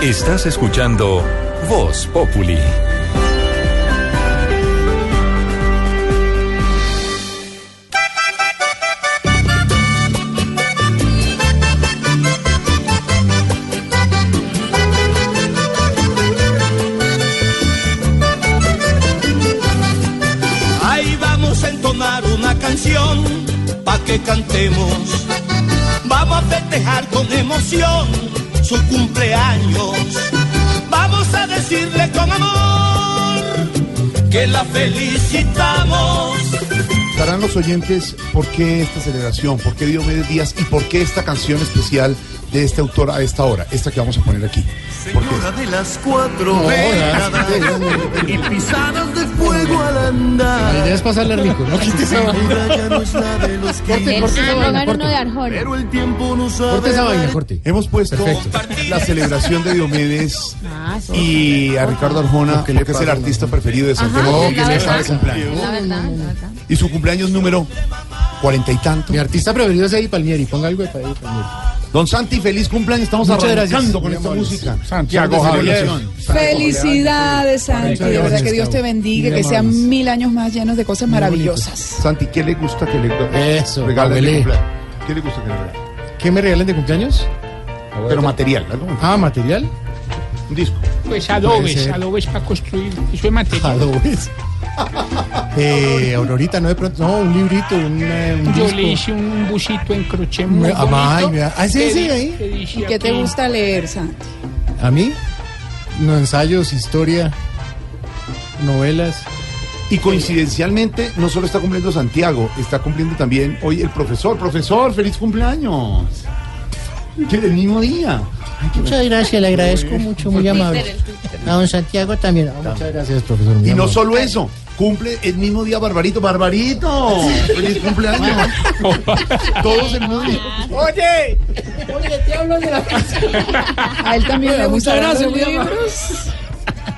Estás escuchando Voz Populi. Ahí vamos a entonar una canción pa' que cantemos. Vamos a festejar con emoción su cumpleaños. Vamos a decirle con amor que la felicitamos. Darán los oyentes por qué esta celebración, por qué Diomedes Díaz y por qué esta canción especial de este autor a esta hora, esta que vamos a poner aquí. Señora de las cuatro décadas y pisadas de fuego al andar. La idea es pasarle rico, no quite esa vaina. Ya no es la de los que Corte, corte esa vaina, de corte. Arjona. pero el tiempo no sabe Corte esa vaina, corte. Hemos puesto Perfecto. la celebración de Diomedes Ah, y a Ricardo Arjona, ¿Qué le porque es el artista preferido de Santiago. Ajá, que verdad. sabe cumpleaños. La verdad, la verdad. Y su cumpleaños número cuarenta y tanto. Mi artista preferido es Eddie Palmieri. Ponga algo de Eddie Palmieri. Don Santi, feliz cumpleaños. Estamos Muchas arrancando gracias. con esta música. Santiago Javier. Felicidades, Santi. De verdad que Dios te bendiga, que sean mil años más llenos de cosas maravillosas. Santi, ¿qué le gusta que le Eso, regalen de Pabelé. cumpleaños? ¿Qué le gusta que le regalen? ¿Qué me regalen de cumpleaños? Pero material, ¿no? Ah, material. Un disco. Pues adobes, adobes para construir. Eso es material. Adobes. Eh, Aurorita, no de pronto. No, un librito, un, eh, un Yo disco. le hice un busito en crochet muy Me- ah, ay, bonito. mira. Ah, sí, sí, ahí. ¿Y qué te gusta leer, Santi? ¿A mí? No, ensayos, historia, novelas. Y coincidencialmente, no solo está cumpliendo Santiago, está cumpliendo también hoy el profesor. Profesor, feliz cumpleaños. Que el mismo día. Ay, Muchas gracias, le agradezco mucho, muy amable. A don Santiago también. Muchas gracias, profesor. Y no solo eso, cumple el mismo día Barbarito. ¡Barbarito! ¡Feliz cumpleaños! Todos el mismo día. Oye, A él también le gusta muchas gracias, los muy amable. libros.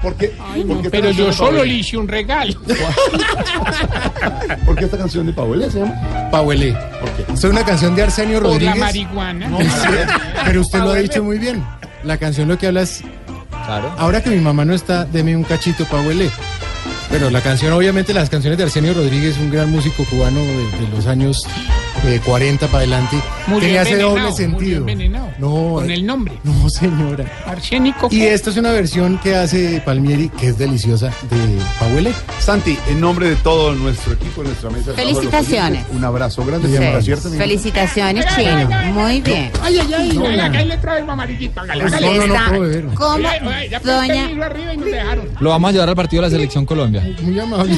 ¿Por qué? Ay, no, ¿Por qué pero yo solo le hice un regalo. ¿Por qué esta canción de Paola se llama? Pahuelé. ¿Por qué? Es una canción de Arsenio Por la Rodríguez. marihuana. Pero usted lo ha dicho muy bien. La canción lo que habla es. Ahora que mi mamá no está, deme un cachito pa' huele. Pero la canción, obviamente, las canciones de Arsenio Rodríguez, un gran músico cubano de, de los años eh, 40 para adelante, Murió tenía ese doble sentido. No, Con eh, el nombre. no, señora. Arsénico. Y esta es una versión que hace Palmieri, que es deliciosa, de Pahuele. Santi, en nombre de todo nuestro equipo, nuestra mesa. de trabajo, los Felicitaciones. oyentes, Un abrazo grande. Sí. Felicitaciones, Chino. Muy bien. Ay, ay, ay. Hágale, acá le traigo amarillito. Hágale, hágale. No, no, no. ¿Cómo, Oye, oye, ya puse el doña? hilo arriba y nos dejaron. Lo vamos a llevar al partido de la Selección Colombia. Muy amable.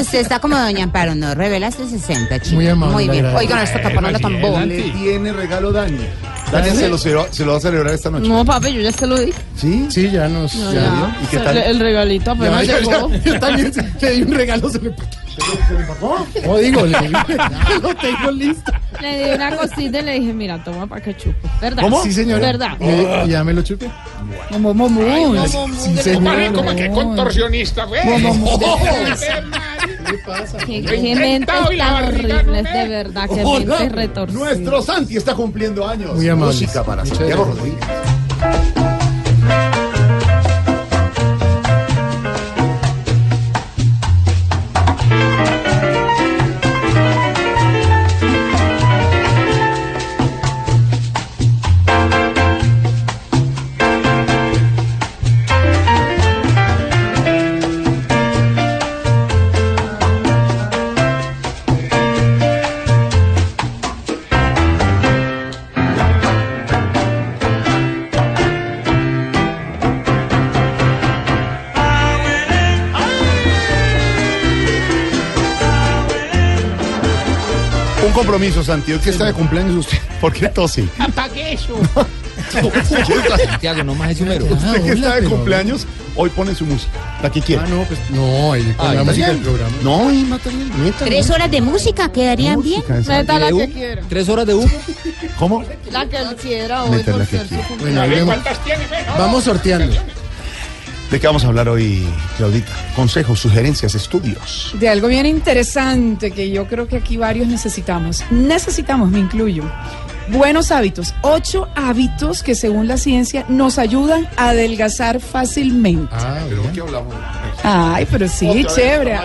Usted está como doña Amparo, no revela sus 60, Chino. Muy amable, Muy agradezco. Oigan, esta taponera tan boba. Le tiene regalo Dani. Dani se lo, se lo- se lo va a celebrar esta noche. No, papi, yo ya se lo di. ¿Sí? Sí, ya nos. No, ya. ya. ¿Y qué Se- tal? El regalito apenas ya, llegó. ya. Yo también se- le di un regalo, se me No, digo, le di lo tengo listo. Le di una cosita y le dije, mira, toma para que chupe. ¿Verdad? ¿Cómo? Sí, señora. ¿Verdad? Le- ¿Ya me lo chupé? Mo, mo, mo. Sí, Oye, señora. como que contorsionista, güey. ¿Qué pasa? Qué, qué tan me- de verdad, retorcidas. Nuestro Santi está cumpliendo años. Muy amable. Música para Santiago. Rodríguez. Compromiso, Santi. Que está de cumpleaños usted. ¿Por qué tose? Apague eso. Santiago, no más es número. Ah, Usted que está de cumpleaños, hoy pone su música. La que quiera. Ah, no, pues no, con la música del programa. No, y mata bien. Tres horas de música quedarían bien. música, esa. Meta la ¿De que U? quiera. ¿Tres horas de U? ¿Cómo? La que él quiera hoy vamos sorteando. ¿De qué vamos a hablar hoy, Claudita? Consejos, sugerencias, estudios. De algo bien interesante que yo creo que aquí varios necesitamos. Necesitamos, me incluyo. Buenos hábitos. Ocho hábitos que según la ciencia nos ayudan a adelgazar fácilmente. Ah, Pero bien. ¿qué hablamos? Ay, pero sí, Otra vez, chévere.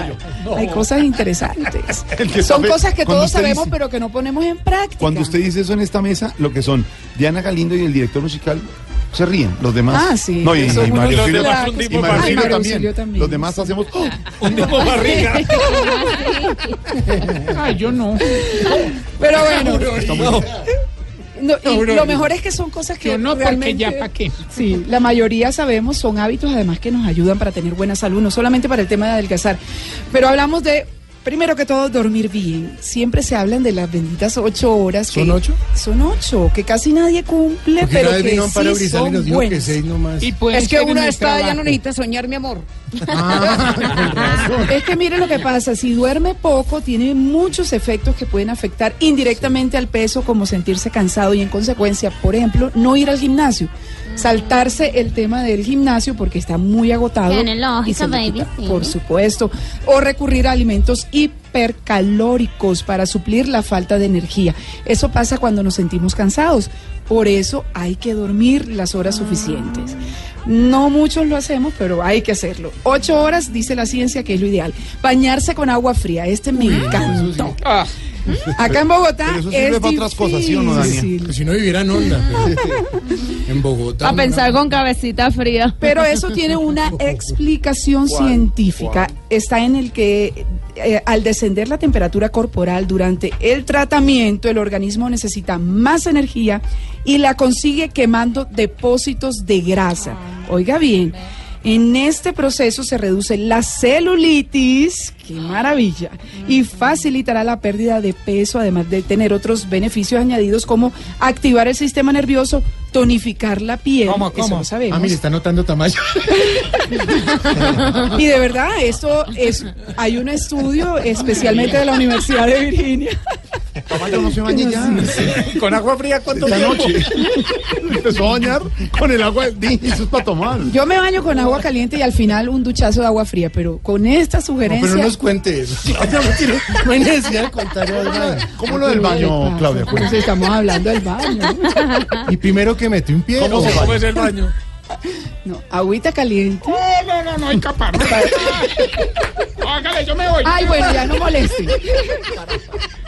Hay cosas interesantes. Son sabe- cosas que todos sabemos, dice- pero que no ponemos en práctica. Cuando usted dice eso en esta mesa, lo que son Diana Galindo y el director musical se ríen. Los demás. Ah, sí. No, y, y Mario y Auxilio también. Los demás hacemos. ¡oh! Un tipo barriga. Ay, yo no. Pero bueno, no, y No, lo mejor es que son cosas que Yo no, porque realmente, ya pa' qué. Sí, la mayoría sabemos, son hábitos además que nos ayudan para tener buena salud, no solamente para el tema de adelgazar. Pero hablamos de, primero que todo, dormir bien. Siempre se hablan de las benditas ocho horas. ¿Son que- ocho? Son ocho, que casi nadie cumple, Porque pero una que sí y son nos dijo que seis nomás. Y Es que el está, ya no necesita soñar, mi amor. Ah. Es que mire lo que pasa, si duerme poco, tiene muchos efectos que pueden afectar indirectamente al peso, como sentirse cansado y en consecuencia, por ejemplo, no ir al gimnasio, saltarse el tema del gimnasio porque está muy agotado. Tiene lógica, baby, quita, sí. Por supuesto. O recurrir a alimentos hipercalóricos para suplir la falta de energía. Eso pasa cuando nos sentimos cansados. Por eso hay que dormir las horas suficientes. No muchos lo hacemos, pero hay que hacerlo. Ocho horas, dice la ciencia, que es lo ideal. Bañarse con agua fría. Este me encantó. Ah, Acá en Bogotá Pero eso sirve es para otras cosas, ¿sí o no. Pues si no viviera en onda. pero- en Bogotá. A pensar con cabecita fría. Pero eso tiene una explicación científica. Está en el que eh, al descender la temperatura corporal durante el tratamiento, el organismo necesita más energía y la consigue quemando depósitos de grasa. Oiga bien. En este proceso se reduce la celulitis, qué maravilla, y facilitará la pérdida de peso, además de tener otros beneficios añadidos como activar el sistema nervioso, tonificar la piel, ¿Cómo, eso cómo? lo sabemos. Ah, mire, está notando Tamayo. Y de verdad, esto es, hay un estudio especialmente de la Universidad de Virginia. Se bañe ya. con agua fría, ¿cuánto Esta tiempo? noche. Empezó a bañar con el agua. Eso es para tomar. Yo me baño con agua caliente y al final un duchazo de agua fría, pero con esta No, sugerencia. pero no nos cuente eso. No, hay necesidad de contar nada. ¿Cómo lo del baño, Claudia? Pues estamos hablando del baño. Y primero que mete un pie. ¿Cómo se ¿Cómo es el baño? No, agüita caliente. No, no, no, no hay capaz. Hágale, yo me voy. Ay, bueno, ya no moleste.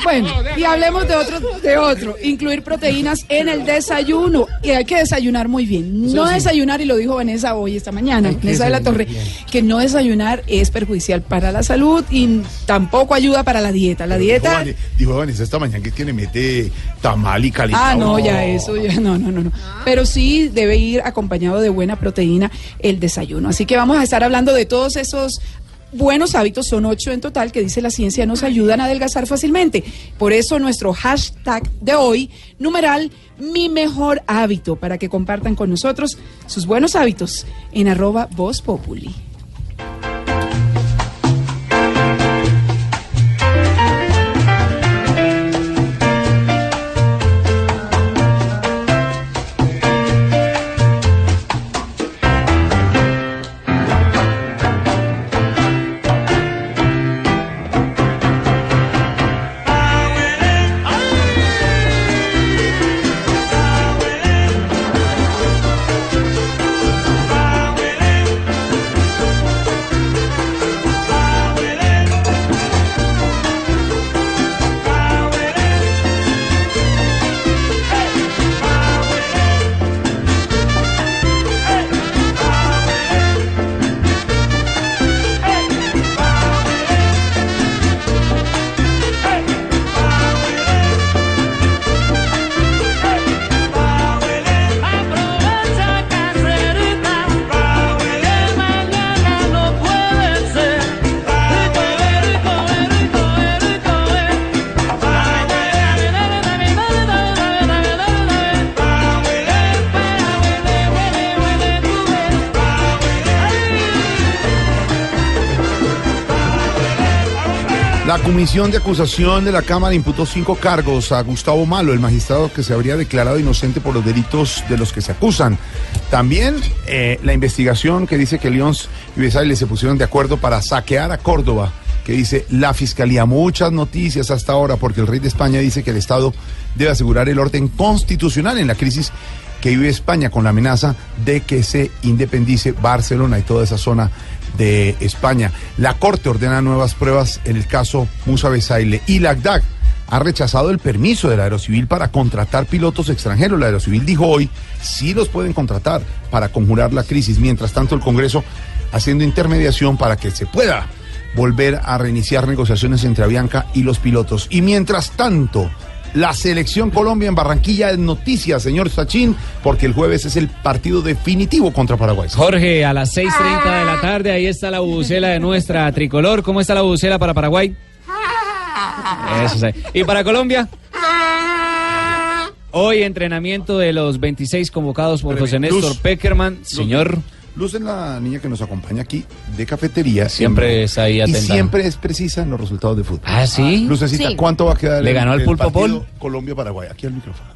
Bueno, y hablemos de otro, de otro. Incluir proteínas en el desayuno. Y hay que desayunar muy bien. No desayunar, y lo dijo Vanessa hoy, esta mañana, Vanessa de la Torre, que no desayunar es perjudicial para la salud y tampoco ayuda para la dieta. La dieta. Dijo Vane- Dijo Vanessa esta mañana que le mete tamal y calentado. Ah, no, ya eso, ya no, no, no, no. Pero sí debe ir acompañado de buena proteína el desayuno. Así que vamos a estar hablando de todos esos buenos hábitos, son ocho en total, que dice la ciencia nos ayudan a adelgazar fácilmente. Por eso nuestro hashtag de hoy, numeral, mi mejor hábito, para que compartan con nosotros sus buenos hábitos en arroba Voz Populi. Comisión de acusación de la Cámara imputó cinco cargos a Gustavo Malo, el magistrado que se habría declarado inocente por los delitos de los que se acusan. También eh, la investigación que dice que León y Besaile se pusieron de acuerdo para saquear a Córdoba, que dice la Fiscalía, muchas noticias hasta ahora, porque el rey de España dice que el Estado debe asegurar el orden constitucional en la crisis que vive España con la amenaza de que se independice Barcelona y toda esa zona de España. La Corte ordena nuevas pruebas en el caso Musa Besaile y la ACDAC ha rechazado el permiso de la Aerocivil para contratar pilotos extranjeros. La Aerocivil dijo hoy sí los pueden contratar para conjurar la crisis. Mientras tanto, el Congreso haciendo intermediación para que se pueda volver a reiniciar negociaciones entre Avianca y los pilotos. Y mientras tanto, la selección Colombia en Barranquilla es noticia, señor Sachín, porque el jueves es el partido definitivo contra Paraguay. Jorge, a las 6.30 de la tarde, ahí está la bubucela de nuestra tricolor. ¿Cómo está la bubucela para Paraguay? Eso sí. ¿Y para Colombia? Hoy entrenamiento de los 26 convocados por José Néstor. Peckerman. Señor, Luz es la niña que nos acompaña aquí de cafetería. Siempre está ahí Y siempre es precisa en los resultados de fútbol. ¿Ah, sí? Lucecita, Sí. ¿cuánto va a quedar? ¿Le el- ganó al el Pulpo Paul? Colombia-Paraguay. Aquí al micrófono.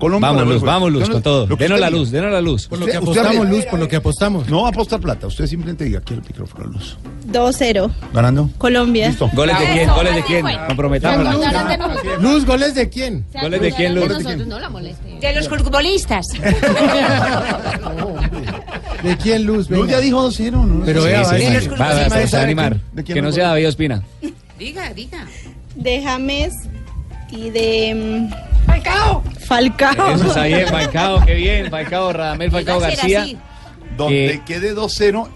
Colombia, vamos Paraguay, Luz, pues. vamos Luz, No, con todo. Denos la luz, denos la luz. Por lo que apostamos. Luz, por lo que apostamos. No va a apostar plata, usted simplemente diga aquí al micrófono, Luz. 2-0. ¿Ganando? Colombia. Listo. ¿Goles de quién? ¿Goles de quién? fue. Comprometámosla. Luz, ¿goles de quién? ¿Goles de quién, Luz? Nosotros no la moleste. De los futbolistas. ¿De quién, Luz? Luz ya dijo 2-0, ¿no? Pero vea, sí, sí. los Va, va, futbolistas. va, se va a animar. ¿De quién Que no sea? David Ospina. Diga, diga. De James y de. Falcao. Falcao. Eso está bien, Falcao, qué bien. Falcao, Radamel Falcao García. así. Donde Eh, quede 2-0,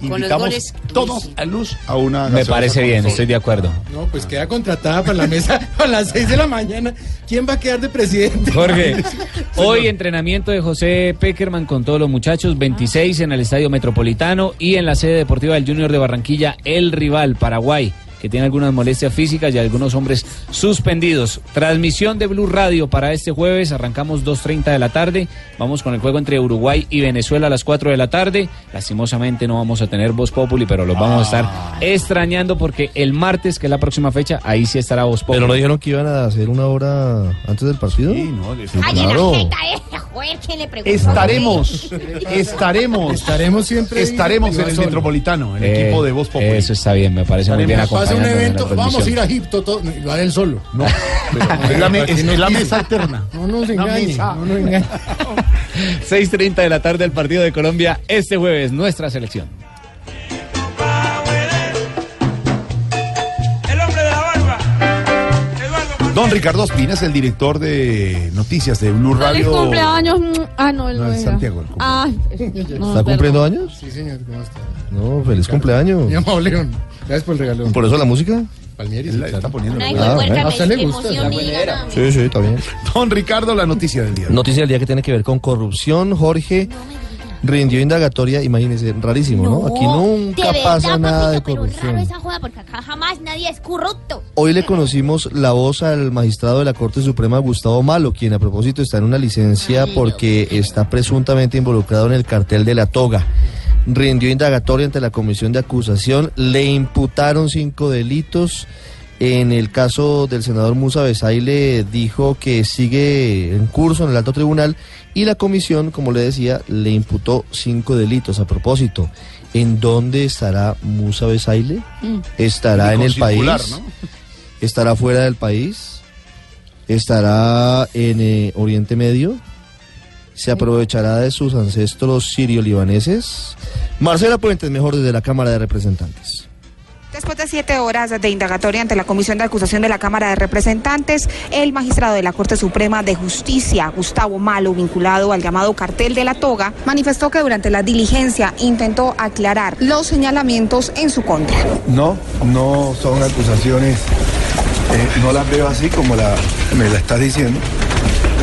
los invitamos goles, todos a Luz a una Me parece bien, estoy de acuerdo. No, pues queda contratada para la mesa a las 6 de la mañana. ¿Quién va a quedar de presidente? Jorge, hoy entrenamiento de José Peckerman con todos los muchachos, 26 en el Estadio Metropolitano y en la sede deportiva del Junior de Barranquilla, el rival Paraguay, que tiene algunas molestias físicas y algunos hombres suspendidos. Transmisión de Blue Radio para este jueves, arrancamos 2.30 de la tarde, vamos con el juego entre Uruguay y Venezuela a las 4 de la tarde. Lastimosamente no vamos a tener Voz Populi, pero los vamos a estar extrañando porque el martes, que es la próxima fecha, ahí sí estará Voz Populi. Pero no dijeron que iban a hacer una hora antes del partido. Sí, no, les- Claro. Estaremos, estaremos, Estaremos siempre. estaremos en el. Metropolitano, el Eh, equipo de Voz Populi. Eso está bien, me parece muy bien Pasa un evento, vamos a ir a Egipto, todo, va él solo. No, pero es la, es mesa alterna. No nos engañe, no nos engañe. 6.30 de la tarde el partido de Colombia este jueves, nuestra selección. Don Ricardo Ospina es el director de noticias de Blue Feliz Radio. cumpleaños. Ah, no, él No, es. Santiago el Ah, no, ¿Está cumpliendo años? Sí, señor, ¿cómo está? No, feliz cumpleaños. Mi amable, León. Gracias por el regalo. ¿Por eso la música? Palmieri, la está poniendo. Ay, Ah, bueno. ¿A usted me le gusta? Sí, sí, está bien. Don Ricardo, la noticia del día. Noticia del día que tiene que ver con corrupción. Jorge rindió indagatoria, imagínese, rarísimo, ¿no? Aquí nunca pasa nada de pero raro corrupción. esa joda porque acá jamás nadie es corrupto. Hoy le conocimos la voz al magistrado de la Corte Suprema, Gustavo Malo, quien a propósito está en una licencia porque está presuntamente involucrado en el cartel de la toga. Rindió indagatoria ante la comisión de acusación, le imputaron cinco delitos. En el caso del senador Musa Besaile dijo que sigue en curso en el alto tribunal y la comisión, como le decía, le imputó cinco delitos. A propósito, ¿en dónde estará Musa Besaile? ¿Estará en el Circular, país? ¿no? ¿Estará fuera del país? ¿Estará en eh, Oriente Medio? ¿Se aprovechará de sus ancestros sirio-libaneses? Marcela Puentes, mejor desde la Cámara de Representantes. Después de siete horas de indagatoria ante la Comisión de Acusación de la Cámara de Representantes, el magistrado de la Corte Suprema de Justicia, Gustavo Malo, vinculado al llamado cartel de la toga, manifestó que durante la diligencia intentó aclarar los señalamientos en su contra. No, no son acusaciones, eh, no las veo así como me la estás diciendo.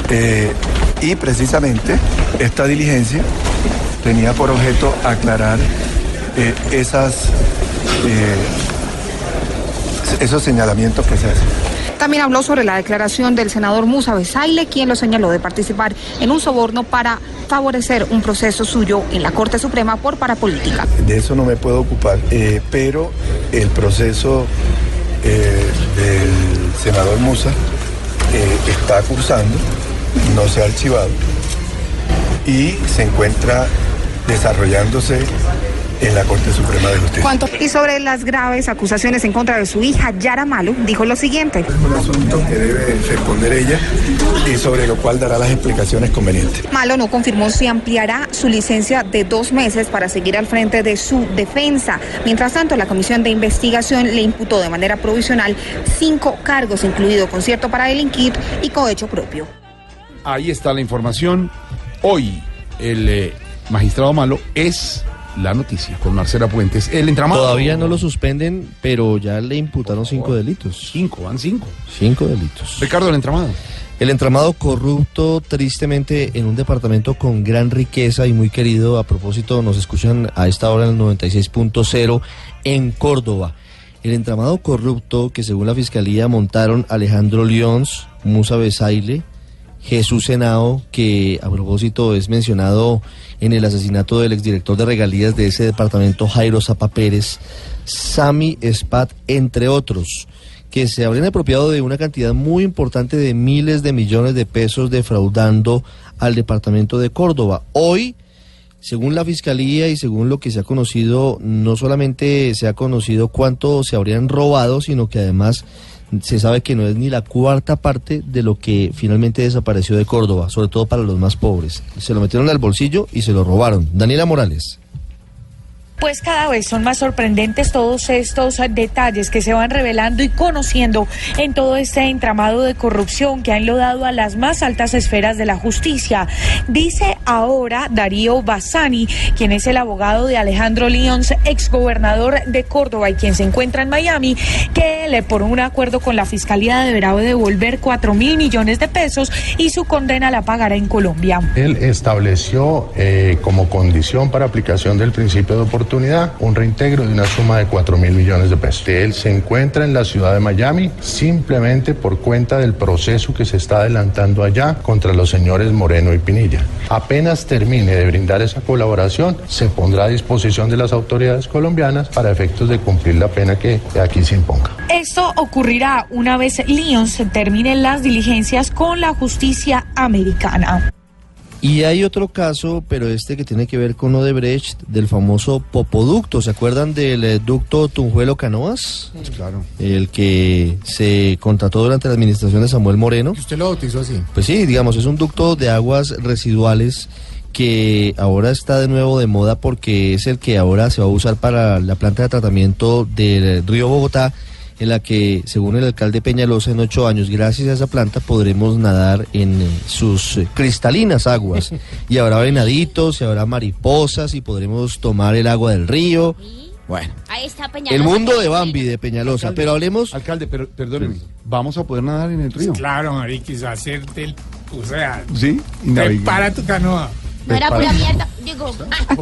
Eh, y precisamente esta diligencia tenía por objeto aclarar eh, esas, eh, esos señalamientos que se hacen. También habló sobre la declaración del senador Musa Besaile, quien lo señaló de participar en un soborno para favorecer un proceso suyo en la Corte Suprema por parapolítica. De eso no me puedo ocupar, eh, pero el proceso eh, del senador Musa eh, está cursando, no se ha archivado y se encuentra desarrollándose en la Corte Suprema de Justicia. Y sobre las graves acusaciones en contra de su hija, Yara Malo, dijo lo siguiente. Es un asunto que debe responder ella y sobre lo cual dará las explicaciones convenientes. Malo no confirmó si ampliará su licencia de dos meses para seguir al frente de su defensa. Mientras tanto, la Comisión de Investigación le imputó de manera provisional cinco cargos, incluido concierto para delinquir y cohecho propio. Ahí está la información. Hoy el eh, magistrado malo es la noticia con Marcela Puentes. El entramado. Todavía no lo suspenden, pero ya le imputaron cinco delitos. Cinco, van cinco. Cinco delitos. Ricardo, el entramado. El entramado corrupto, tristemente, en un departamento con gran riqueza y muy querido. A propósito, nos escuchan a esta hora en el 96.0 en Córdoba. El entramado corrupto que según la fiscalía montaron Alejandro Leons, Musa Besaile, Jesús Senao, que a propósito es mencionado en el asesinato del exdirector de regalías de ese departamento, Jairo Zapa Pérez, Sami Spat, entre otros, que se habrían apropiado de una cantidad muy importante de miles de millones de pesos defraudando al departamento de Córdoba. Hoy, según la fiscalía y según lo que se ha conocido, no solamente se ha conocido cuánto se habrían robado, sino que además se sabe que no es ni la cuarta parte de lo que finalmente desapareció de Córdoba, sobre todo para los más pobres. Se lo metieron al bolsillo y se lo robaron. Daniela Morales. Pues cada vez son más sorprendentes todos estos detalles que se van revelando y conociendo en todo este entramado de corrupción que ha enlodado a las más altas esferas de la justicia. Dice ahora Darío Bassani, quien es el abogado de Alejandro Lyons, exgobernador de Córdoba y quien se encuentra en Miami, que él, por un acuerdo con la fiscalía, deberá devolver 4 mil millones de pesos y su condena la pagará en Colombia. Él estableció eh, como condición para aplicación del principio de oportunidad un reintegro de una suma de 4 mil millones de pesos. Él se encuentra en la ciudad de Miami simplemente por cuenta del proceso que se está adelantando allá contra los señores Moreno y Pinilla. Apenas termine de brindar esa colaboración, se pondrá a disposición de las autoridades colombianas para efectos de cumplir la pena que aquí se imponga. Esto ocurrirá una vez Lyons termine las diligencias con la justicia americana. Y hay otro caso, pero este que tiene que ver con Odebrecht, del famoso popoducto. ¿Se acuerdan del eh, ducto Tunjuelo Canoas? Claro. El que se contrató durante la administración de Samuel Moreno. ¿Usted lo bautizó así? Pues sí, digamos, es un ducto de aguas residuales que ahora está de nuevo de moda porque es el que ahora se va a usar para la planta de tratamiento del río Bogotá en la que, según el alcalde Peñalosa, en ocho años, gracias a esa planta, podremos nadar en eh, sus eh, cristalinas aguas. Y habrá venaditos, y habrá mariposas, y podremos tomar el agua del río. Bueno, Ahí está Peñalosa. el mundo de Bambi, de Peñalosa. Pero hablemos... Alcalde, pero perdóneme, ¿vamos a poder nadar en el río? Claro, Mariquis, hacerte el. O sea, Sí, tu canoa. No era pura mierda. Digo,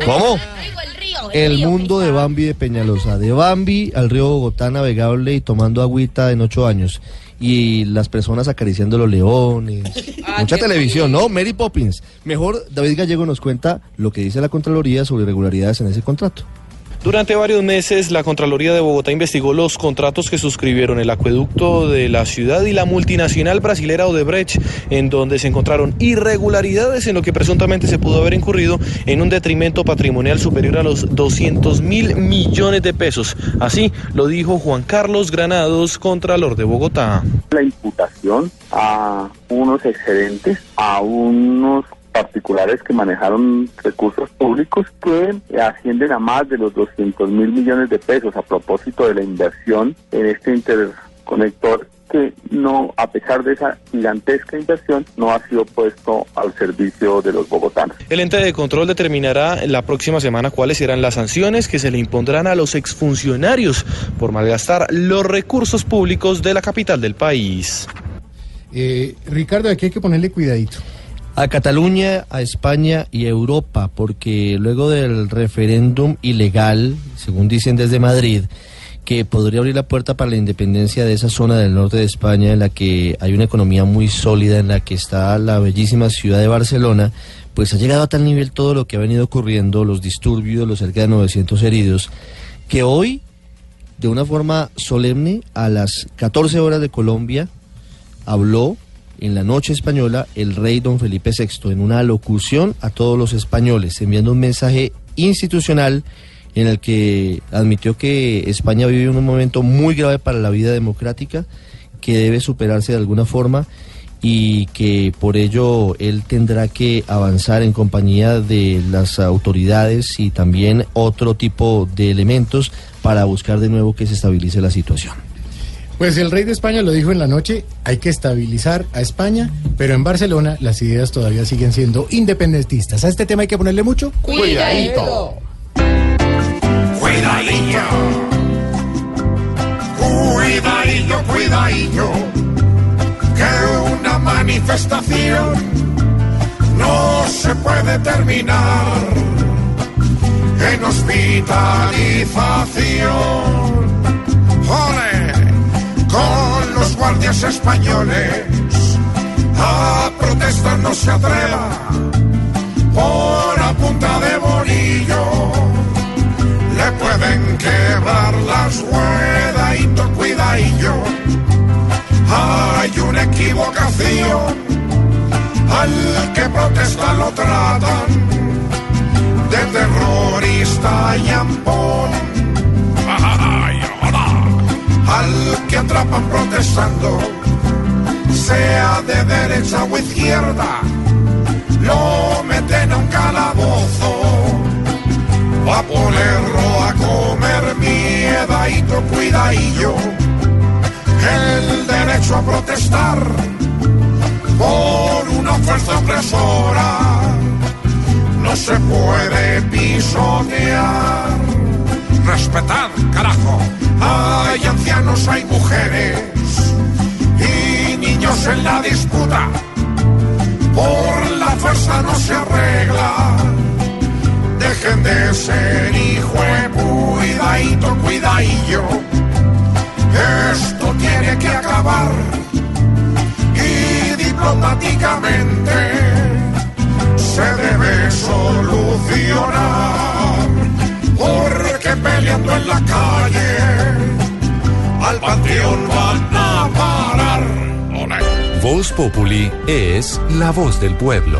¿Cómo? digo el río. El río, mundo de Bambi de Peñalosa. De Bambi al río Bogotá navegable y tomando agüita en ocho años. Y las personas acariciando los leones. Mucha televisión, ¿no? Mary Poppins. Mejor David Gallego nos cuenta lo que dice la Contraloría sobre irregularidades en ese contrato. Durante varios meses, la Contraloría de Bogotá investigó los contratos que suscribieron el acueducto de la ciudad y la multinacional brasilera Odebrecht, en donde se encontraron irregularidades en lo que presuntamente se pudo haber incurrido en un detrimento patrimonial superior a los 200 mil millones de pesos. Así lo dijo Juan Carlos Granados, Contralor de Bogotá. La imputación a unos excedentes, a unos particulares que manejaron recursos públicos que ascienden a más de los 200 mil millones de pesos a propósito de la inversión en este interconector que no, a pesar de esa gigantesca inversión, no ha sido puesto al servicio de los bogotanos. El ente de control determinará la próxima semana cuáles serán las sanciones que se le impondrán a los exfuncionarios por malgastar los recursos públicos de la capital del país. Eh, Ricardo, aquí hay que ponerle cuidadito. A Cataluña, a España y a Europa, porque luego del referéndum ilegal, según dicen desde Madrid, que podría abrir la puerta para la independencia de esa zona del norte de España en la que hay una economía muy sólida, en la que está la bellísima ciudad de Barcelona, pues ha llegado a tal nivel todo lo que ha venido ocurriendo, los disturbios, los cerca de 900 heridos, que hoy, de una forma solemne, a las 14 horas de Colombia, habló en la noche española el rey don Felipe VI en una alocución a todos los españoles, enviando un mensaje institucional en el que admitió que España vive un momento muy grave para la vida democrática, que debe superarse de alguna forma y que por ello él tendrá que avanzar en compañía de las autoridades y también otro tipo de elementos para buscar de nuevo que se estabilice la situación. Pues el rey de España lo dijo en la noche, hay que estabilizar a España, pero en Barcelona las ideas todavía siguen siendo independentistas. A este tema hay que ponerle mucho Cuidadito. Cuidadillo. Cuidadillo, cuidadillo. Que una manifestación no se puede terminar en hospitalización. ¡Ole! Con los guardias españoles a protestar no se atreva por a punta de bolillo le pueden quebrar las ruedas y to cuidadillo. Hay una equivocación, al que protesta lo tratan de terrorista y ampón. Al que atrapan protestando, sea de derecha o izquierda, lo meten a un calabozo va ponerlo a comer miedadito, cuidadillo. El derecho a protestar por una fuerza opresora no se puede pisotear. Respetad, carajo. Hay ancianos, hay mujeres y niños en la disputa. Por la fuerza no se arregla dejen de ser hijo de cuidadito, cuidadillo. Esto tiene que acabar y diplomáticamente se debe solucionar. Porque peleando en la calle al panteón van a parar. Voz Populi es la voz del pueblo.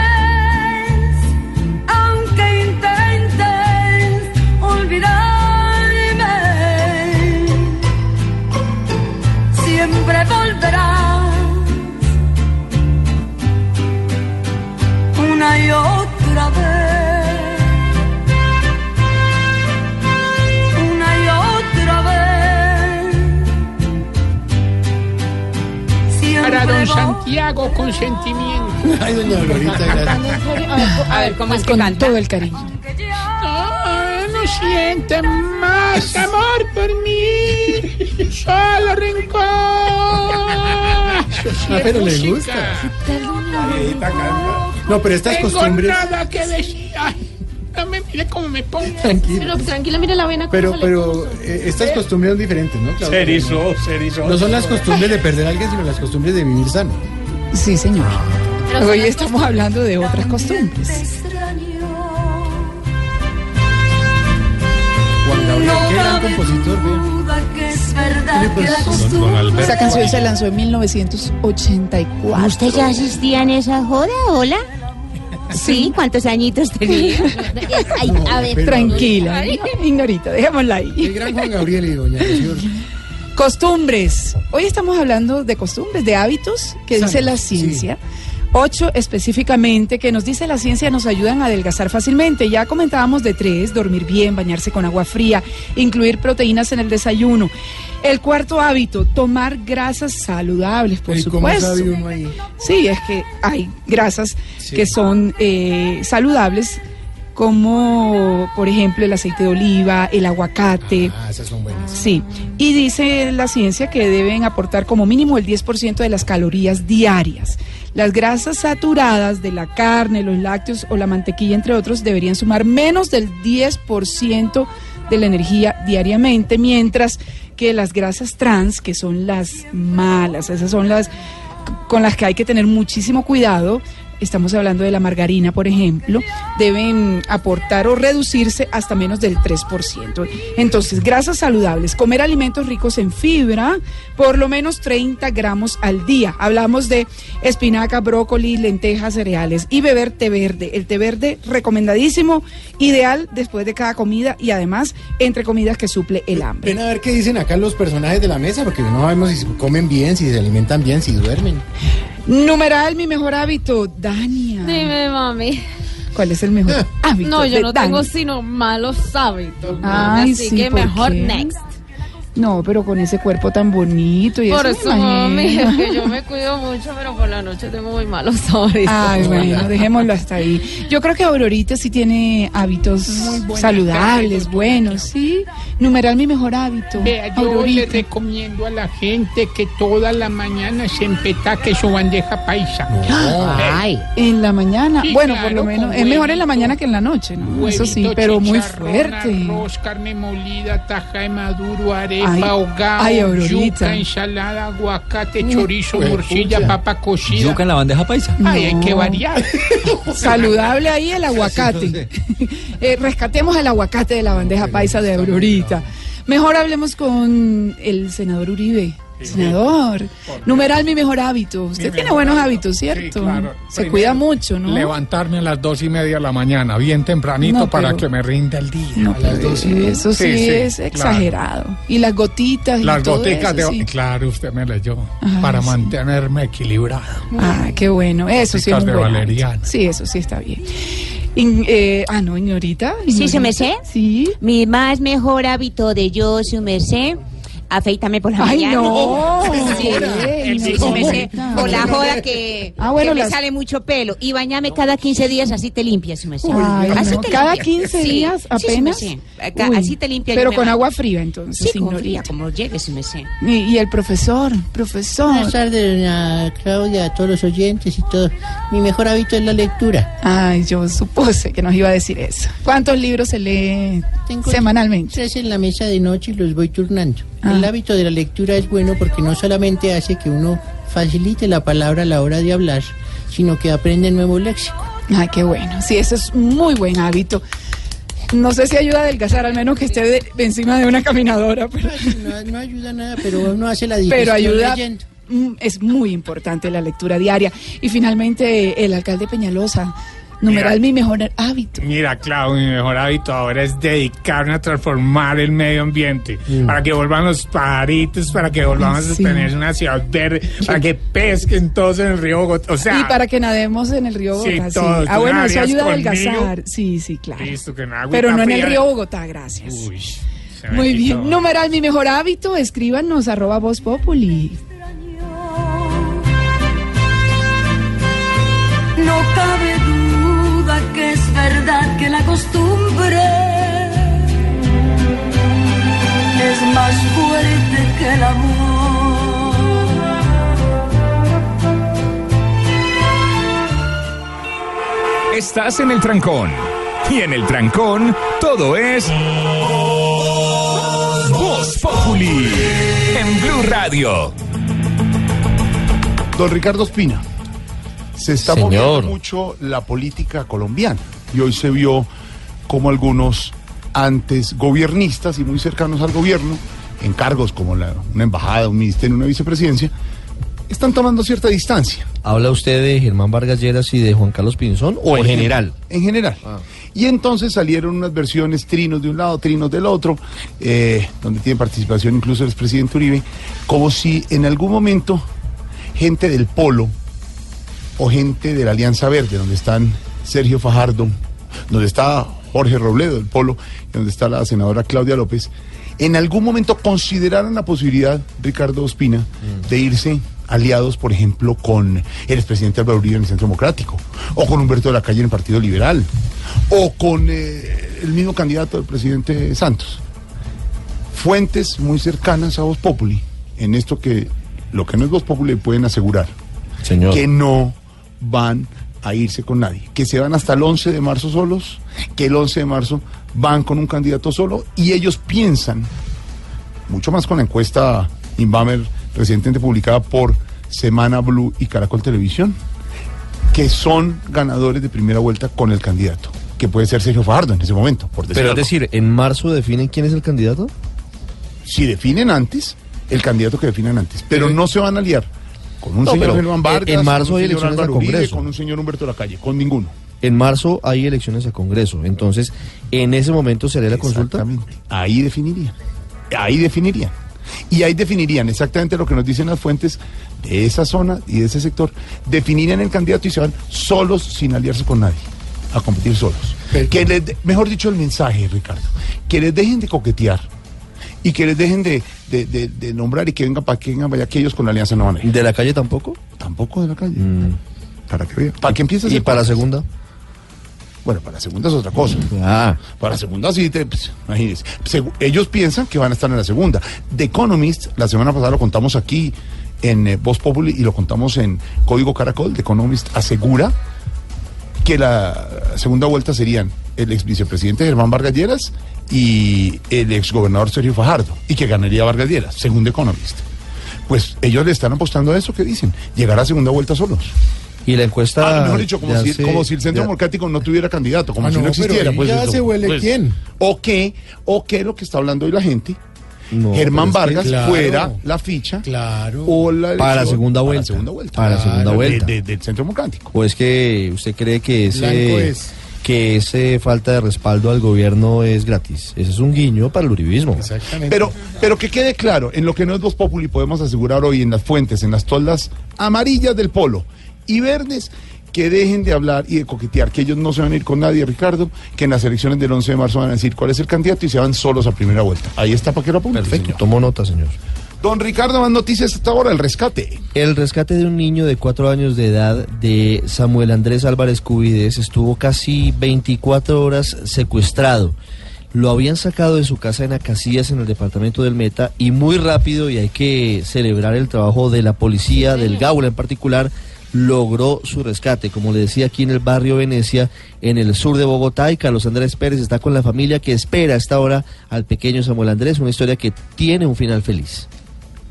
vol- Santiago con sentimiento. Ay, doña Glorita, gracias. A ver, ¿cómo es que Con canta? todo el cariño. Ah, no siente más amor por mí, solo rencor. Ah, pero le música. gusta. No, pero estas Tengo costumbres. nada que decir. Ay, no me mire cómo me pongo. Tranquilo. Pero tranquila, mira la vena. Pero, pero eh, estas costumbres son diferentes, ¿no? Claudia? Se erizó, se erizó. No son las costumbres de perder a alguien, sino las costumbres de vivir sano. Sí, señor. Pero Hoy estamos hablando de otras costumbres. Juan Gabriel, compositor, que Alberto. Esa canción se lanzó en 1984. ¿Usted ya asistía en esa joda? ¿Hola? Sí, ¿cuántos añitos tenía? Ay, a ver, Tranquila, ignorita, dejémosla ahí. El gran Juan Gabriel y doña Rocío. Costumbres. Hoy estamos hablando de costumbres, de hábitos que dice la ciencia. Ocho específicamente que nos dice la ciencia nos ayudan a adelgazar fácilmente. Ya comentábamos de tres, dormir bien, bañarse con agua fría, incluir proteínas en el desayuno. El cuarto hábito, tomar grasas saludables, por ¿Y cómo supuesto. sabe uno ahí? Sí, es que hay grasas que son eh, saludables como por ejemplo el aceite de oliva, el aguacate. Ah, esas son buenas. Sí, y dice la ciencia que deben aportar como mínimo el 10% de las calorías diarias. Las grasas saturadas de la carne, los lácteos o la mantequilla, entre otros, deberían sumar menos del 10% de la energía diariamente, mientras que las grasas trans, que son las malas, esas son las con las que hay que tener muchísimo cuidado, estamos hablando de la margarina, por ejemplo, deben aportar o reducirse hasta menos del 3%. Entonces, grasas saludables, comer alimentos ricos en fibra, por lo menos 30 gramos al día. Hablamos de espinaca, brócoli, lentejas, cereales y beber té verde. El té verde recomendadísimo, ideal después de cada comida y además entre comidas que suple el hambre. Ven a ver qué dicen acá los personajes de la mesa, porque no sabemos si comen bien, si se alimentan bien, si duermen. Numeral, mi mejor hábito, Dania. Dime, mami. ¿Cuál es el mejor hábito? No, yo de no tengo sino malos hábitos. Ay, Así sí, que ¿por mejor qué? next. No, pero con ese cuerpo tan bonito y Por eso, eso, mami, es que yo me cuido mucho, pero por la noche tengo muy malos hábitos. Ay, bueno, dejémoslo hasta ahí. Yo creo que Aurorita sí tiene hábitos saludables, buenos, ¿sí? Numeral mi mejor hábito. Vea, yo le recomiendo a la gente que toda la mañana se empetaque su bandeja paisa. Ay. En la mañana. Sí, bueno, claro, por lo menos. Es mejor en la mañana que en la noche, ¿no? Eso sí, pero muy fuerte. Arroz, carne molida, taja de maduro, arepa, ahogado, yuca, ensalada, aguacate, Mm, chorizo, morcilla, papa cocida. ¿Yuca en la bandeja paisa? Ay, hay que variar. Saludable ahí el aguacate. Eh, rescatemos el aguacate de la bandeja paisa de Aurorita. Mejor hablemos con el senador Uribe. Senador, numeral mi mejor hábito. Usted tiene buenos hábitos, ¿cierto? claro. Se Primero, cuida mucho, ¿no? Levantarme a las dos y media de la mañana, bien tempranito, No, para pero- que me rinda el día. No, a las pero dos y- eso sí, es claro. exagerado. Y las gotitas y Las todo goticas eso, de... sí. Claro, usted me leyó. Ay, para sí. mantenerme equilibrado. Ah, qué bueno. Eso sí es de valeriana. Sí, eso sí está bien. In- eh, ah, no, Ignorita. Sí, su merced. Sí. Mi más mejor hábito de yo, su merced, afeítame por la Ay, mañana. no. Sí, Ay, sí, no. por la joda que, Ah, bueno, que me las- sale mucho pelo. Y bañame cada 15 días, así te limpias, su merced. Ay, así no. te Cada limpias. 15 Sí, días apenas. Acá, así te limpias. Pero me con baño. agua fría, entonces. Sí, como Ignorita. fría, como llegue, su merced. Y, y el profesor, profesor. Buenas tardes, doña Claudia, a todos los oyentes y todo. Mi mejor hábito es la lectura. Ay, yo supuse que nos iba a decir eso. ¿Cuántos libros se lee semanalmente? Tres en la mesa de noche y los voy turnando. Ah. El hábito de la lectura es bueno porque no solamente hace que uno facilite la palabra a la hora de hablar, sino que aprende nuevo léxico. Ay, qué bueno. Sí, eso es muy buen hábito. No sé si ayuda a adelgazar, al menos que esté de- encima de una caminadora. Pero, No, no ayuda nada, pero uno hace la digestión pero ayuda. leyendo. Mm, Es muy importante la lectura diaria. Y finalmente, el alcalde Peñalosa, numeral mi mejor hábito. Mira, Clau, mi mejor hábito ahora es dedicarme a transformar el medio ambiente, para que vuelvan los pajaritos, para que volvamos Sí. a tener una ciudad verde, para que pesquen todos en el río Bogotá. O sea, y para que nademos en el río Sí, Bogotá. Sí, todos. Ah, ¿Tú bueno, eso ayuda a adelgazar. Sí, sí, claro. listo, que Pero no en el río. Bogotá, gracias. Uy, Muy quitó. bien. Numeral mi mejor hábito, escríbanos arroba voz populi. No cabe duda que es verdad que la costumbre es más fuerte que el amor. Estás en el trancón. Y en el trancón, todo es. Voz Populi. En Blue Radio. Don Ricardo Espina, se está Señor. moviendo mucho la política colombiana y hoy se vio como algunos antes gobiernistas y muy cercanos al gobierno, en cargos como la, una embajada, un ministerio, una vicepresidencia, están tomando cierta distancia. ¿Habla usted de Germán Vargas Lleras y de Juan Carlos Pinzón o en general? En general. Y entonces salieron unas versiones, trinos de un lado, trinos del otro, eh, donde tiene participación incluso el expresidente Uribe, como si en algún momento gente del Polo o gente de la Alianza Verde, donde están Sergio Fajardo, donde está Jorge Robledo del Polo, y donde está la senadora Claudia López, en algún momento consideraron la posibilidad, Ricardo Ospina, de irse aliados, por ejemplo, con el expresidente Álvaro Uribe en el Centro Democrático, o con Humberto de la Calle en el Partido Liberal, o con eh, el mismo candidato del presidente Santos. Fuentes muy cercanas a Voz Populi, en esto que lo que no es Voz Populi pueden asegurar, Señor. que no van a irse con nadie, que se van hasta el 11 de marzo solos, que el 11 de marzo van con un candidato solo y ellos piensan, mucho más con la encuesta Inbamer recientemente publicada por Semana Blue y Caracol Televisión, que son ganadores de primera vuelta con el candidato, que puede ser Sergio Fajardo en ese momento, por decir Pero es decir, ¿en marzo definen quién es el candidato? si definen antes, el candidato que definan antes, pero no se van a liar con un No, señor Germán Vargas, en marzo con un hay señor elecciones al Congreso. con un señor Humberto Lacalle, con ninguno. En marzo hay elecciones al Congreso. Entonces, ¿en ese momento sería la consulta? Ahí definirían. Ahí definirían. Y ahí definirían exactamente lo que nos dicen las fuentes de esa zona y de ese sector. Definirían el candidato y se van solos, sin aliarse con nadie, a competir solos. Que les de- mejor dicho, el mensaje, Ricardo, que les dejen de coquetear y que les dejen de, de- de- de nombrar y que vengan para que vengan para allá, que ellos con la alianza no van a ir. ¿De la calle tampoco? Tampoco de la calle. Para que vean. Para que empiece a ¿Y para parte. segunda? Bueno, para la segunda es otra cosa. Ah. Para la segunda sí, te, pues, imagínense. Ellos piensan que van a estar en la segunda. The Economist, la semana pasada lo contamos aquí en eh, Voz Populi y lo contamos en Código Caracol. The Economist asegura que la segunda vuelta serían el ex vicepresidente Germán Vargas Lleras y el ex gobernador Sergio Fajardo y que ganaría Vargas Lleras, según The Economist. Pues ellos le están apostando a eso que dicen, llegar a segunda vuelta solos. Y la encuesta. Ah, mejor dicho, como, si, como si el Centro de- Democrático no tuviera candidato, como Ah, si no, existiera. Pues, ya eso, se huele pues, quién. O que, o que lo que está hablando hoy la gente, No, Germán pero es que- Vargas claro. fuera la ficha Claro. o la Para elección segunda vuelta. Para segunda vuelta. Para segunda De- vuelta. de- del Centro Democrático. ¿O es que usted cree que Blanco ese, es. Que ese falta de respaldo al gobierno es gratis? Ese es un guiño para el uribismo. Exactamente. Pero, pero que quede claro, en lo que no es Voz Populi podemos asegurar hoy en las fuentes, en las toldas amarillas del polo y verdes, que dejen de hablar y de coquetear, que ellos no se van a ir con nadie, Ricardo, que en las elecciones del 11 de marzo van a decir cuál es el candidato y se van solos a primera vuelta. Ahí está para que lo apunte. Perfecto, señor. tomo nota, señor. Don Ricardo, más noticias hasta ahora, el rescate. El rescate de un niño de cuatro años de edad de Samuel Andrés Álvarez Cubides estuvo casi 24 horas secuestrado. Lo habían sacado de su casa en Acacias, en el departamento del Meta, y muy rápido, y hay que celebrar el trabajo de la policía, del Gaula en particular, logró su rescate. Como le decía aquí en el barrio Venecia, en el sur de Bogotá, y Carlos Andrés Pérez está con la familia que espera a esta hora al pequeño Samuel Andrés, una historia que tiene un final feliz.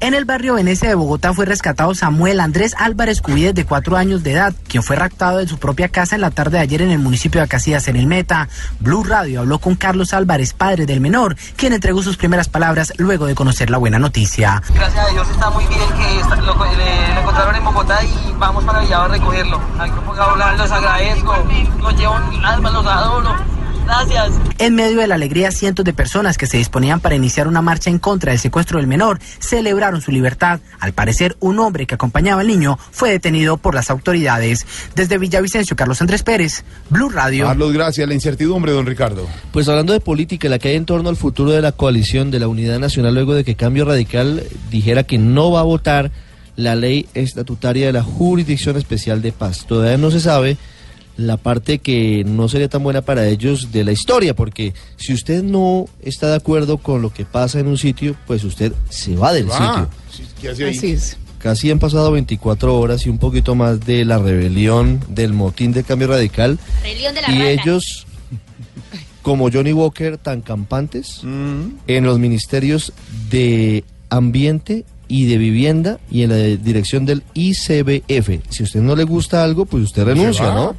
En el barrio Venecia de Bogotá fue rescatado Samuel Andrés Álvarez Cubides de cuatro años de edad, quien fue raptado de su propia casa en la tarde de ayer en el municipio de Acacías, en el Meta. Blue Radio habló con Carlos Álvarez, padre del menor, quien entregó sus primeras palabras luego de conocer la buena noticia. Gracias a Dios está muy bien que está- lo, encontraron en Bogotá y vamos para Villado a recogerlo. Al grupo Gaula los agradezco, los llevo en alma, los adoro. Gracias. En medio de la alegría, cientos de personas que se disponían para iniciar una marcha en contra del secuestro del menor celebraron su libertad. Al parecer, un hombre que acompañaba al niño fue detenido por las autoridades. Desde Villavicencio, Carlos Andrés Pérez, Blue Radio. Carlos, gracias. La incertidumbre, don Ricardo. Pues hablando de política, la que hay en torno al futuro de la coalición de la Unidad Nacional luego de que Cambio Radical dijera que no va a votar la ley estatutaria de la Jurisdicción Especial de Paz. Todavía no se sabe la parte que no sería tan buena para ellos de la historia, porque si usted no está de acuerdo con lo que pasa en un sitio, pues usted se va del sitio. ¿Qué hace ahí? Así es. Casi han pasado 24 horas y un poquito más de la rebelión del motín de Cambio Radical Rebelión de la y rata. ellos, como Johnny Walker, tan campantes Mm. en los ministerios de Ambiente y de Vivienda y en la dirección del ICBF. Si a usted no le gusta algo, pues usted renuncia. ¿no?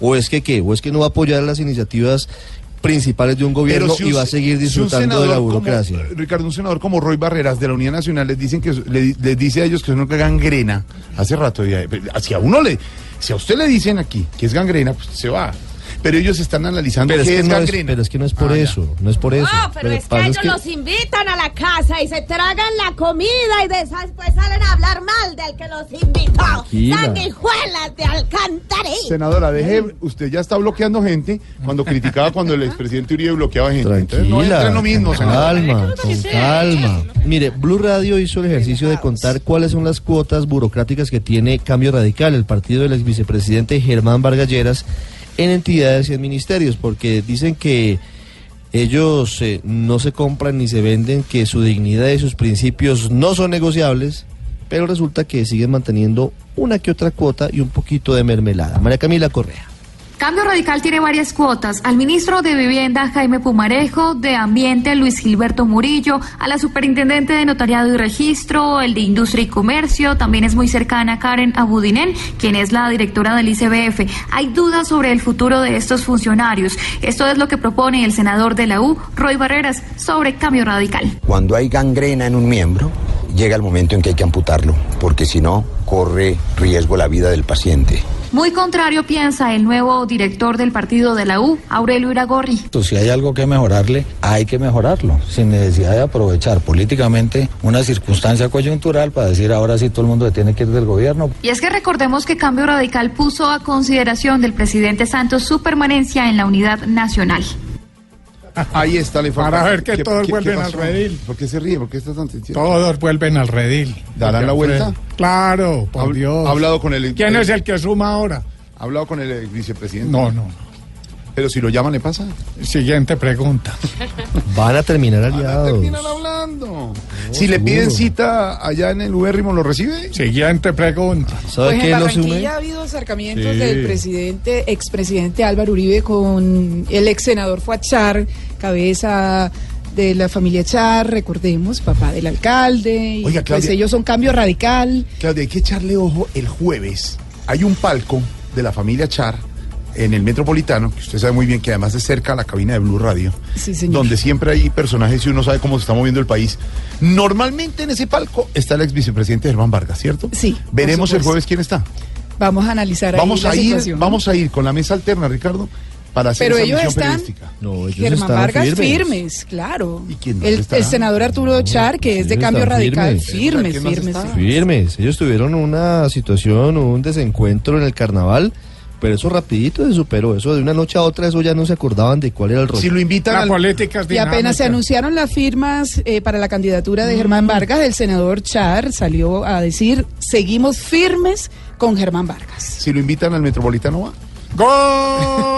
¿O es que qué? ¿O es que no va a apoyar las iniciativas principales de un gobierno si y va a seguir si disfrutando de la como- burocracia? Ricardo, un senador como Roy Barreras de la Unidad Nacional les dicen que le- les dice a ellos que es una gangrena. Hace rato ya, si a uno le, si a usted le dicen aquí que es gangrena, pues se va. Pero ellos están analizando Pero es, que es no es, pero es que no es por Ah, ya. eso, no es por eso. No, pero es que ellos los invitan a la casa y se tragan la comida y después salen a hablar mal del que los invitó. Tranquila. Sanguijuelas de alcantarilla. Senadora, deje, usted ya está bloqueando gente cuando criticaba cuando el expresidente Uribe bloqueaba gente. Entonces no en lo mismo, con senadora. calma, con calma. Mire, Blue Radio hizo el ejercicio de contar cuáles son las cuotas burocráticas que tiene Cambio Radical, el partido del ex vicepresidente Germán Vargas Lleras, en entidades y en ministerios, porque dicen que ellos eh, no se compran ni se venden, que su dignidad y sus principios no son negociables, pero resulta que siguen manteniendo una que otra cuota y un poquito de mermelada. María Camila Correa. Cambio Radical tiene varias cuotas. Al ministro de Vivienda, Jaime Pumarejo, de Ambiente, Luis Gilberto Murillo, a la superintendente de Notariado y Registro, el de Industria y Comercio, también es muy cercana Karen Abudinen, quien es la directora del ICBF. Hay dudas sobre el futuro de estos funcionarios. Esto es lo que propone el senador de la U, Roy Barreras, sobre Cambio Radical. Cuando hay gangrena en un miembro, llega el momento en que hay que amputarlo, porque si no, corre riesgo la vida del paciente. Muy contrario piensa el nuevo director del partido de la U, Aurelio Iragorri. Si hay algo que mejorarle, hay que mejorarlo, sin necesidad de aprovechar políticamente una circunstancia coyuntural para decir ahora sí todo el mundo tiene que ir del gobierno. Y es que recordemos que Cambio Radical puso a consideración del presidente Santos su permanencia en la unidad nacional. Ahí está la información. Para ver que ¿Qué- todos vuelven al redil. ¿Por qué se ríe? ¿Por qué está tan tenso? Todos vuelven al redil. ¿Darán la vuelta? Claro, por Dios. ha hablado con el- ¿Quién es el que suma ahora? ¿Ha hablado con el eh, vicepresidente? No, no. Pero si lo llaman, ¿le pasa? Siguiente pregunta. Van a terminar aliados. Terminan hablando. si le piden cita allá en el Ubérrimo, ¿lo recibe? Siguiente pregunta. ¿Sabe Pues qué en? Barranquilla ha habido acercamientos Sí. del presidente, expresidente Álvaro Uribe con el ex senador Fuad Char, cabeza de la familia Char, recordemos, papá del alcalde. y Oiga, pues Claudia. ellos son cambio radical. Claudia, hay que echarle ojo el jueves. Hay un palco de la familia Char en el Metropolitano, que usted sabe muy bien que además es cerca a la cabina de Blue Radio, Sí, señor. donde siempre hay personajes y uno sabe cómo se está moviendo el país. Normalmente en ese palco está el ex vicepresidente Germán Vargas, ¿cierto? Sí. Veremos el jueves quién está. Vamos a analizar ahí Vamos la a ir, situación. vamos a ir con la mesa alterna, Ricardo, para hacer Pero esa ellos misión están. No, ellos Germán están Vargas firmes. firmes, claro. quién más el, el senador Arturo Char, que es de cambio radical, firmes. ¿Quién firmes. Firmes. Ellos tuvieron una situación, un desencuentro en el carnaval, pero eso rapidito se superó. Eso de una noche a otra, eso ya no se acordaban de cuál era el rol. Si lo invitan La al- política es Y apenas se anunciaron las firmas eh, para la candidatura de Mm. Germán Vargas, el senador Char salió a decir, seguimos firmes con Germán Vargas. si lo invitan al Metropolitano va.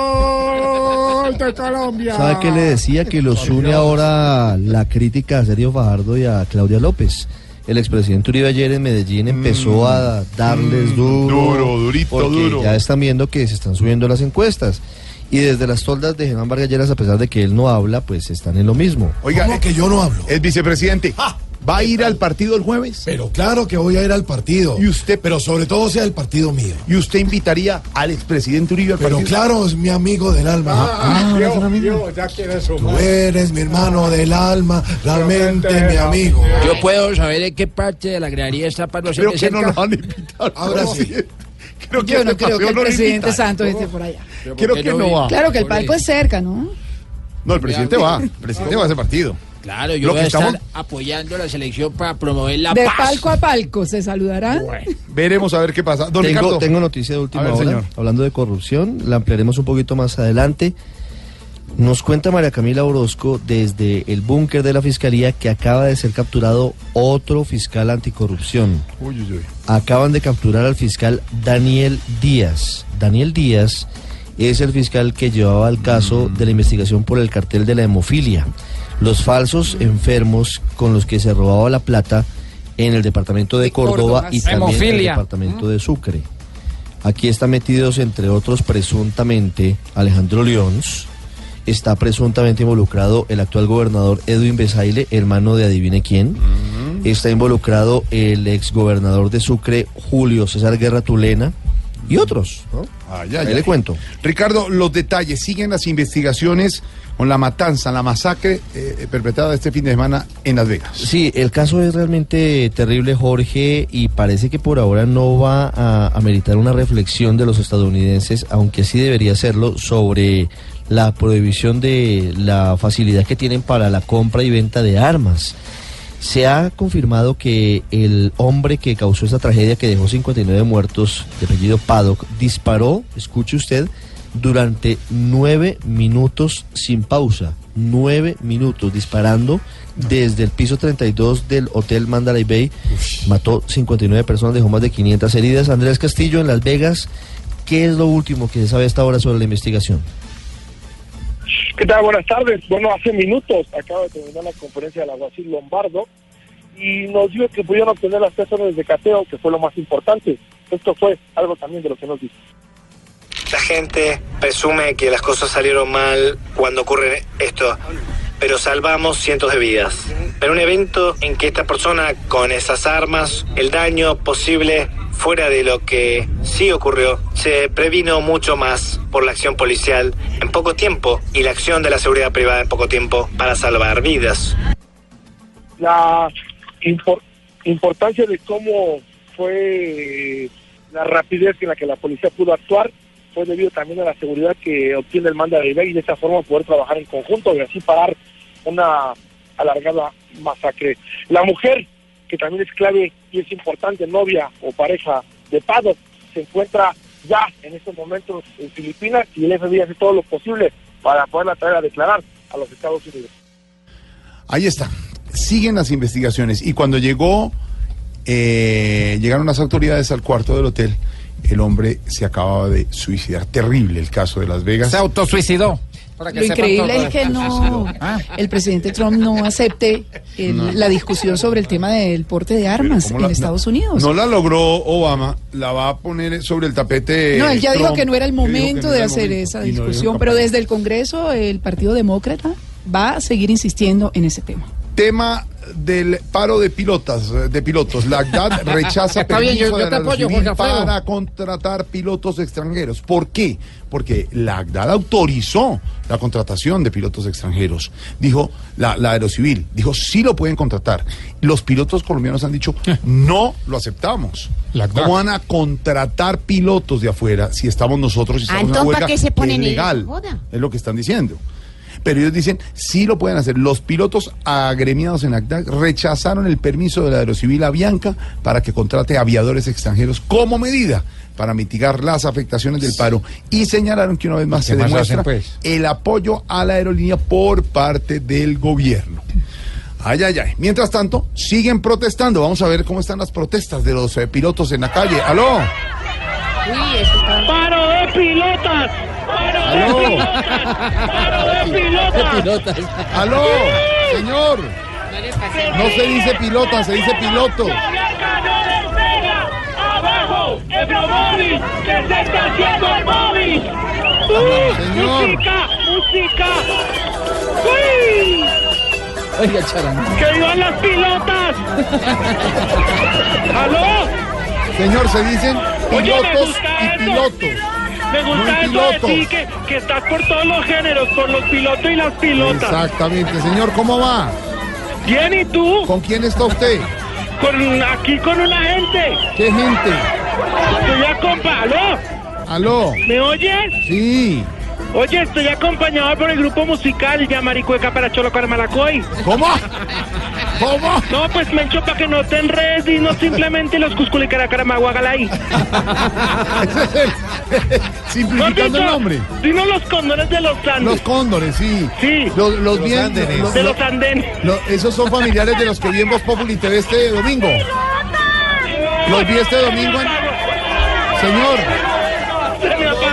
¡Gol de Colombia! ¿Sabe qué le decía? Que los une ahora la crítica a Sergio Fajardo y a Claudia López. El expresidente Uribe ayer en Medellín empezó a darles duro. Mm. duro, durito, porque duro. Ya están viendo que se están subiendo las encuestas. Y desde las toldas de Germán Vargas Lleras, a pesar de que él no habla, pues están en lo mismo. Oiga, que yo no hablo. El vicepresidente va a ir al partido el jueves. Pero claro que voy a ir al partido. Y usted, Pero sobre todo sea el partido mío. y usted invitaría al expresidente Uribe al Pero partido. claro, es mi amigo del alma. Ah, Ah, un amigo. Dios, ya Tú eres mi hermano del alma, realmente mi amigo. Yo puedo saber en qué parte de la gradería está para no Creo que no lo van a invitar. Ahora sí. Creo que Yo no creo que el no presidente. Santos esté por allá. Creo que no va. Claro que el palco es cerca, ¿no? No, el presidente va. El presidente va a ese partido. Claro, yo Lo voy a que estar estamos- apoyando a la selección para promover la De paz. palco a palco se saludarán. Veremos a ver qué pasa. Don tengo, Ricardo. tengo noticia de última ver, hora, señor. hablando de corrupción, la ampliaremos un poquito más adelante. Nos cuenta María Camila Orozco desde el búnker de la Fiscalía que acaba de ser capturado otro fiscal anticorrupción. Uy, uy, uy. Acaban de capturar al fiscal Daniel Díaz. Daniel Díaz es el fiscal que llevaba el caso de la investigación por el cartel de la hemofilia. Los falsos enfermos con los que se robaba la plata en el departamento de, De Córdoba, Córdoba, y también en el departamento de Sucre. Aquí están metidos, entre otros, presuntamente Alejandro Leons. Está presuntamente involucrado el actual gobernador Edwin Besaile, hermano de adivine quién. Está involucrado el exgobernador de Sucre, Julio César Guerra Tulena, y otros. Ahí ay. le cuento. Ricardo, los detalles. Siguen las investigaciones con la matanza, la masacre eh, perpetrada este fin de semana en Las Vegas. Sí, el caso es realmente terrible, Jorge, y parece que por ahora no va a ameritar una reflexión de los estadounidenses, aunque sí debería hacerlo, sobre la prohibición de la facilidad que tienen para la compra y venta de armas. Se ha confirmado que el hombre que causó esta tragedia, que dejó 59 muertos, de apellido Paddock, disparó, escuche usted, durante nueve minutos sin pausa. Nueve minutos disparando desde el piso 32 del Hotel Mandalay Bay. Mató 59 personas, dejó más de 500 heridas. Andrés Castillo en Las Vegas. ¿Qué es lo último que se sabe hasta ahora sobre la investigación? ¿Qué tal? Buenas tardes. Bueno, hace minutos acaba de terminar la conferencia del alguacil Lombardo y nos dijo que pudieron obtener las tres órdenes de cateo, que fue lo más importante. Esto fue algo también de lo que nos dijo. La gente presume que las cosas salieron mal cuando ocurre esto, pero salvamos cientos de vidas. En un evento en que esta persona con esas armas, el daño posible fuera de lo que sí ocurrió, se previno mucho más por la acción policial en poco tiempo y la acción de la seguridad privada en poco tiempo para salvar vidas. La impor- importancia de cómo fue la rapidez en la que la policía pudo actuar fue debido también a la seguridad que obtiene el mando de y de esa forma poder trabajar en conjunto y así parar una alargada masacre. La mujer, que también es clave y es importante, novia o pareja de Pado, se encuentra ya en estos momentos en Filipinas y el FBI hace todo lo posible para poderla traer a declarar a los Estados Unidos. Ahí está. Siguen las investigaciones. Y cuando llegó, eh, llegaron las autoridades al cuarto del hotel, el hombre se acababa de suicidar. Terrible el caso de Las Vegas. Se autosuicidó. Para Lo increíble es que no, Ah. el presidente Trump no acepte el- No. la discusión sobre el tema del porte de armas ¿Cómo en la- Estados Unidos. No la logró Obama, la va a poner sobre el tapete. No, él ya dijo que no era el momento no de hacer momento, esa discusión, pero desde el Congreso el Partido Demócrata va a seguir insistiendo en ese tema. Tema del paro de pilotas, de pilotos. La ACDAD rechaza permiso de la apoyo, para contratar pilotos extranjeros. ¿Por qué? Porque la ACDAD autorizó la contratación de pilotos extranjeros. Dijo la, la Aerocivil, dijo sí lo pueden contratar. Los pilotos colombianos han dicho no lo aceptamos. ¿Cómo van a contratar pilotos de afuera si estamos nosotros y Ah, estamos en una entonces, ¿para huelga qué se ponen ilegal? Joda. Es lo que están diciendo. Pero ellos dicen, sí lo pueden hacer. Los pilotos agremiados en ACDAC rechazaron el permiso de la Aerocivil Avianca para que contrate aviadores extranjeros como medida para mitigar las afectaciones del paro y señalaron que una vez más ¿Qué se más demuestra hacen, pues? el apoyo a la aerolínea por parte del gobierno. Ay, ay, ay. Mientras tanto, siguen protestando. Vamos a ver cómo están las protestas de los eh, pilotos en la calle. ¡Aló! ¡Paro de pilotas! ¡Paro de ¡Aló! pilotas! ¡Paro de pilotas! ¡Aló! Señor. No se dice pilota, se dice piloto. ¡Blanca no despega! ¡Abajo! ¡Ebromóvil! ¡Que se está haciendo el móvil! Señor. ¡Música! ¡Música! ¡Uy! Oiga, charango. ¡Que vivan las pilotas! ¿Aló? Señor, se dicen Oye, pilotos gusta y pilotos. Me gusta eso de ti, que, que estás por todos los géneros, por los pilotos y las pilotas. Exactamente. Señor, ¿cómo va? Bien, ¿y tú? ¿Con quién está usted? Con, aquí con una gente. ¿Qué gente? Estoy acompañado. ¿Aló? ¿Me oyes? Sí. Oye, estoy acompañado por el grupo musical Yamaricueca para Cholo Caramalacoy. ¿Cómo? ¿Cómo? No, pues Mencho, para que no te enredes y no simplemente los el- simplificando el nombre. Dinos los cóndores de los Andes. Los cóndores, sí. Sí. Los, los Los bien- andenes. los- De los- andenes. esos son familiares de los que vi en Voz Populi TV este domingo. Los vi este domingo en... Señor.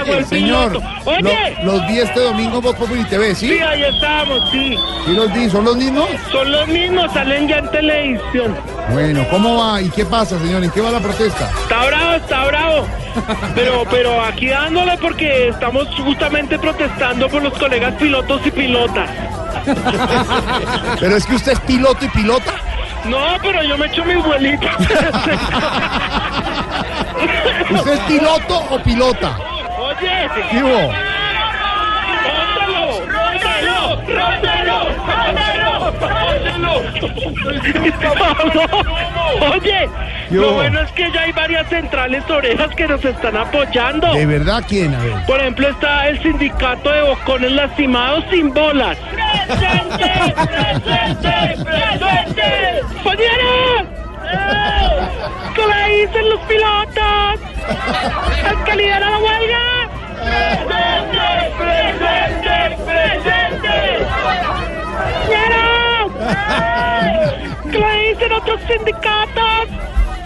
El Señor. Oye. lo- los vi este domingo Voz Populi TV, ¿sí? Sí, ahí estamos, sí. ¿Sí los vi? ¿Son los mismos? Son los mismos, salen ya en televisión. Bueno, ¿cómo va? ¿Y qué pasa, señor? ¿En qué va la protesta? Está bravo, está bravo. Pero, pero aquí dándole porque estamos justamente protestando por los colegas pilotos y pilotas. Pero es que usted es piloto y pilota. No, pero yo me echo mis vuelitas. ¿Usted es piloto o pilota? Oye. ¿Qué hubo? ¡Rótalo! ¡Rótalo! ¡Rótalo! ¡Rótalo! Oye, ¿Qué lo bueno es que ya hay varias centrales orejas que nos están apoyando. ¿De verdad quién? A ver. Por ejemplo, está el sindicato de bocones lastimados sin bolas. ¡Presente! ¡Presente! ¡Presente! ¡Compañeros! ¿Qué le dicen los pilotos? ¿El que lidera la huelga? ¡Presente! ¡Presente! ¡Presente! ¡Compañeros! ¿Qué le dicen otros sindicatos?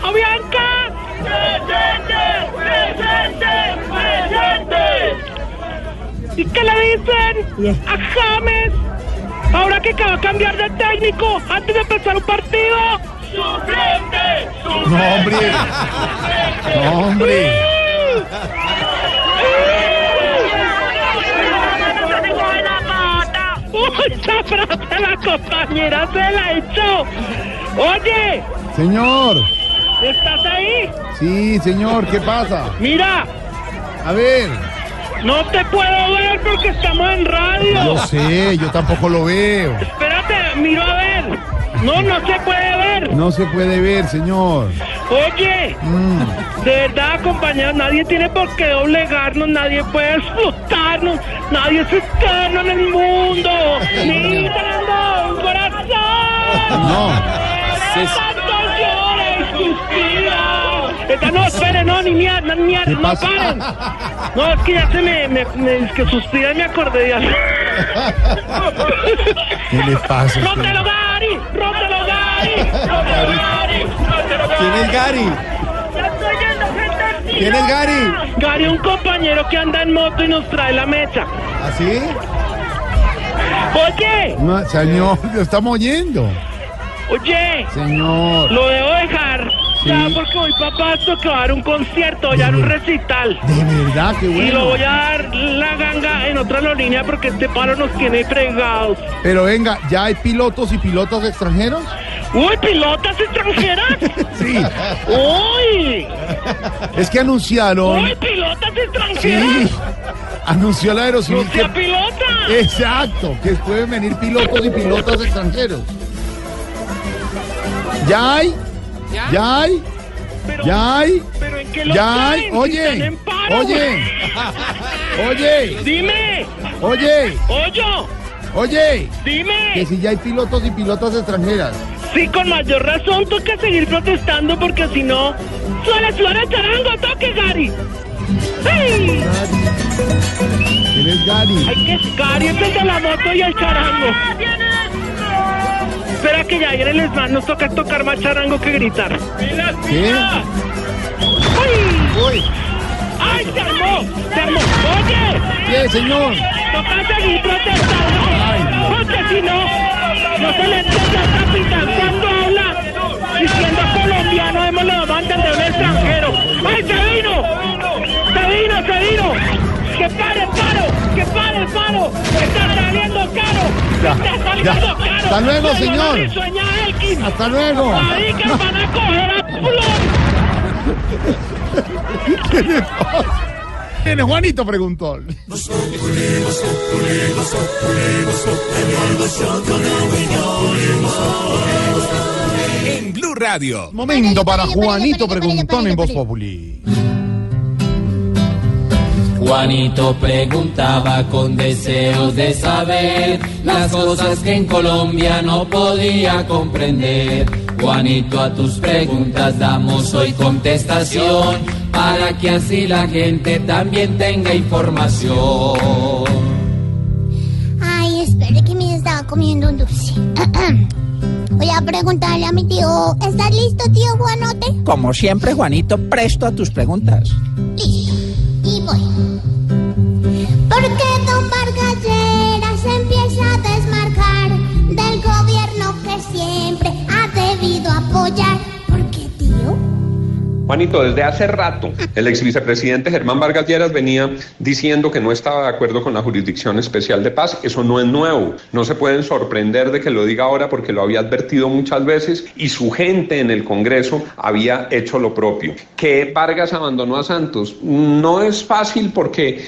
¡A Bianca! ¡Presente! ¡Presente! qué le dicen a James? Ahora que acaba de cambiar de técnico antes de empezar un partido. ¡Suplente! No, hombre. No, hombre. ¡Uy, esa frase la compañera se la echó! Oye, Señor. ¿estás ahí? Sí, señor, ¿qué pasa? Mira, A ver. no te puedo ver porque estamos en radio. Yo sé, yo tampoco lo veo. Espérate, miro a ver. No, no se puede ver. No se puede ver, señor. Oye, Mm. de verdad, compañeros, nadie tiene por qué doblegarnos, nadie puede explotarnos, nadie es externo en el mundo. ¡Mira, un corazón! No. ¡Tanto llora y suspira! Esta- No, espere, no, ni mierda, ni mierda, no pasa? paren. No, es que ya se me, me, me- es que suspira y me acordé de algo. ¿Qué le pasa? ¡Rótelo, Gary! ¡Rótelo, Gary! ¡Rótelo, Gary! ¡Rótelo, ¿Quién es Gary? ¡Ya estoy yendo, gente ¿Quién es Gary? Gary, un compañero que anda en moto y nos trae la mecha. ¿Así? Oye, No, señor, lo estamos oyendo. oye, Señor. lo debo dejar. Ya, porque hoy papá toca dar un concierto, voy a dar un recital. De verdad, qué Y lo bueno. voy a dar la ganga en otra aerolínea porque este palo nos tiene fregados. Pero venga, ¿ya hay pilotos y pilotos extranjeros? ¡Uy, pilotas extranjeras! Sí. ¡Uy! Es que anunciaron. ¡Uy, pilotas extranjeras! Sí. Anunció la aerocivil ¡No sea que. pilota! Exacto, que pueden venir pilotos y pilotos extranjeros. ¿Ya hay? ¿Ya hay? ¿Ya hay? ¿Pero en qué lo ¿Ya hay? traen? Si Oye, están en paro. oye, oye, ¡Dime! oye, ¡Oye! oye, ¡Dime! que si ya hay pilotos y pilotas extranjeras. Sí, con mayor razón toca seguir protestando porque si no... ¡Suena, suena el charango! ¡Toque, Gary! ¡Ay! ¿Quién es Gary? ¡Ay, que es Gary! Es el de la moto y el charango. Espera que ya viene el esman, nos toca tocar más charango que gritar. ¿Qué? ¡Ay! Uy, ¡Ay, se armó! ¡Se armó! ¡Oye! ¿qué, señor? Toca seguir protestando. Porque si no, no se le entiende al capitán cuando habla diciendo colombiano, hemos vamos a entender un extranjero. ¡Ay, se vino! ¡Se vino, se vino! ¡Que pare, pare, paro! ¡Está saliendo caro! Ya, ¡Está saliendo ya. caro! Hasta luego, señor. Hasta luego. Ahí que van a coger a Plon. ¿Qué le pasa? Juanito preguntó. En Blue Radio. Momento para Juanito preguntón en Voz Populi. Juanito preguntaba con deseos de saber las cosas que en Colombia no podía comprender. Juanito, a tus preguntas damos hoy contestación para que así la gente también tenga información. Ay, espere que me estaba comiendo un dulce. Voy a preguntarle a mi tío. ¿Estás listo, tío Juanote? Como siempre, Juanito, presto a tus preguntas. Listo. Y voy. ¿Por qué Don Vargas Lleras se empieza a desmarcar del gobierno que siempre ha debido apoyar? Juanito, desde hace rato el ex vicepresidente Germán Vargas Lleras venía diciendo que no estaba de acuerdo con la Jurisdicción Especial de Paz. Eso no es nuevo. No se pueden sorprender de que lo diga ahora porque lo había advertido muchas veces y su gente en el Congreso había hecho lo propio. ¿Que Vargas abandonó a Santos? No es fácil porque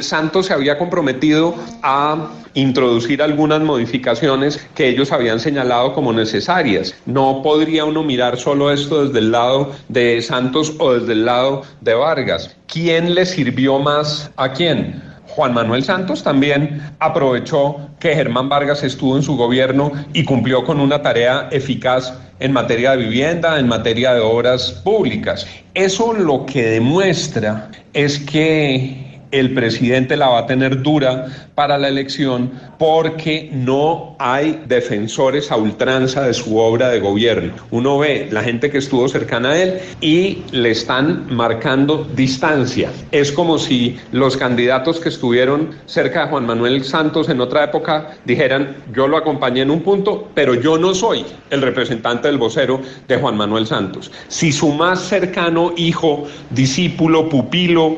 Santos se había comprometido a introducir algunas modificaciones que ellos habían señalado como necesarias. No podría uno mirar solo esto desde el lado de Santos o desde el lado de Vargas. ¿Quién le sirvió más a quién? Juan Manuel Santos también aprovechó que Germán Vargas estuvo en su gobierno y cumplió con una tarea eficaz en materia de vivienda, en materia de obras públicas. Eso lo que demuestra es que el presidente la va a tener dura para la elección porque no hay defensores a ultranza de su obra de gobierno. Uno ve la gente que estuvo cercana a él y le están marcando distancia. Es como si los candidatos que estuvieron cerca de Juan Manuel Santos en otra época dijeran, yo lo acompañé en un punto, pero yo no soy el representante del vocero de Juan Manuel Santos. Si su más cercano hijo, discípulo, pupilo,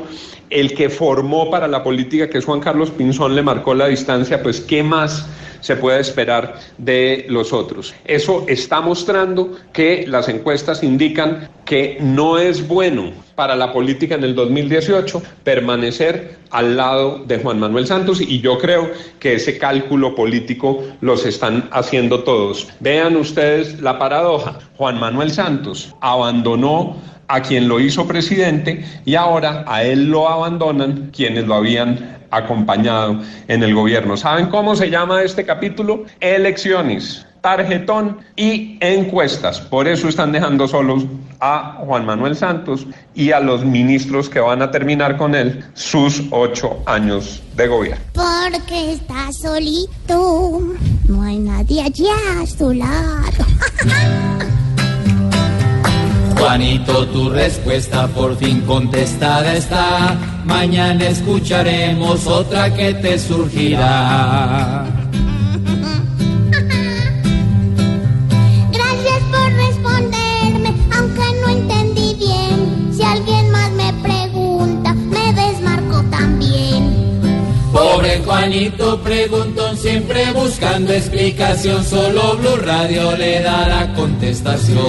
el que formó para la política, que es Juan Carlos Pinzón, le marcó la distancia, pues ¿qué más se puede esperar de los otros? Eso está mostrando que las encuestas indican que no es bueno para la política en el 2018 permanecer al lado de Juan Manuel Santos y yo creo que ese cálculo político los están haciendo todos. Vean ustedes la paradoja. Juan Manuel Santos abandonó a quien lo hizo presidente y ahora a él lo abandonan quienes lo habían acompañado en el gobierno. ¿Saben cómo se llama este capítulo? Elecciones, tarjetón y encuestas. Por eso están dejando solos a Juan Manuel Santos y a los ministros que van a terminar con él sus ocho años de gobierno. Porque estás solito, no hay nadie allá a su lado. Juanito, tu respuesta por fin contestada está. Mañana escucharemos otra que te surgirá. Gracias por responderme, aunque no entendí bien. Si alguien más me pregunta, me desmarco también. Pobre Juanito preguntón, siempre buscando explicación. Solo Blue Radio le da la contestación.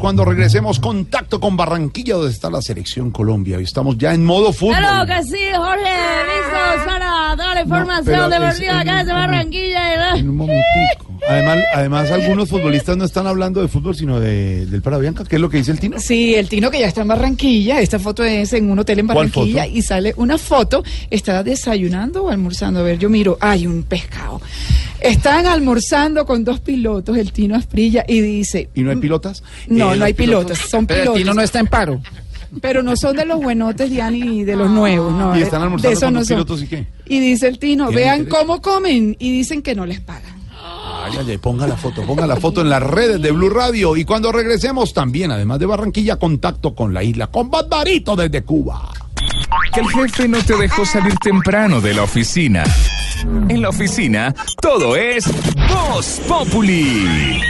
Cuando regresemos, contacto con Barranquilla, donde está la selección Colombia. Estamos ya en modo fútbol. Claro que sí, Jorge, listos para dar información pero de es- partida acá desde Barranquilla. En un momentico. Además, además, algunos futbolistas no están hablando de fútbol, sino de, del Parabianca. ¿Qué es lo que dice el Tino? Sí, el Tino que ya está en Barranquilla. Esta foto es en un hotel en ¿Cuál Barranquilla y sale una foto. ¿Está desayunando o almorzando? A ver, yo miro. Hay un pescado. Están almorzando con dos pilotos, el Tino Asprilla, y dice. ¿Y no hay pilotas? No, Eh, no hay pilotos, son Pero el pilotos. Tino no está en paro. Pero no son de los buenotes, Diana, y de los nuevos, ¿no? ¿Y están de almorzando esos con no los son. pilotos y qué? Y dice el Tino, ¿Tiene vean interés? cómo comen, y dicen que no les pagan. Ay, ay, ay, ponga la foto, ponga la foto en las redes de Blue Radio. Y cuando regresemos, también, además de Barranquilla, contacto con la isla, con Barbarito desde Cuba. Que el jefe no te dejó salir temprano de la oficina. En la oficina, todo es Voz Populi.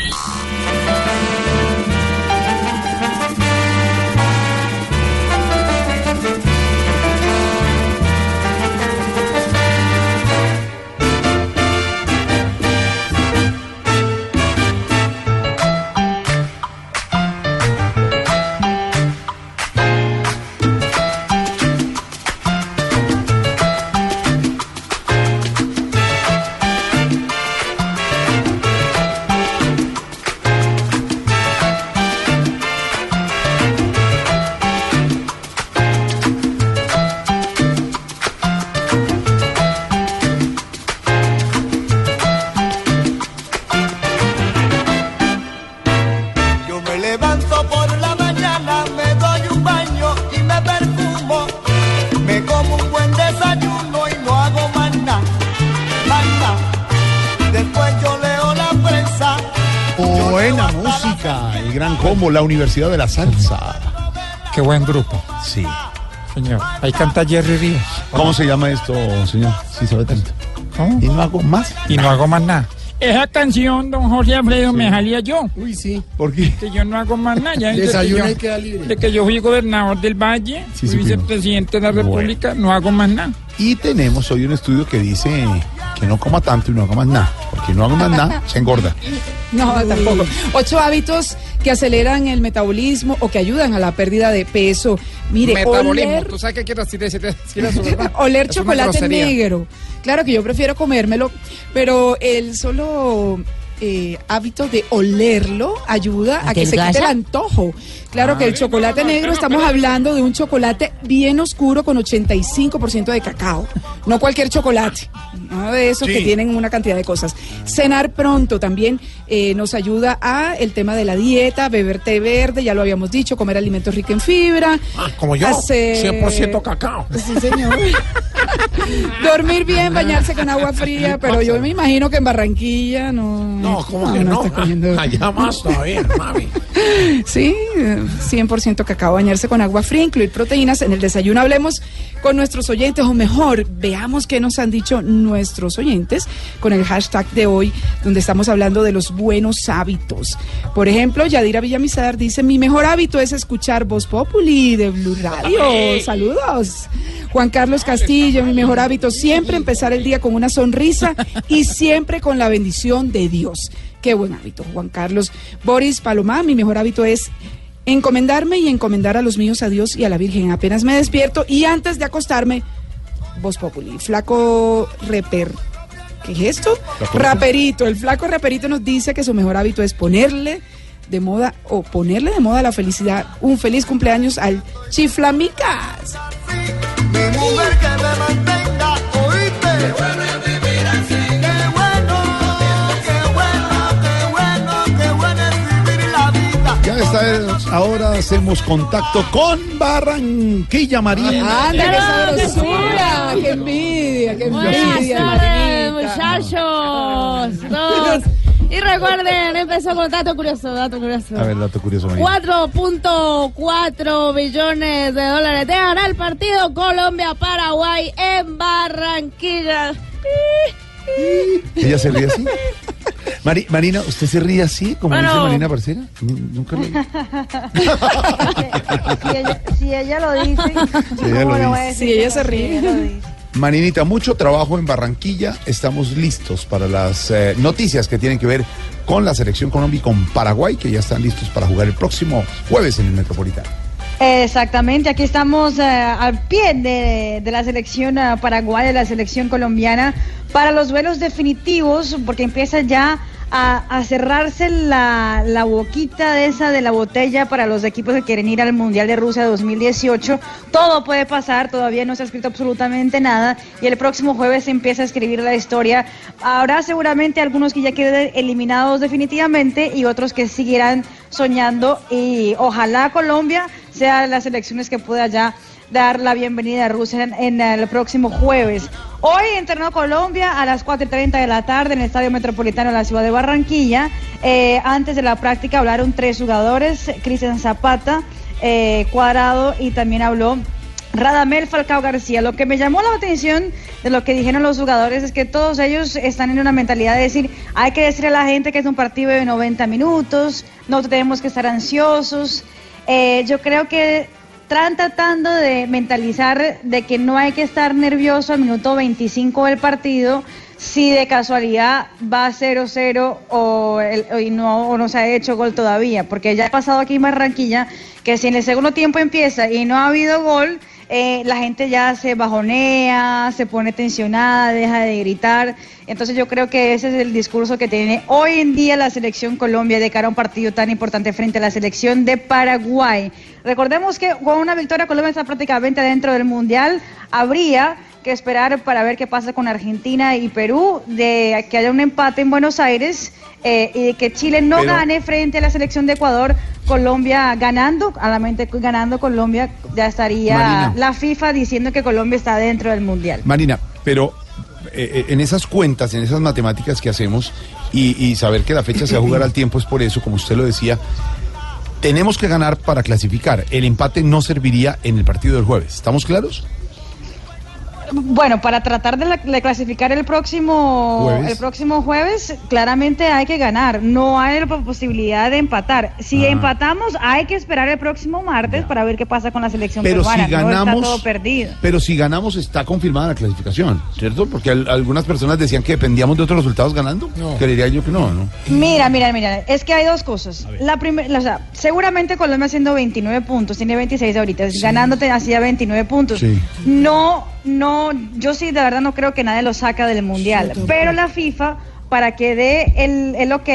Buena música, el gran combo, la Universidad de la Salsa. Qué buen grupo. Sí. Señor, ahí canta Jerry Ríos. ¿Cómo se llama esto, señor? Sí, sabe tanto. Y no hago más. Y no hago más nada. Esa canción, don Jorge Alfredo, me salía yo. Uy, sí. ¿Por qué? Que yo no hago más nada. Ya Desayuna que y queda libre. De que yo fui gobernador del Valle, Sí, fui vicepresidente de la Bueno. República, no hago más nada. Y tenemos hoy un estudio que dice que no coma tanto y no haga más nada. Porque no haga más nada, se engorda. No, tampoco. Ocho hábitos que aceleran el metabolismo o que ayudan a la pérdida de peso. Mire, Metabolismo. oler, ¿Tú sabes qué quiero decir? oler Es chocolate negro. Claro que yo prefiero comérmelo, pero el solo eh, hábito de olerlo ayuda a que se quite el antojo. Claro que el chocolate negro, estamos hablando de un chocolate bien oscuro con 85% de cacao. No cualquier chocolate, no de esos Sí. que tienen una cantidad de cosas. Cenar pronto también eh, nos ayuda a el tema de la dieta, beber té verde, ya lo habíamos dicho, comer alimentos ricos en fibra. como yo, hacer- 100% cacao. Sí, señor. Dormir bien, bañarse con agua fría, pero yo me imagino que en Barranquilla no. No, ¿cómo que no? comiendo- Allá más todavía, mami. Sí, eh, 100% cacao, bañarse con agua fría, incluir proteínas en el desayuno. Hablemos con nuestros oyentes, o mejor, veamos qué nos han dicho nuestros oyentes con el hashtag de hoy, donde estamos hablando de los buenos hábitos. Por ejemplo, Yadira Villamizar dice: Mi mejor hábito es escuchar Voz Populi de Blue Radio. Saludos. Juan Carlos Castillo, mi mejor hábito, siempre empezar el día con una sonrisa y siempre con la bendición de Dios. Qué buen hábito, Juan Carlos. Boris Palomá, mi mejor hábito es encomendarme y encomendar a los míos a Dios y a la Virgen. Apenas me despierto y antes de acostarme, Voz Populi. Flaco Reper. ¿Qué es esto? Raperito. El flaco Raperito nos dice que su mejor hábito es ponerle de moda o ponerle de moda la felicidad. Un feliz cumpleaños al Chiflamicas. Ahora hacemos contacto con Barranquilla Marina. ¡Anda, qué sabrosura! ¡Qué envidia, qué Buenas envidia! tardes, muchachos. Dos. Y recuerden, empezó con dato curioso, dato curioso. A ver, dato curioso, Marina. 4.4 billones de dólares de ganar el partido Colombia-Paraguay en Barranquilla. ¿Ella se ríe así? Mari- Marina, ¿usted se ríe así, como Bueno. dice Marina Parcera? Nunca lo si, ella, si ella lo dice, Si ella lo ¿cómo le voy a dice. decir Si ella se ríe. Si ella. Marinita, mucho trabajo en Barranquilla. Estamos listos para las eh, noticias que tienen que ver con la selección Colombia y con Paraguay, que ya están listos para jugar el próximo jueves en el Metropolitano. Exactamente, aquí estamos eh, al pie de, la selección eh, paraguaya, de la selección colombiana, para los duelos definitivos, porque empieza ya a, a cerrarse la, la boquita de esa de la botella para los equipos que quieren ir al Mundial de Rusia 2018. Todo puede pasar, todavía no se ha escrito absolutamente nada, y el próximo jueves se empieza a escribir la historia. Habrá seguramente algunos que ya queden eliminados definitivamente y otros que seguirán soñando, y ojalá Colombia sea las elecciones que pueda ya dar la bienvenida a Rusia en, el próximo jueves. Hoy entrenó Colombia a las 4.30 de la tarde en el Estadio Metropolitano de la ciudad de Barranquilla. Eh, antes de la práctica hablaron tres jugadores, Cristian Zapata, eh, Cuadrado y también habló Radamel Falcao García. Lo que me llamó la atención de lo que dijeron los jugadores es que todos ellos están en una mentalidad de decir, hay que decirle a la gente que es un partido de 90 minutos, no tenemos que estar ansiosos. Eh, yo creo que están tratando de mentalizar de que no hay que estar nervioso al minuto 25 del partido si de casualidad va 0-0 o, y no, o no se ha hecho gol todavía, porque ya ha pasado aquí en Barranquilla que si en el segundo tiempo empieza y no ha habido gol, eh, la gente ya se bajonea, se pone tensionada, deja de gritar. Entonces yo creo que ese es el discurso que tiene hoy en día la selección Colombia de cara a un partido tan importante frente a la selección de Paraguay. Recordemos que con una victoria Colombia está prácticamente dentro del Mundial. Habría que esperar para ver qué pasa con Argentina y Perú, de que haya un empate en Buenos Aires eh, y de que Chile no Pero- gane frente a la selección de Ecuador. Colombia ganando, a la mente ganando Colombia, ya estaría Marina. la FIFA diciendo que Colombia está dentro del Mundial. Marina, pero eh, eh, en esas cuentas, en esas matemáticas que hacemos y, y saber que la fecha se va a jugar al tiempo es por eso, como usted lo decía, tenemos que ganar para clasificar. El empate no serviría en el partido del jueves. ¿Estamos claros? Bueno, para tratar de, la- de clasificar el próximo Jueves. el próximo jueves, claramente hay que ganar. No hay la posibilidad de empatar. Si Ah. empatamos, hay que esperar el próximo martes para ver qué pasa con la selección Pero si peruana. no está ganamos, todo perdido. pero si ganamos está confirmada la clasificación, ¿cierto? Porque al- algunas personas decían que dependíamos de otros resultados ganando. Creería yo que no, ¿no? Mira, mira, mira, es que hay dos cosas. La primera, o sea, seguramente Colombia haciendo 29 puntos, tiene 26 ahorita, ganándote hacía 29 puntos. Sí. No, no, yo sí de verdad no creo que nadie lo saca del mundial, pero la FIFA para que dé el, el ok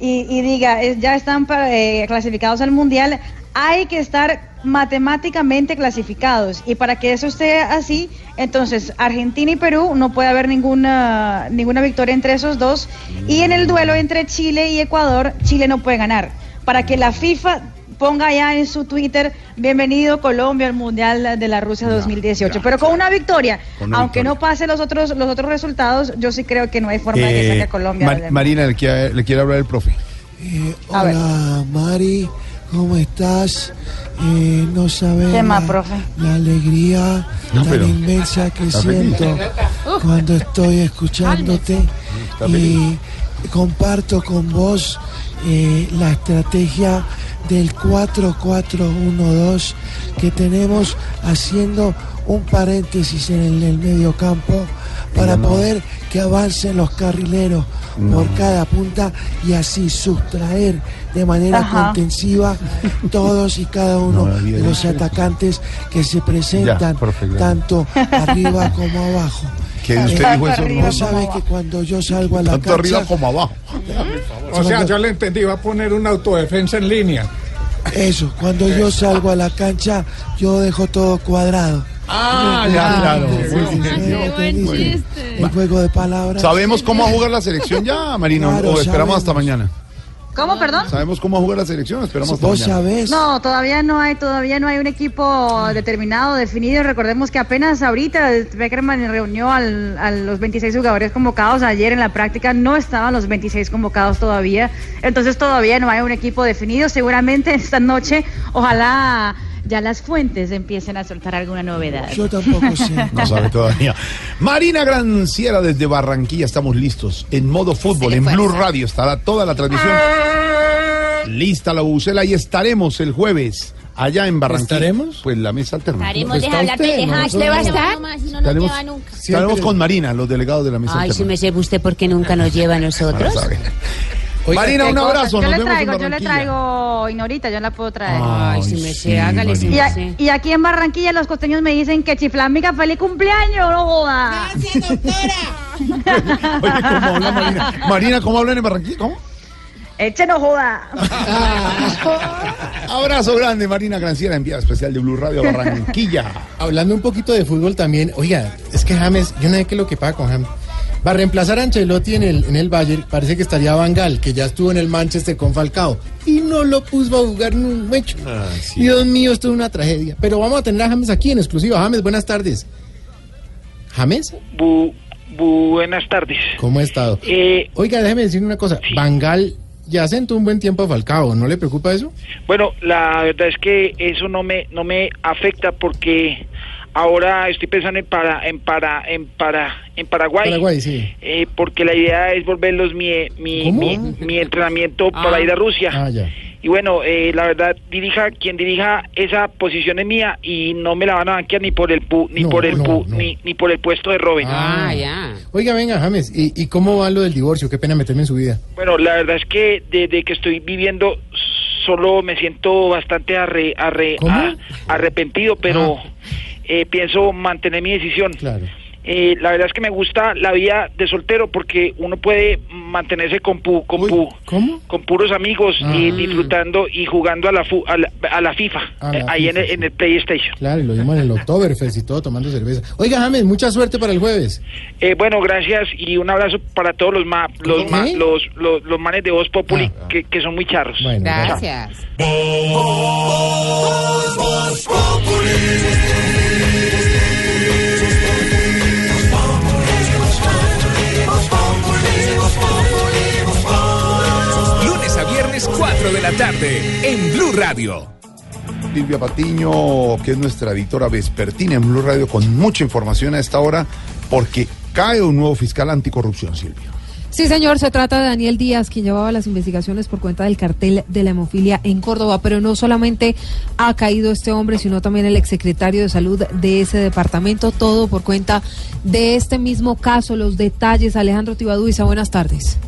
y, y diga, ya están eh, clasificados al Mundial, hay que estar matemáticamente clasificados. Y para que eso esté así, entonces Argentina y Perú no puede haber ninguna, ninguna victoria entre esos dos. Y en el duelo entre Chile y Ecuador, Chile no puede ganar. Para que la FIFA ponga ya en su Twitter, bienvenido Colombia al Mundial de la Rusia 2018. Pero con una victoria, Con una aunque no pase los otros, los otros resultados, yo sí creo que no hay forma de que Eh, saque a Colombia. Mar- Marina, le quiere, le quiere hablar el profe. A ver. Hola, Mari, ¿cómo estás? Eh, no sabes ¿Qué más, la, profe? la alegría No, tan pero- inmensa que siento cuando estoy escuchándote y comparto con vos eh, la estrategia del 4-4-1-2 que tenemos haciendo un paréntesis en el, el medio campo para No, no. poder que avancen los carrileros No. por cada punta y así sustraer de manera Ajá. contensiva todos y cada uno de los atacantes que se presentan ya. tanto arriba como abajo. Que usted dijo eso, no. sabés que cuando yo salgo a la Tanto cancha, arriba como abajo. O sea, yo le entendí, va a poner una autodefensa en línea. eso, cuando yo salgo a la cancha, yo dejo todo cuadrado. Ah, ya, claro. Sí, ¿entendiste? El juego de palabras. ¿Sabemos cómo va a jugar la selección ya, Marino? Claro, ¿O esperamos hasta mañana? ¿Cómo, perdón? ¿Sabemos cómo va a jugar la selección? Esperamos mañana. sabés. No, todavía no hay, todavía no hay un equipo determinado, definido. Recordemos que apenas ahorita Beckerman reunió al- a los 26 jugadores convocados. Ayer en la práctica no estaban los 26 convocados todavía. Entonces todavía no hay un equipo definido. Seguramente esta noche, ojalá ya las fuentes empiecen a soltar alguna novedad. Yo tampoco sé. No sabe todavía. Marina Granciera desde Barranquilla, estamos listos. En modo fútbol, en Blue Radio estará toda la transmisión. Lista la bucela y estaremos el jueves allá en Barranquilla. ¿Estaremos? Pues la mesa alterna. Estaremos, deja hablar pendejadas. ¿Usted va a estar? Nomás, si no nos Estaremos, lleva nunca. estaremos con Marina, los delegados de la mesa Ay, si alterna. me sepa usted por qué nunca nos lleva a nosotros. Marina, ¿Qué un abrazo. Yo le traigo, yo le traigo Ignorita, yo la puedo traer. Ay, si me sé, hágale, si Y, a- y aquí en Barranquilla los costeños me dicen que chiflámica, feliz cumpleaños, no joda. Oye, ¿cómo habla Marina? Marina, ¿cómo hablan en Barranquilla? ¿Cómo? Eche no joda. Abrazo grande, Marina Granciera, enviada especial de Blue Radio Barranquilla. Hablando un poquito de fútbol también, oiga, es que James, yo no sé qué es lo que pasa con James. Va a reemplazar a Ancelotti en el, en el Bayern, parece que estaría Van Gaal, que ya estuvo en el Manchester con Falcao, y no lo puso a jugar ni un mecho. Dios mío, esto es una tragedia. Pero vamos a tener a James aquí en exclusiva. James, buenas tardes. ¿James? Bu- buenas tardes. ¿Cómo ha estado? Eh, Oiga, déjeme decirle una cosa. Van Gaal ya sentó un buen tiempo a Falcao, ¿no le preocupa eso? bueno, la verdad es que eso no me no me afecta porque ahora estoy pensando en para en para en para en Paraguay. Paraguay, sí. Eh, porque la idea es volverlos mi mi, mi, mi entrenamiento para ir a Rusia. Ah, ya. Y bueno, eh, la verdad, dirija quien dirija esa posición es mía y no me la van a banquear ni por el pu, ni No, por el no, pu, no. ni, ni por el puesto de Robin. Ah, Oiga, venga, James, ¿y, y cómo va lo del divorcio? Qué pena meterme en su vida. Bueno, la verdad es que desde que estoy viviendo solo me siento bastante arre- arre- a- arrepentido, pero eh, pienso mantener mi decisión. Claro. Eh, la verdad es que me gusta la vida de soltero porque uno puede mantenerse con pu, con pu- con puros amigos y Ah. disfrutando y jugando a la fu- a la, a la FIFA A la eh, ahí en el, en el PlayStation. Claro, y lo llaman el Oktoberfest y todo tomando cerveza. Oiga, James, mucha suerte para el jueves. Eh, bueno, gracias y un abrazo para todos los ma- los, ma- los, los, los manes de Voz Populi que, que son muy charros. Bueno. Lunes 4 de la tarde, en Blue Radio. Silvia Patiño, que es nuestra editora vespertina en Blue Radio, con mucha información a esta hora, porque cae un nuevo fiscal anticorrupción, Silvia. Sí, señor, se trata de Daniel Díaz, quien llevaba las investigaciones por cuenta del cartel de la hemofilia en Córdoba, pero no solamente ha caído este hombre, sino también el exsecretario de salud de ese departamento, todo por cuenta de este mismo caso, los detalles. Alejandro Tibaduiza, buenas tardes.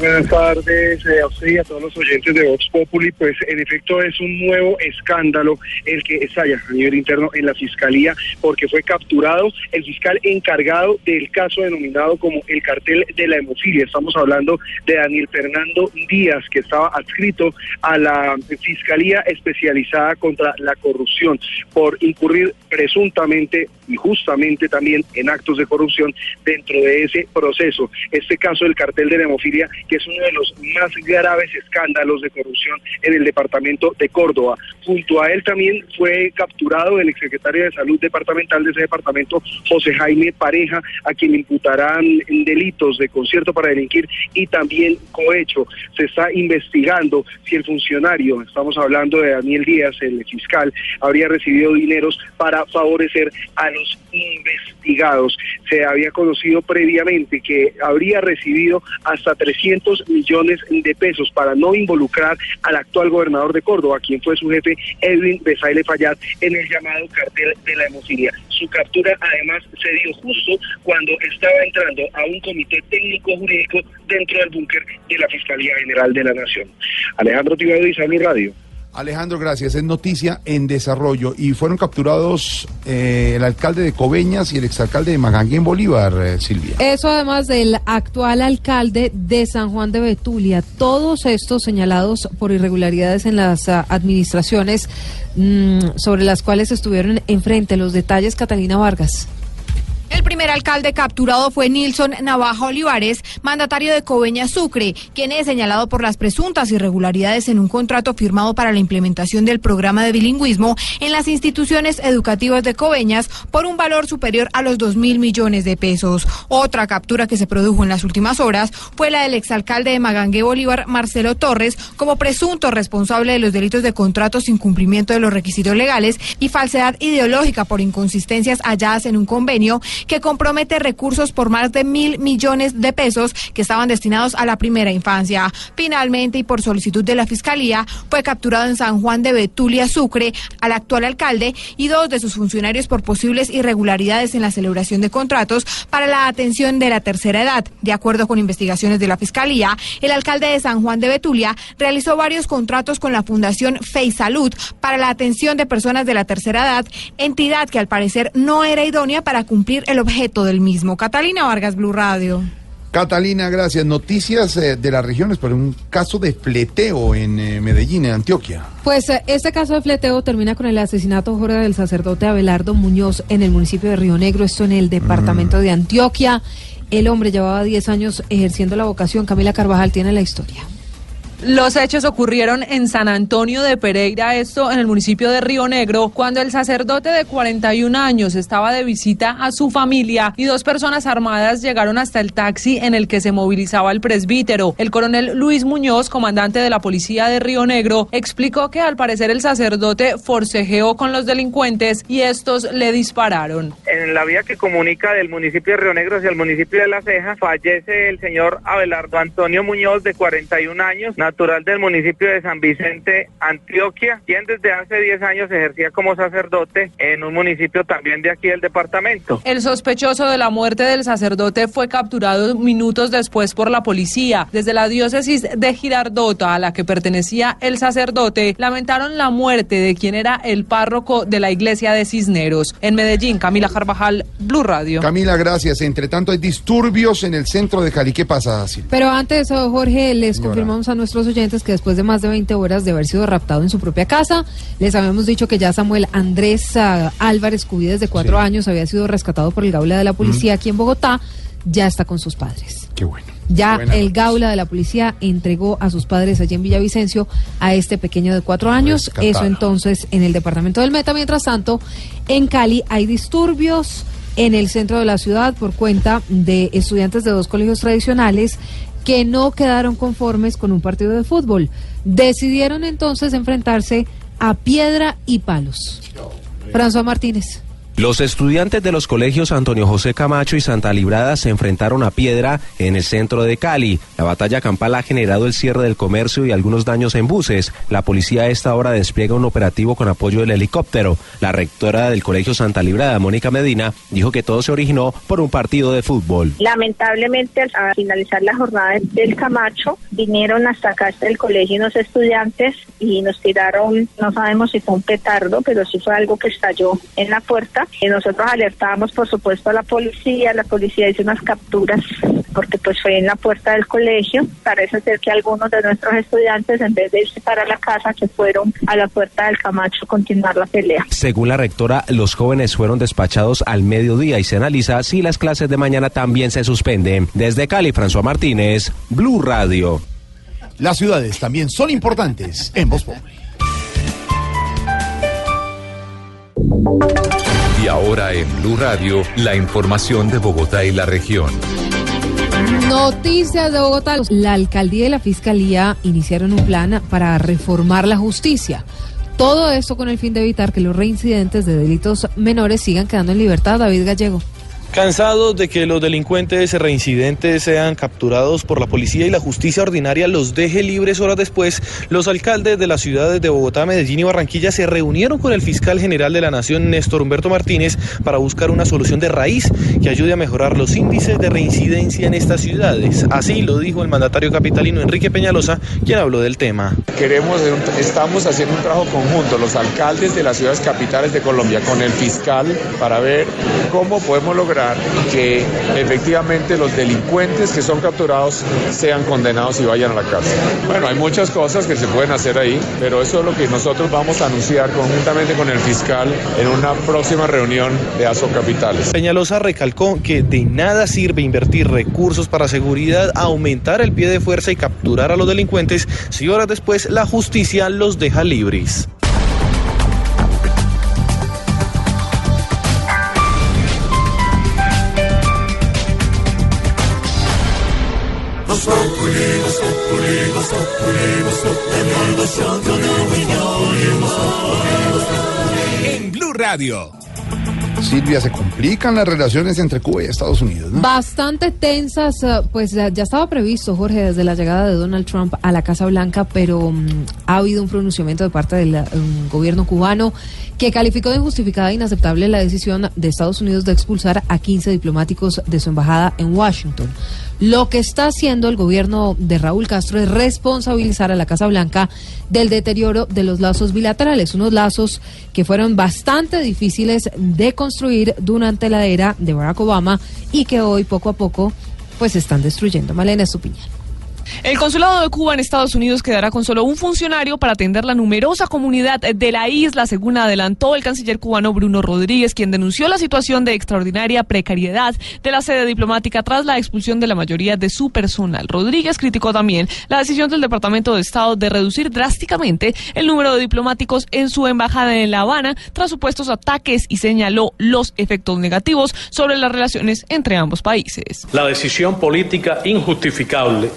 Buenas tardes eh, a usted y a todos los oyentes de Vox Populi. Pues en efecto es un nuevo escándalo el que estalla a nivel interno en la fiscalía porque fue capturado el fiscal encargado del caso denominado como el cartel de la hemofilia. Estamos hablando de Daniel Fernando Díaz que estaba adscrito a la fiscalía especializada contra la corrupción por incurrir presuntamente y justamente también en actos de corrupción dentro de ese proceso. Este caso del cartel de la hemofilia que es uno de los más graves escándalos de corrupción en el departamento de Córdoba. Junto a él también fue capturado el exsecretario de Salud departamental de ese departamento, José Jaime Pareja, a quien imputarán delitos de concierto para delinquir y también cohecho. Se está investigando si el funcionario, estamos hablando de Daniel Díaz, el fiscal, habría recibido dineros para favorecer a investigados. Se había conocido previamente que habría recibido hasta 300 millones de pesos para no involucrar al actual gobernador de Córdoba, quien fue su jefe, Edwin Besaile Fallat, en el llamado cartel de la hemofilia. Su captura además se dio justo cuando estaba entrando a un comité técnico jurídico dentro del búnker de la Fiscalía General de la Nación. Alejandro Tibado y Radio. Alejandro, gracias. Es noticia en desarrollo. Y fueron capturados eh, el alcalde de Coveñas y el exalcalde de Magangué en Bolívar, eh, Silvia. Eso además del actual alcalde de San Juan de Betulia. Todos estos señalados por irregularidades en las ah, administraciones mm, sobre las cuales estuvieron enfrente. Los detalles, Catalina Vargas. El primer alcalde capturado fue Nilson Navaja Olivares, mandatario de Coveña Sucre, quien es señalado por las presuntas irregularidades en un contrato firmado para la implementación del programa de bilingüismo en las instituciones educativas de Coveñas por un valor superior a los 2 mil millones de pesos. Otra captura que se produjo en las últimas horas fue la del exalcalde de Magangué Bolívar, Marcelo Torres, como presunto responsable de los delitos de contratos sin cumplimiento de los requisitos legales y falsedad ideológica por inconsistencias halladas en un convenio que compromete recursos por más de mil millones de pesos que estaban destinados a la primera infancia. Finalmente, y por solicitud de la Fiscalía, fue capturado en San Juan de Betulia, Sucre, al actual alcalde y dos de sus funcionarios por posibles irregularidades en la celebración de contratos para la atención de la tercera edad. De acuerdo con investigaciones de la Fiscalía, el alcalde de San Juan de Betulia realizó varios contratos con la Fundación Fey Salud para la atención de personas de la tercera edad, entidad que al parecer no era idónea para cumplir el objeto del mismo. Catalina Vargas, Blue Radio. Catalina, gracias. Noticias eh, de las regiones por un caso de fleteo en eh, Medellín, en Antioquia. Pues eh, este caso de fleteo termina con el asesinato Jorge del sacerdote Abelardo Muñoz en el municipio de Río Negro, esto en el departamento de Antioquia. El hombre llevaba 10 años ejerciendo la vocación. Camila Carvajal tiene la historia. Los hechos ocurrieron en San Antonio de Pereira, esto en el municipio de Río Negro, cuando el sacerdote de 41 años estaba de visita a su familia y dos personas armadas llegaron hasta el taxi en el que se movilizaba el presbítero. El coronel Luis Muñoz, comandante de la policía de Río Negro, explicó que al parecer el sacerdote forcejeó con los delincuentes y estos le dispararon. En la vía que comunica del municipio de Río Negro hacia el municipio de La Ceja, fallece el señor Abelardo Antonio Muñoz, de 41 años, natural del municipio de San Vicente, Antioquia, quien desde hace 10 años ejercía como sacerdote en un municipio también de aquí del departamento. El sospechoso de la muerte del sacerdote fue capturado minutos después por la policía. Desde la diócesis de Girardota, a la que pertenecía el sacerdote, lamentaron la muerte de quien era el párroco de la iglesia de Cisneros. En Medellín, Camila Carvajal, Blue Radio. Camila, gracias. Entre tanto, hay disturbios en el centro de Cali. ¿Qué pasa, Silvia? Pero antes, Jorge, les Señora. confirmamos a nuestros oyentes que después de más de 20 horas de haber sido raptado en su propia casa, les habíamos dicho que ya Samuel Andrés ah, Álvarez Cubides, de cuatro años, había sido rescatado por el Gaula de la policía aquí en Bogotá, ya está con sus padres. Qué bueno. Ya el Gaula de la policía entregó a sus padres allí en Villavicencio a este pequeño de cuatro años. Rescatado. Eso entonces en el departamento del Meta. Mientras tanto, en Cali hay disturbios en el centro de la ciudad por cuenta de estudiantes de dos colegios tradicionales que no quedaron conformes con un partido de fútbol. Decidieron entonces enfrentarse a piedra y palos. François Martínez. Los estudiantes de los colegios Antonio José Camacho y Santa Librada se enfrentaron a piedra en el centro de Cali. La batalla campal ha generado el cierre del comercio y algunos daños en buses. La policía a esta hora despliega un operativo con apoyo del helicóptero. La rectora del colegio Santa Librada, Mónica Medina, dijo que todo se originó por un partido de fútbol. Lamentablemente, al finalizar la jornada del Camacho, vinieron hasta acá hasta el colegio unos estudiantes y nos tiraron, no sabemos si fue un petardo, pero sí fue algo que estalló en la puerta. Y nosotros alertábamos, por supuesto, a la policía. La policía hizo unas capturas porque pues fue en la puerta del colegio. Parece ser que algunos de nuestros estudiantes, en vez de irse para la casa, que fueron a la puerta del Camacho a continuar la pelea. Según la rectora, los jóvenes fueron despachados al mediodía y se analiza si las clases de mañana también se suspenden. Desde Cali, François Martínez, Blue Radio. Las ciudades también son importantes en Voz Populi. Y ahora en Blue Radio, la información de Bogotá y la región. Noticias de Bogotá. La alcaldía y la fiscalía iniciaron un plan para reformar la justicia. Todo esto con el fin de evitar que los reincidentes de delitos menores sigan quedando en libertad. David Gallego. Cansados de que los delincuentes reincidentes sean capturados por la policía y la justicia ordinaria los deje libres horas después, los alcaldes de las ciudades de Bogotá, Medellín y Barranquilla se reunieron con el fiscal general de la Nación, Néstor Humberto Martínez, para buscar una solución de raíz que ayude a mejorar los índices de reincidencia en estas ciudades. Así lo dijo el mandatario capitalino Enrique Peñalosa, quien habló del tema. Queremos, estamos haciendo un trabajo conjunto, los alcaldes de las ciudades capitales de Colombia, con el fiscal, para ver cómo podemos lograr que efectivamente los delincuentes que son capturados sean condenados y vayan a la cárcel. Bueno, hay muchas cosas que se pueden hacer ahí, pero eso es lo que nosotros vamos a anunciar conjuntamente con el fiscal en una próxima reunión de ASO Capitales. Peñalosa recalcó que de nada sirve invertir recursos para seguridad, aumentar el pie de fuerza y capturar a los delincuentes si horas después la justicia los deja libres. En Blue Radio. Silvia, se complican las relaciones entre Cuba y Estados Unidos, ¿no? Bastante tensas, eh, pues ya ya estaba previsto, Jorge, desde la llegada de Donald Trump a la Casa Blanca, pero mm, ha habido un pronunciamiento de parte del um, gobierno cubano que calificó de injustificada e inaceptable la decisión de Estados Unidos de expulsar a 15 diplomáticos de su embajada en Washington. Lo que está haciendo el gobierno de Raúl Castro es responsabilizar a la Casa Blanca del deterioro de los lazos bilaterales, unos lazos que fueron bastante difíciles de construir durante la era de Barack Obama y que hoy poco a poco pues están destruyendo. Malena Estupiñán. El consulado de Cuba en Estados Unidos quedará con solo un funcionario para atender la numerosa comunidad de la isla, según adelantó el canciller cubano Bruno Rodríguez, quien denunció la situación de extraordinaria precariedad de la sede diplomática tras la expulsión de la mayoría de su personal. Rodríguez criticó también la decisión del Departamento de Estado de reducir drásticamente el número de diplomáticos en su embajada en La Habana tras supuestos ataques y señaló los efectos negativos sobre las relaciones entre ambos países. La decisión política injustificable,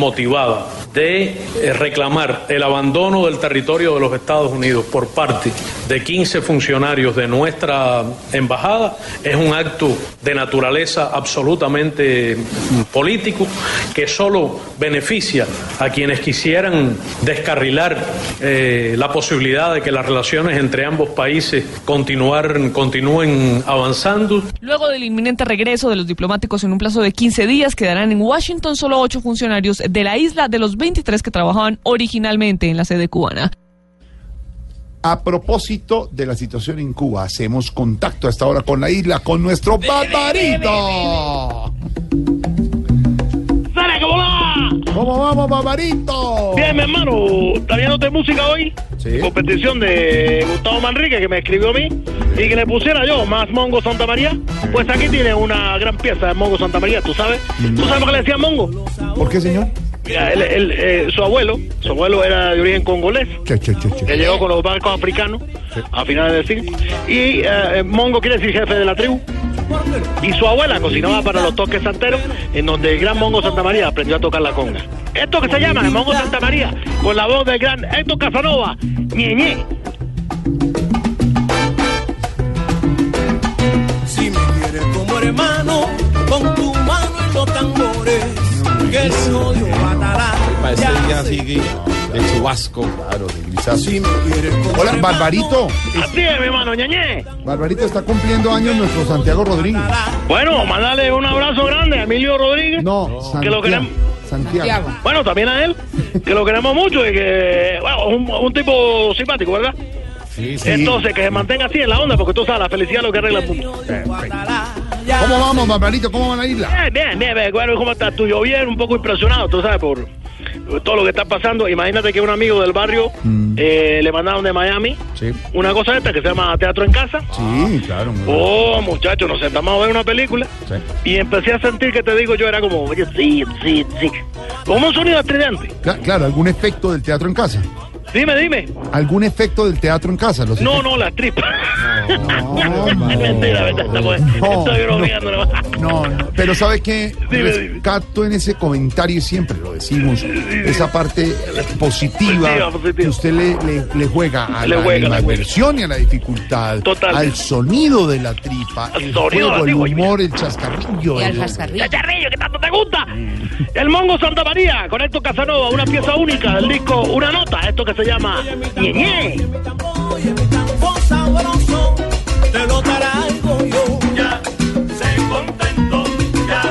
inmotivada de eh, reclamar el abandono del territorio de los Estados Unidos por parte de 15 funcionarios de nuestra embajada es un acto de naturaleza absolutamente político que solo beneficia a quienes quisieran descarrilar eh, la posibilidad de que las relaciones entre ambos países continuar, continúen avanzando. Luego del inminente regreso de los diplomáticos en un plazo de 15 días, quedarán en Washington solo ocho funcionarios de la isla de los 23 que trabajaban originalmente en la sede cubana. A propósito de la situación en Cuba, hacemos contacto hasta ahora con la isla, con nuestro Barbarito. ¿Cómo vamos, Barbarito? Bien, mi hermano, ¿está viéndote música hoy? Sí. Competición de Gustavo Manrique, que me escribió a mí, y que le pusiera yo más Mongo Santa María. Pues aquí tiene una gran pieza de Mongo Santa María, ¿tú sabes? ¿Tú sabes por qué le decían Mongo? ¿Por qué, señor? Mira, él- él, eh, su abuelo, su abuelo era de origen congolés, Che, che, che, che. que llegó con los barcos africanos a finales del siglo. Y eh, Mongo quiere decir jefe de la tribu. Y su abuela cocinaba para los toques santeros, en donde el gran Mongo Santa María aprendió a tocar la conga. Esto que se llama el Mongo Santa María, con la voz del gran Héctor Casanova, ñeñe. de mano, con tu mano en los tambores, que el matará. Ya sigue el chubasco, claro, de Grisazo. Hola, Barbarito. Así es, mi hermano, ñañé. Barbarito está cumpliendo años nuestro Santiago Rodríguez. Bueno, mandale un abrazo grande a Emilio Rodríguez. No, que lo Santiago. queremos. Santiago. Bueno, también a él, que lo queremos mucho y que, bueno, un, un tipo simpático, ¿verdad? Sí, Entonces, que se mantenga así en la onda, porque tú sabes, la felicidad es lo que arregla el mundo. ¿Cómo vamos, Barbarito? ¿Cómo va la isla? Bien, bien, bien, bien. Bueno, ¿cómo estás tú? Yo bien, un poco impresionado, tú sabes, por todo lo que está pasando. Imagínate que un amigo del barrio eh, le mandaron de Miami Sí. una cosa esta que se llama Teatro en Casa. Sí, claro. Oh, muchachos, nos sentamos a ver una película Sí. y empecé a sentir que te digo yo era como, oye, sí, sí, sí. Como un sonido estridente. Cla- Claro, algún efecto del teatro en casa. Dime, dime. ¿Algún efecto del teatro en casa? Los No, efectos- no, las tripas. no, es mentira, verdad. No. Estoy bromeando. nomás. No, no, pero ¿sabe qué? Dime, Rescato en ese comentario, y siempre lo decimos, esa parte positiva Positiva, positiva. que usted le, le- le juega a Le la juega, animadversión y a la dificultad, Total. al sonido de la tripa, el sonido juego, la el tripa. humor, el chascarrillo. el- Chacharrillo, que tanto te gusta. El Mongo Santa María, con Héctor Casanova, una pieza única del disco Una Nota, esto que se llama Ñeñe. sabroso, te lo traigo yo. Ya se contento, ya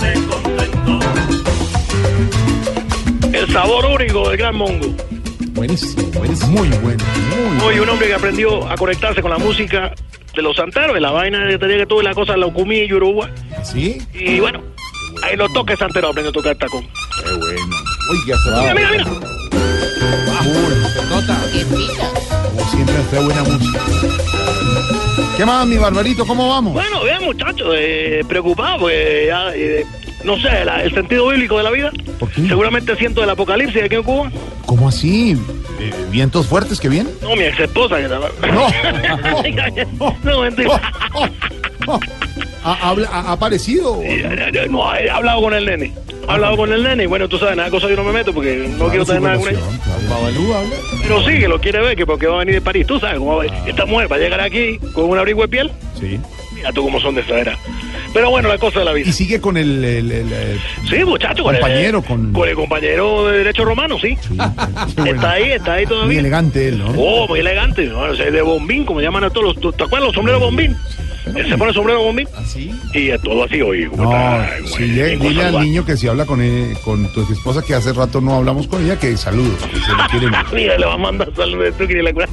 se contento. El sabor único del gran Mongo. Buenísimo, buenísimo. Muy bueno, muy Hoy un hombre que aprendió a conectarse con la música de los santeros, de la vaina de tenía que tuve la cosa de la Ocumí y Yoruba. ¿Sí? Y bueno, ahí los toques santeros aprendió a tocar tacón. Qué bueno. Oiga, se Mira, mira, mira. Como siempre, trae buena música. ¿Qué más, mi barbarito? ¿Cómo vamos? Bueno, bien, muchachos, eh, preocupado, pues ya, eh, no sé, la- el sentido bíblico de la vida. Seguramente siento el apocalipsis aquí en Cuba. ¿Cómo así? Eh, ¿Vientos fuertes que vienen? No, mi ex esposa que estaba. No, no, mentira. ¿Ha, habla- ha- aparecido? No, he hablado con el nene. He hablado con el nene y bueno, tú sabes, nada cosa yo no me meto porque no quiero tener nada con ella. Pero sí, que lo quiere ver, que porque va a venir de París. Tú sabes cómo va a- esta mujer va a llegar aquí con un abrigo de piel. Sí. Mira tú cómo son de exagerada. Pero bueno, la cosa de la vida. Y sigue con el, el- el- el- Sí, muchacho, con el- compañero, con... Con el compañero de Derecho Romano, sí. Está ahí, está ahí Muy todavía. elegante él, ¿no? Oh, muy elegante. ¿no? O sea, de bombín, como llaman a todos los. ¿Te acuerdas los sombreros bombín? Él se pone sombrero bombín. ¿Así? Y es todo así, oye. ¿cómo No, está? sí, dile, dile al niño que si habla con, él- con tu esposa, que hace rato no hablamos con ella, que saludos, que se le quiere mucho. Mira, le va a mandar saludos. Tú quieres la cura.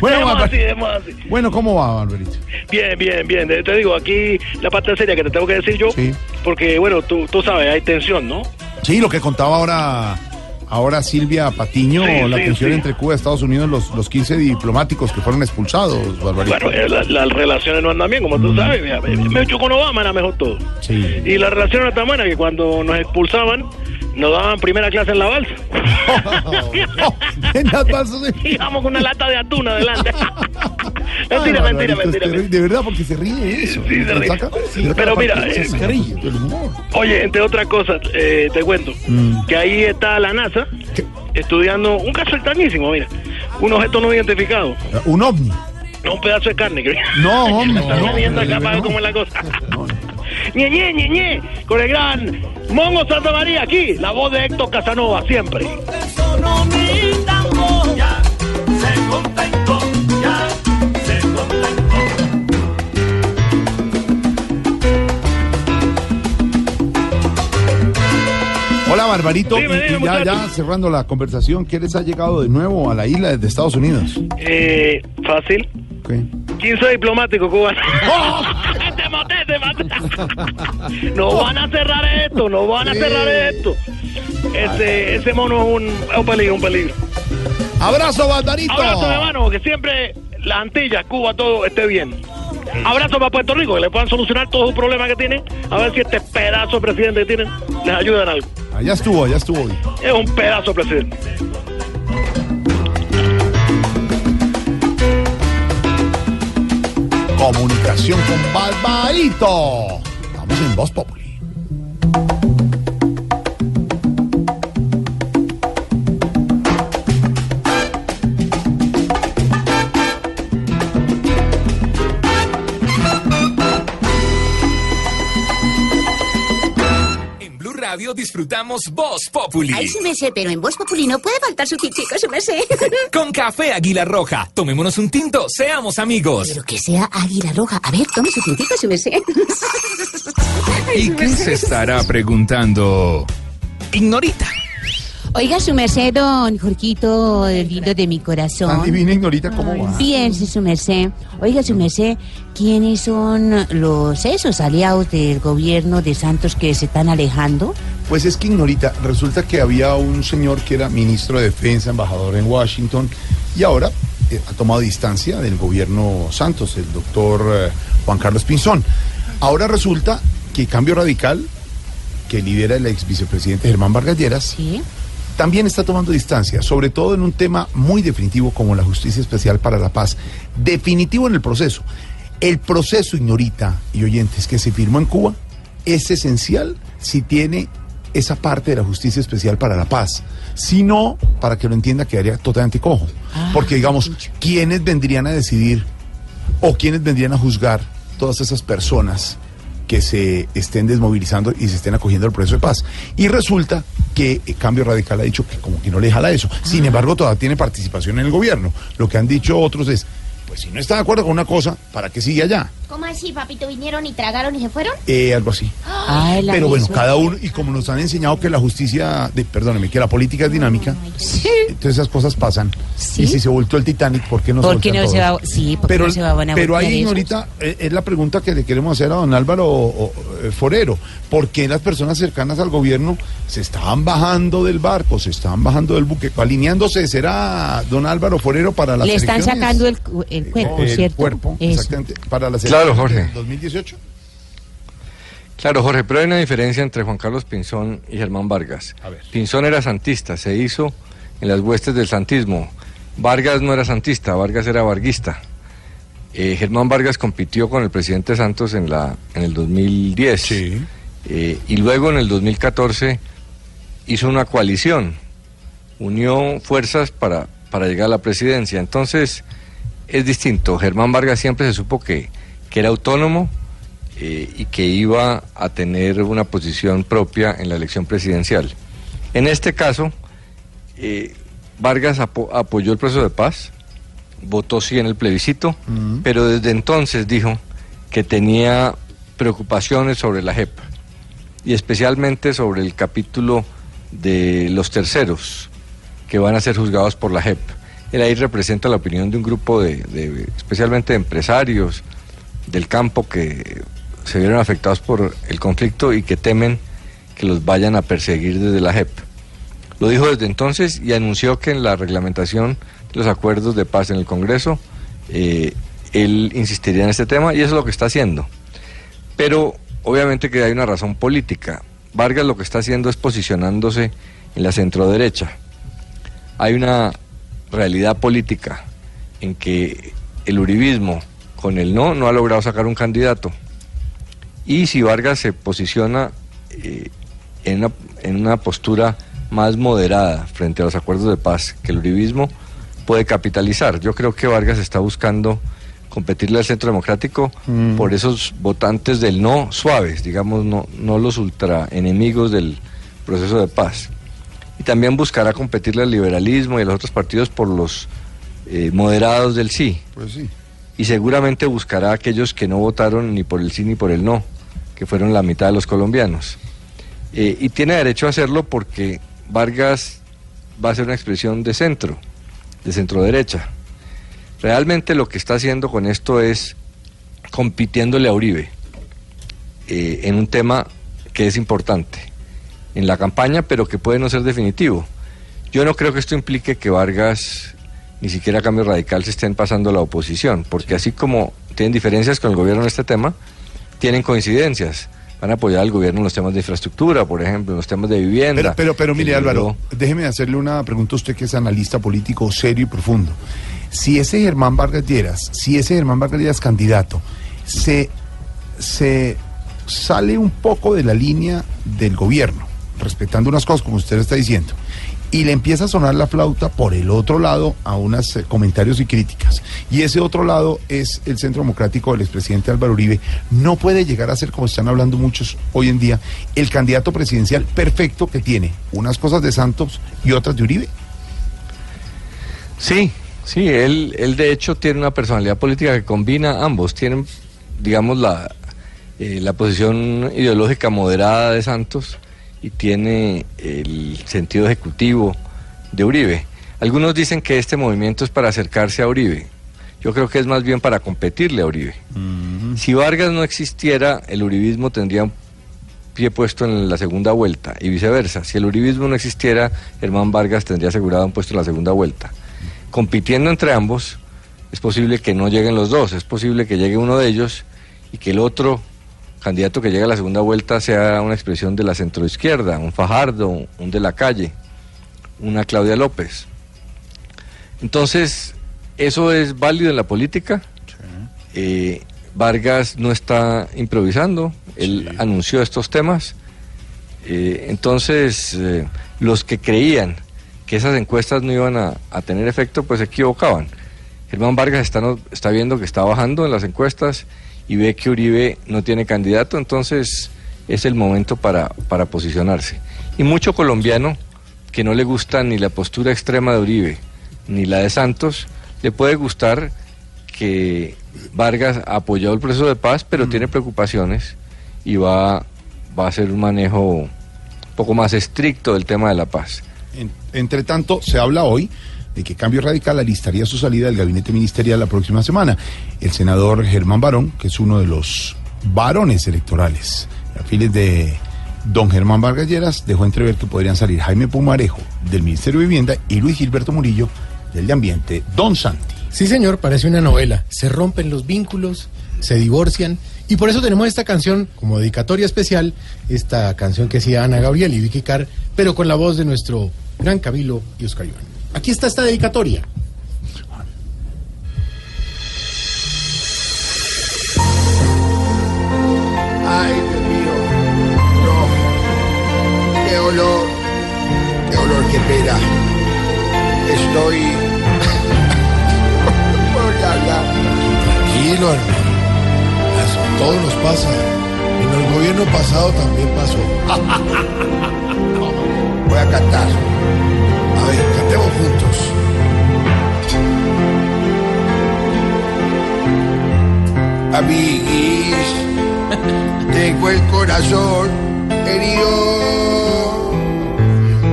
Bueno, así, así. Bueno, ¿cómo va, Barbarito? Bien, bien, bien. Te te digo, aquí la parte seria que te tengo que decir yo. Sí. Porque, bueno, tú, tú sabes, hay tensión, ¿no? Sí, lo que contaba ahora, ahora Silvia Patiño, Sí, la sí, tensión sí. entre Cuba y Estados Unidos, los, los 15 diplomáticos que fueron expulsados, Barbarito. Bueno, eh, la- las relaciones no andan bien, como tú sabes. Me, me hecho con Obama era mejor todo. Sí. Y la relación era tan buena que cuando nos expulsaban, nos daban primera clase en la balsa. en las balsas. Íbamos con una lata de atún adelante. Ay, mentira, mentira, mentira, De verdad, porque se ríe eso. Sí, se ríe. Saca- Pero mira, eh, el humor. Oye, entre otras cosas, eh, te cuento Mm. que ahí está la NASA estudiando un caso extrañísimo, mira. Un objeto no identificado. Un ovni. No un pedazo de carne, creo. No, hombre, Están no, viendo acá no. para ver cómo es la cosa. Ñeñe, ñeñe, con el gran Mongo Santa María aquí, la voz de Héctor Casanova, siempre. Hola, Barbarito. Y- y dime, ya, ya cerrando la conversación, ¿qué les ha llegado de nuevo a la isla desde Estados Unidos? Eh, fácil. ¿Qué? 15 diplomáticos cubanos. te maté, te maté. No van a cerrar esto, no van a cerrar esto. Ese, ese mono es un, es un peligro, un peligro. Abrazo, Barbarito. Abrazo, hermano, que siempre las Antillas, Cuba, todo esté bien. Abrazo para Puerto Rico, que le puedan solucionar todos los problemas que tienen. A ver si este pedazo de presidente que tienen les ayuda en algo. Allá estuvo, allá estuvo. hoy. Es un pedazo de presidente. Comunicación con Barbarito. Estamos en Voz Populi. Radio disfrutamos Voz Populi. Ay, su merced, pero en Voz Populi no puede faltar su tintico, su merced. Con café Águila Roja. Tomémonos un tinto, seamos amigos. Pero que sea águila roja. A ver, tome su tintico, su merced. ¿Y qué se estará preguntando? Ignorita. Oiga, su merced, don Jorquito, lindo de mi corazón. Tan divina, Ignorita, ¿cómo va? Piense, su merced. Oiga, su merced, ¿quiénes son los esos aliados del gobierno de Santos que se están alejando? Pues es que Ignorita, resulta que había un señor que era ministro de Defensa, embajador en Washington, y ahora eh, ha tomado distancia del gobierno Santos, el doctor eh, Juan Carlos Pinzón. Ahora resulta que Cambio Radical, que lidera el ex vicepresidente Germán Vargas Lleras, también está tomando distancia, sobre todo en un tema muy definitivo como la Justicia Especial para la Paz. Definitivo en el proceso. El proceso, Ignorita y oyentes, que se firmó en Cuba es esencial si tiene esa parte de la Justicia Especial para la Paz. Si no, para que lo entienda, quedaría totalmente cojo. Porque, digamos, ¿quiénes vendrían a decidir o quiénes vendrían a juzgar todas esas personas que se estén desmovilizando y se estén acogiendo al proceso de paz? Y resulta que eh, Cambio Radical ha dicho que como que no le jala eso. Sin embargo, todavía tiene participación en el gobierno. Lo que han dicho otros es, pues si no está de acuerdo con una cosa, ¿para qué sigue allá? ¿Cómo así, papito? ¿Vinieron y tragaron y se fueron? Eh, algo así. Ay, Pero bueno, misma. cada uno, y como nos han enseñado que la justicia, de, perdóneme, que la política es dinámica, entonces esas cosas pasan. Y si se voltó el Titanic, ¿por qué no ¿Por qué voltean no se va- sí, ¿por qué pero, no se van a Pero ahí, ahorita, eh, es la pregunta que le queremos hacer a don Álvaro o- o, Forero. ¿Por qué las personas cercanas al gobierno se estaban bajando del barco, se estaban bajando del buque, alineándose? ¿Será don Álvaro Forero para las Le están elecciones? sacando el, el cuerpo, el ¿cierto? cuerpo, Eso. exactamente, para las Claro, Jorge. del 2018. Claro, Jorge, pero hay una diferencia entre Juan Carlos Pinzón y Germán Vargas. Pinzón era santista, se hizo en las huestes del santismo. Vargas no era santista, Vargas era varguista. Eh, Germán Vargas compitió con el presidente Santos en, la, en el 2010. Eh, y luego en el 2014 hizo una coalición, unió fuerzas para, para llegar a la presidencia. Entonces es distinto. Germán Vargas siempre se supo que, que era autónomo eh, y que iba a tener una posición propia en la elección presidencial. En este caso, eh, Vargas apo- apoyó el proceso de paz, votó sí en el plebiscito, pero desde entonces dijo que tenía preocupaciones sobre la JEP y especialmente sobre el capítulo de los terceros que van a ser juzgados por la JEP. Él ahí representa la opinión de un grupo de, de- especialmente de empresarios del campo que se vieron afectados por el conflicto y que temen que los vayan a perseguir desde la JEP. Lo dijo desde entonces y anunció que en la reglamentación los acuerdos de paz en el Congreso, eh, él insistiría en este tema y eso es lo que está haciendo. Pero obviamente que hay una razón política. Vargas lo que está haciendo es posicionándose en la centroderecha. Hay una realidad política en que el uribismo con el no no ha logrado sacar un candidato. Y si Vargas se posiciona eh, en, una, en una postura más moderada frente a los acuerdos de paz que el uribismo, puede capitalizar. Yo creo que Vargas está buscando competirle al centro democrático Mm. por esos votantes del no suaves, digamos, no, no los ultra enemigos del proceso de paz. Y también buscará competirle al liberalismo y a los otros partidos por los eh, moderados del sí. Pues sí. Y seguramente buscará a aquellos que no votaron ni por el sí ni por el no, que fueron la mitad de los colombianos. Eh, y tiene derecho a hacerlo porque Vargas va a ser una expresión de centro, de centro derecha. Realmente lo que está haciendo con esto es compitiéndole a Uribe eh, en un tema que es importante en la campaña, pero que puede no ser definitivo. Yo no creo que esto implique que Vargas ni siquiera Cambio Radical se estén pasando a la oposición, porque así como tienen diferencias con el gobierno en este tema, tienen coincidencias. Van a apoyar al gobierno en los temas de infraestructura, por ejemplo, en los temas de vivienda. Pero, pero, pero mire, que Álvaro, déjeme hacerle una pregunta a usted que es analista político serio y profundo. Si ese Germán Vargas Lleras, si ese Germán Vargas Lleras candidato, se, se sale un poco de la línea del gobierno, respetando unas cosas como usted está diciendo, y le empieza a sonar la flauta por el otro lado a unos eh, comentarios y críticas. Y ese otro lado es el Centro Democrático del expresidente Álvaro Uribe. No puede llegar a ser, como están hablando muchos hoy en día, el candidato presidencial perfecto que tiene unas cosas de Santos y otras de Uribe. Sí, sí, él, él de hecho tiene una personalidad política que combina ambos. Tienen, digamos, la, eh, la posición ideológica moderada de Santos y tiene el sentido ejecutivo de Uribe. Algunos dicen que este movimiento es para acercarse a Uribe. Yo creo que es más bien para competirle a Uribe. Si Vargas no existiera, el uribismo tendría un pie puesto en la segunda vuelta y viceversa. Si el uribismo no existiera, Germán Vargas tendría asegurado un puesto en la segunda vuelta. Compitiendo entre ambos, es posible que no lleguen los dos, es posible que llegue uno de ellos y que el otro candidato que llegue a la segunda vuelta sea una expresión de la centroizquierda, un Fajardo, un de la calle, una Claudia López. Entonces, eso es válido en la política. Eh, Vargas no está improvisando, él anunció estos temas. Eh, entonces, eh, los que creían que esas encuestas no iban a, a tener efecto, pues se equivocaban. Germán Vargas está, no- está viendo que está bajando en las encuestas y ve que Uribe no tiene candidato, entonces es el momento para, para posicionarse. Y mucho colombiano que no le gusta ni la postura extrema de Uribe ni la de Santos, le puede gustar que Vargas ha apoyado el proceso de paz, pero tiene preocupaciones y va, va a hacer un manejo un poco más estricto del tema de la paz. En- entre tanto, se habla hoy de que Cambio Radical alistaría su salida del gabinete ministerial la próxima semana. El senador Germán Barón, que es uno de los varones electorales, afines de don Germán Vargas Lleras, dejó entrever que podrían salir Jaime Pumarejo del Ministerio de Vivienda y Luis Gilberto Murillo del de Ambiente. Don Santi. Sí, señor, parece una novela. Se rompen los vínculos, se divorcian. Y por eso tenemos esta canción como dedicatoria especial, esta canción que hacía Ana Gabriel y Vicky pero con la voz de nuestro gran Camilo y Oscar Iván. Aquí está esta dedicatoria. Ay, Dios mío. No. Qué olor. Qué olor, qué pena. Estoy. Tranquilo, hermano. A todos nos pasa. En el gobierno pasado también pasó. Voy a cantar. Amiguis, tengo el corazón herido.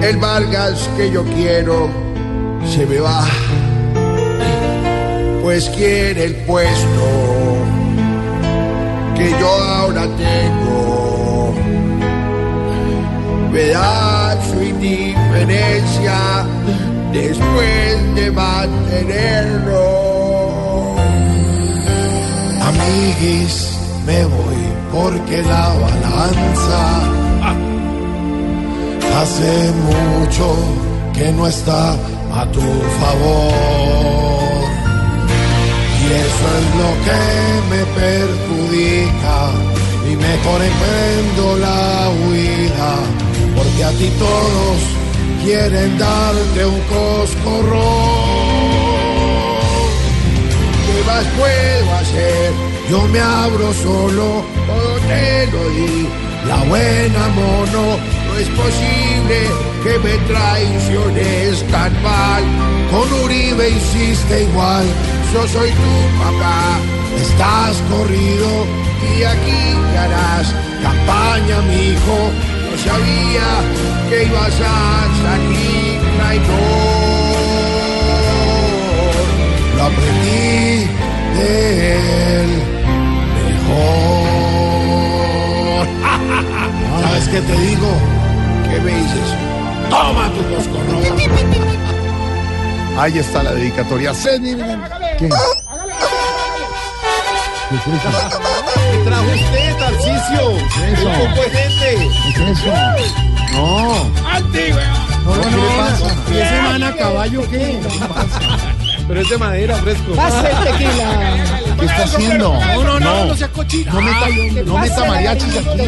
El Vargas que yo quiero se me va, pues quiere el puesto que yo ahora tengo. Me da su indiferencia después de mantenerlo. Amiguis, me voy porque la balanza hace mucho que no está a tu favor. Y eso es lo que me perjudica y mejor emprendo la huida, porque a ti todos quieren darte un coscorrón. ¿Qué más puedo hacer? Yo me abro solo, todo te lo di. La buena mono, no es posible que me traiciones tan mal. Con Uribe hiciste igual, yo soy tu papá. Estás corrido y aquí harás campaña, mi hijo. No sabía que ibas a salir traidor. Lo aprendí mejor. ¿Sabes qué te digo? ¿Qué me dices? Toma tu coscorrón. Ahí está la dedicatoria. ¿Qué? ¿Qué trajo usted, Tarcicio? eso? Poco de gente. ¿Qué es eso? No. No, ¿Qué le pasa? ¿Y ese man a caballo qué? Pero es de madera, fresco. Pase el tequila. ¿Qué está haciendo? No, no, no, no sea cochina. No meta, no meta mariachis aquí.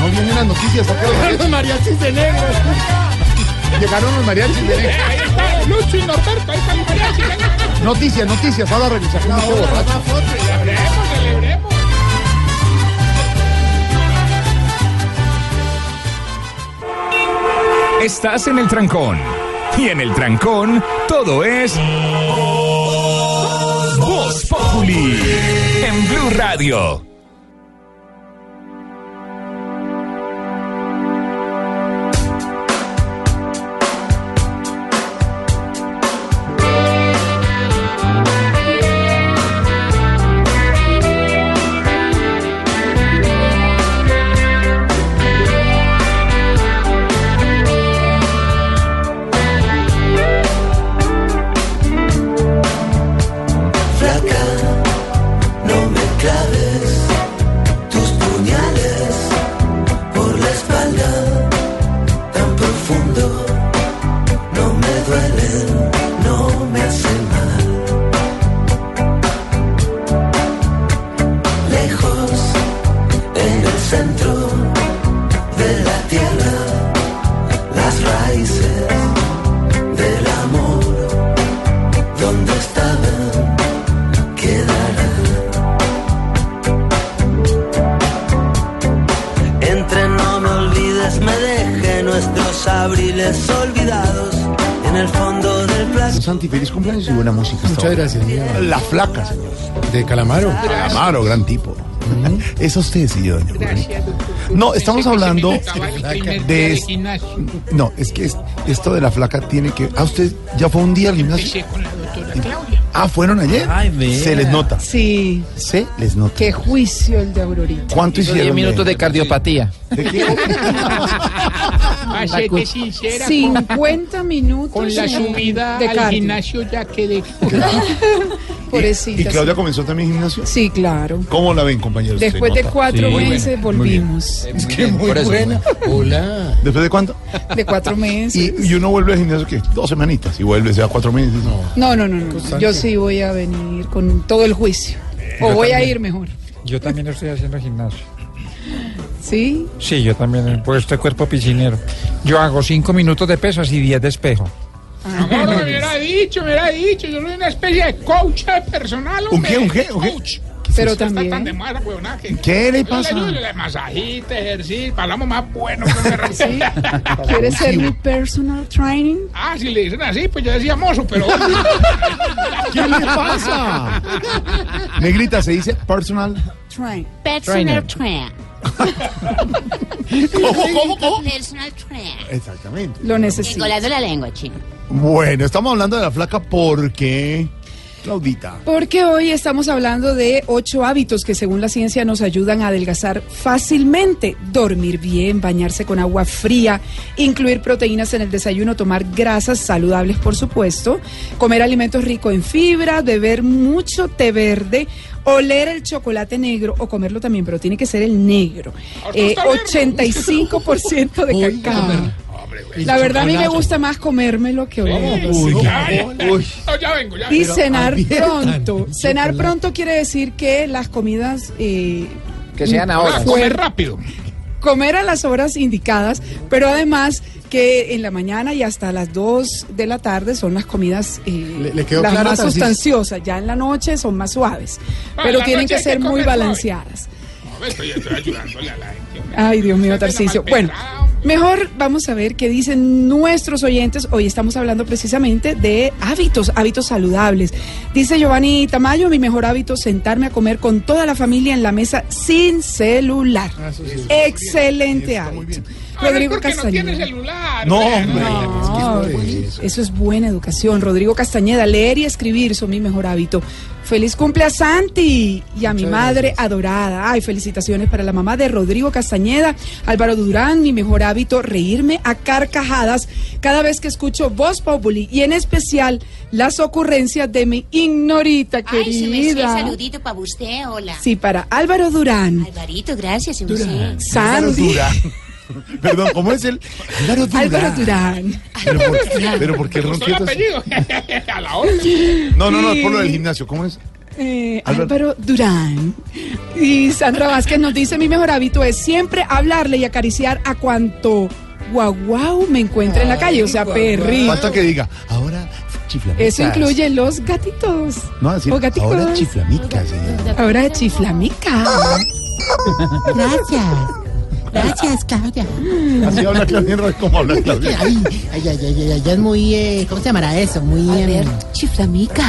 No vienen las noticias. ¿a qué hora? Los mariachis de negro. Llegaron los mariachis. ven. Ahí está Lucho y Norberto, ahí están los mariachis. venga. Noticias, noticias. Ahora. Celebremos, celebremos. Estás en el trancón. Y en el trancón, todo es. Voz Populi. En Blue Radio. Calamaro, gran tipo. Es a usted, señor. Gracias, doctor. No, estamos hablando de... de es- gimnasio. No, es que es- esto de la flaca tiene que... ¿Ah, usted ya fue un día al gimnasio? Con la doctora Claudia. Ah, ¿fueron ayer? Se les nota. Sí, Se les nota. qué juicio el de Aurorita. ¿Cuánto Hizo hicieron? 10 minutos de cardiopatía. ¿De qué? Sincera. con- 50 minutos. Con la subida de al cardio. gimnasio ya quedé. Pobrecita. ¿Y Claudia sí. comenzó también gimnasio? Sí, claro. ¿Cómo la ven, compañeros? Después de cuatro Sí. Meses buena, muy volvimos. Es que muy buena. Hola. ¿Después de cuánto? De cuatro meses. Y, y uno vuelve al gimnasio, ¿qué? Dos semanitas. Y vuelve, se da cuatro meses. No. No, no, no, no. Yo sí voy a venir con todo el juicio. O voy a ir mejor. Yo también estoy haciendo gimnasio. ¿Sí? Sí, yo también, por este cuerpo piscinero. Yo hago cinco minutos de pesas y 10 de espejo. Dicho, me hubiera dicho. Yo soy una especie de coach personal. ¿Un qué, un qué, un qué? Coach. Pero Está también- tan de huevonaje. ¿Qué le Yo pasa? ayudo, le masajito, ejercicio, hablamos más bueno. que ¿Sí? ¿Quieres ser mi personal training? Ah, si le dicen así, pues yo decía mozo, pero... ¿Qué le pasa? Negrita, se dice personal. Train. Personal trainer. ¿Cómo, cómo, cómo? Personal trainer. Exactamente. Lo necesito. Colando la lengua, chino. Bueno, estamos hablando de la flaca porque... Claudita. Porque hoy estamos hablando de ocho hábitos que según la ciencia nos ayudan a adelgazar fácilmente. Dormir bien, bañarse con agua fría, incluir proteínas en el desayuno, tomar grasas saludables por supuesto, comer alimentos ricos en fibra, beber mucho té verde, oler el chocolate negro o comerlo también, pero tiene que ser el negro. Eh, 85% de cacao. La verdad a mí me gusta más comérmelo que olerlo. Uy, sí. ya, No, ya vengo, ya Y cenar pronto. Cenar pronto quiere decir que las comidas... eh, Que sean ahora. Comer rápido. Comer a las horas indicadas, pero además que en la mañana y hasta las 2 de la tarde son las comidas eh, Le- le quedó las claro, más sustanciosas. Ya en la noche son más suaves, Ah, pero tienen que ser muy suave. Estoy, estoy ayudándole a la gente. hombre. Ay, Dios mío, Tarcicio. Bueno, mejor vamos a ver qué dicen nuestros oyentes. Hoy estamos hablando precisamente de hábitos, hábitos saludables. Dice Giovanni Tamayo, mi mejor hábito es sentarme a comer con toda la familia en la mesa sin celular. Excelente hábito. Rodrigo porque no tiene Castañeda. celular. No, hombre. No, eso es buena educación. Rodrigo Castañeda, leer y escribir son mi mejor hábito. Feliz cumple a Santi y a mi madre adorada. Ay, felicitaciones para la mamá de Rodrigo Castañeda. Álvaro Durán, mi mejor hábito, reírme a carcajadas cada vez que escucho Voz Populi y en especial las ocurrencias de mi ignorita Ay, su merced, querida. saludito para usted, hola. Sí, para Álvaro Durán. Alvarito, gracias. Álvaro Sandy. Durán. Perdón, ¿cómo es el? Álvaro Durán. Álvaro Durán. Pero por, pero ¿por qué apellido? a la hora. No, no, no, es por lo del gimnasio. ¿Cómo es? Eh, Álvaro- Álvaro Durán. Y Sandra Vázquez nos dice, mi mejor hábito es siempre hablarle y acariciar a cuanto guau guau me encuentre en la calle, o sea, perrito. Falta que diga, ahora chiflamicas. Eso incluye los gatitos. No, decir, o gaticos. ahora chiflamicas. señor. Ahora chiflamica. Gracias. Gracias, Claudia. Así habla Claudia, no es como habla Claudia. Ay, ay, ay, ay, ay, ya es muy, eh, ¿cómo se llamará eso? Muy... A ver, chiflamica.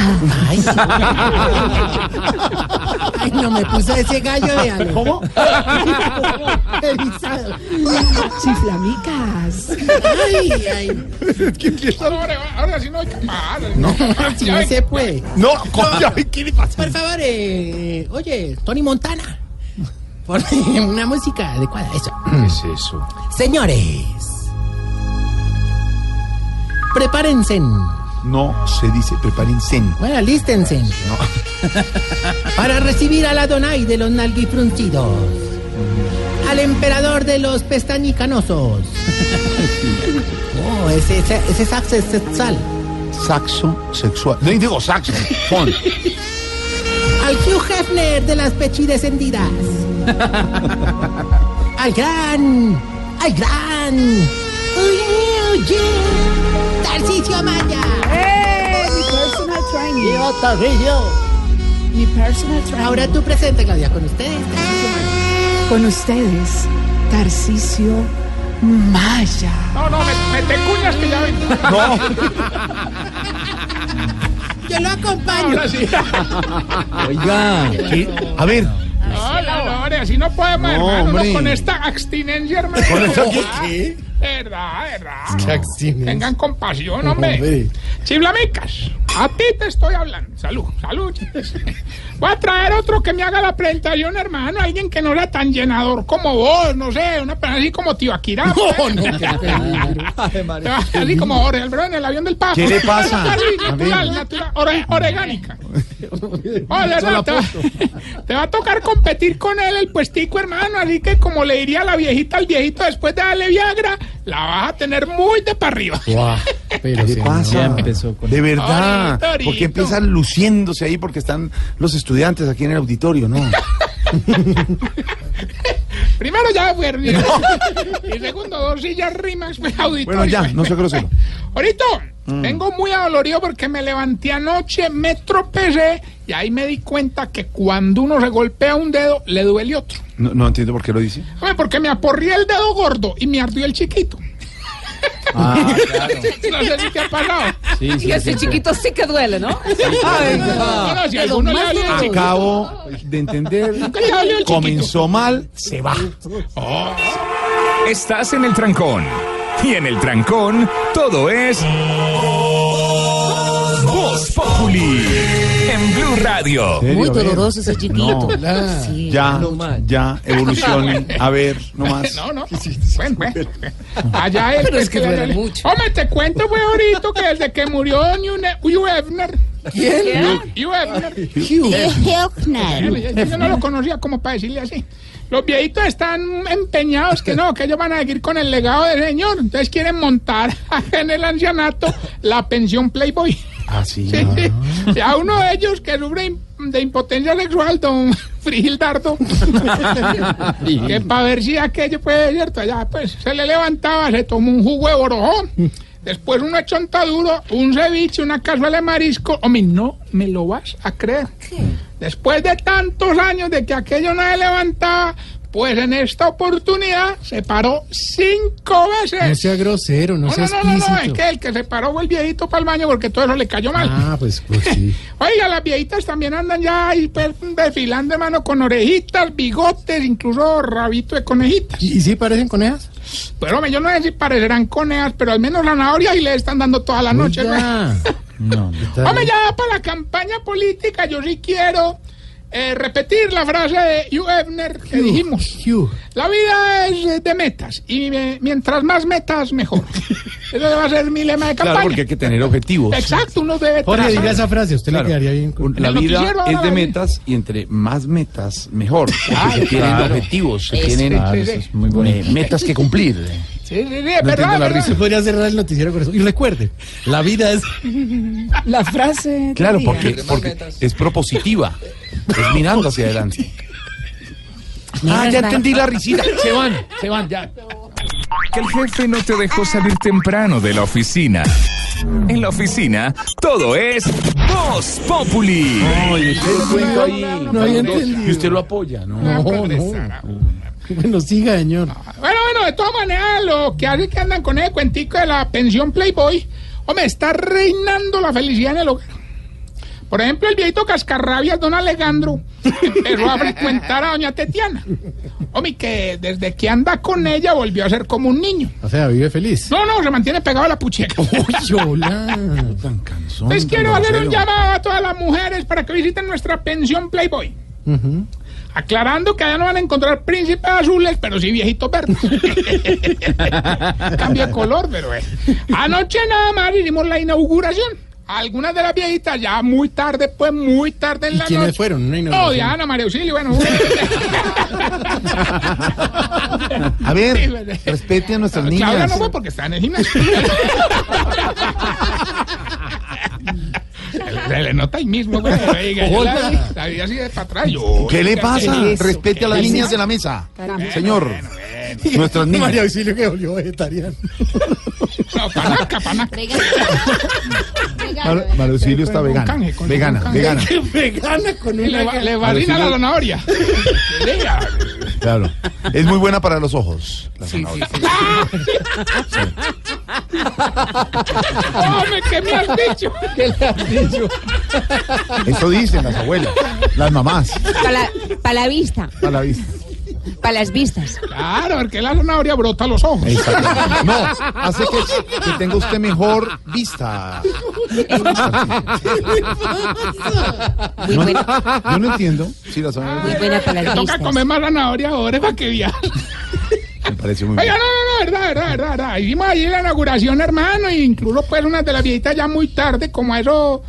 Ay, sí. Ay, no, me puso ese gallo de algo. ¿Cómo? Erizado. Chiflamicas. Ay, ay. Ahora, ahora sí no hay que. No, Si no se puede. no, coño, ¿qué le pasa? Por favor, eh, oye, Tony Montana. Pon una música adecuada, eso. ¿Qué es eso? Señores, prepárense. No se dice prepárense. Bueno, alístense. Para recibir al Adonai de los nalguifruncidos. Al emperador de los pestañicanosos. oh, ese, ese, ese saxo es sexual. Saxo sexual. No digo saxo. Al Hugh Hefner de las pechidescendidas. al gran. Al gran. Oye, oye. Tarcisio Maya. ¡Eh! Mi personal trainer. Yo. Mi personal trainer. Ahora tú presente, Claudia, con ustedes. Tarcisio Maya. Con ustedes, Tarcisio Maya. No, no, me, mete cuñas que ya ven. Yo lo acompaño. Ahora sí. Oiga, ¿qué? a ver. No, no, no, hombre, así no podemos, No, hermano. no, con esta abstinencia, hermano. ¿Con esta qué? Verdad, verdad. Qué abstinencia. Tengan compasión, hombre. Hombre. Chiblamicas, a ti te estoy hablando. Salud, salud. Voy a traer otro que me haga la presentación, hermano. Alguien que no era tan llenador como vos, no sé, una persona así como tío Akira. No, no, qué peligro. Así como Jorge Alfredo en el avión del Papa. ¿Qué le pasa? Natural, natural, ore- oregánica. Oye, te, va, a tocar competir con él el puestico, hermano. Así que, como le diría la viejita al viejito después de darle Viagra, la vas a tener muy de para arriba. Pero ¿Qué pasa? empezó con De verdad. Porque empiezan luciéndose ahí porque están los estudiantes aquí en el auditorio, ¿no? Primero ya fueron. Y segundo, dos sillas rimas, auditorio. Bueno, ya, no sea grosero. Ahorita, vengo muy adolorido porque me levanté anoche, me tropecé y ahí me di cuenta que cuando uno se golpea un dedo, le duele otro. No, no entiendo por qué lo dice. Porque me aporrié el dedo gordo y me ardió el chiquito. Ah, no sé si te ha pasado. y ese chiquito sí que duele, ¿no? Ay, no, no, si a alguno le dolió el chiquito. Acabo de entender. Comenzó mal, se va. Estás en el trancón. Y en el trancón, todo es. Voz Populi. Blue Radio. ¿En Muy doloroso ese chiquito. No. Sí. Ya, ya, evolucionen. A ver, no más. No, no. Bueno, bueno. Allá él. Pero es que le duele mucho. Hombre, te cuento, pues, ahorita que desde que murió Hugh Ne- Hugh Hefner. ¿Quién? Hugh Hefner. Hefner. Yo, yo no lo conocía como para decirle así. Los viejitos están empeñados que no, que ellos van a seguir con el legado del señor. Entonces quieren montar en el ancianato la pensión Playboy. Ah, sí. Sí. A uno de ellos que sufre de impotencia sexual, don Frigildardo, que para ver si aquello puede cierto, allá pues se le levantaba, se tomó un jugo de borojón, después una chontaduro, un ceviche, una cazuela de marisco. Hombre, no me lo vas a creer. Después de tantos años de que aquello no se levantaba, pues en esta oportunidad se paró cinco veces. No sea grosero, no, No, sea no, no, no, no, es que el que se paró fue el viejito para el baño porque todo eso le cayó mal. Ah, pues, pues sí. Oiga, las viejitas también andan ya ahí per- desfilando de mano con orejitas, bigotes, incluso rabito de conejitas. ¿Y, y sí parecen conejas? Pero hombre, yo no sé si parecerán conejas, pero al menos zanahoria y le están dando toda la noche. Oiga. No, está Hombre, ya para la campaña política yo sí quiero eh, repetir la frase de Hugh Hefner que dijimos. Hugh. La vida es eh, de metas y eh, mientras más metas, mejor. Eso va a ser mi lema de campaña. Claro, porque hay que tener objetivos. Exacto, uno debe Jorge, trazar. diga esa frase, usted Claro. le quedaría bien. con- La vida es de metas y entre más metas, mejor. Porque Claro, se tienen claro. objetivos, se tienen Claro, eso es eh, metas que cumplir. Sí, sí, sí, No verdad, la risa. Podría cerrar el noticiero con eso. Y recuerde, la vida es. La frase. Claro, porque, porque es propositiva. Es mirando hacia adelante. Ah, ya entendí la risita. Se van, se van, ya. Que el jefe no te dejó salir temprano de la oficina. En la oficina, todo es Voz Populi. Oye, usted cuento ahí. No había entendido. Y usted lo apoya, ¿no? No, no. Bueno, siga, señor. Bueno, bueno, de todas maneras, lo que hace que andan con ese cuentico de la pensión Playboy, hombre, está reinando la felicidad en el hogar. Por ejemplo, el viejito cascarrabias, don Alejandro, empezó a frecuentar a doña Tetiana. Hombre, que desde que anda con ella volvió a ser como un niño. O sea, vive feliz. No, no, se mantiene pegado a la pucheca. Uy, hola. Tan cansón. Les quiero hacer un llamado a todas las mujeres para que visiten nuestra pensión Playboy. Aclarando que allá no van a encontrar príncipes azules, pero sí viejitos verdes. Cambia color, pero es. Anoche nada más hicimos la inauguración. Algunas de las viejitas ya muy tarde, pues muy tarde en ¿Y la quiénes noche. fueron? Una No, inauguración. Diana, María Auxilio, bueno. A ver, respete a nuestras Claudia niñas. no fue porque está en el gimnasio. Se le nota ahí mismo, güey. La vi, la vi así de para atrás. yo, ¿Qué le pasa? Respete a las ¿Qué es niñas de la mesa. Caramba. Señor, nuestras María niñas. Auxilio que volvió vegetariano. No, panaca, panaca. Mar- Marucilio está Con vegana. canje, con Vegana, canje. vegana. Vegana con le, una... va- le vacina la zanahoria. Claro. Es muy buena para los ojos. la zanahoria. Hombre, ¿qué me has dicho? ¿Qué le has dicho? Eso dicen las abuelas, las mamás, Para la, pa' la vista, a la vista. Para las vistas. Claro, porque la zanahoria brota a los ojos. Exacto. No, hace que, que tenga usted mejor vista. Muy No, buena, yo no entiendo. Sí, la zanahoria muy buena para Me las toca vistas. comer más zanahoria ahora para que viaje. me parece muy Oiga, bien. no, no, no, verdad, verdad, verdad, verdad. Hicimos allí la inauguración, hermano, e incluso pues unas de las viejitas ya muy tarde, como a eso,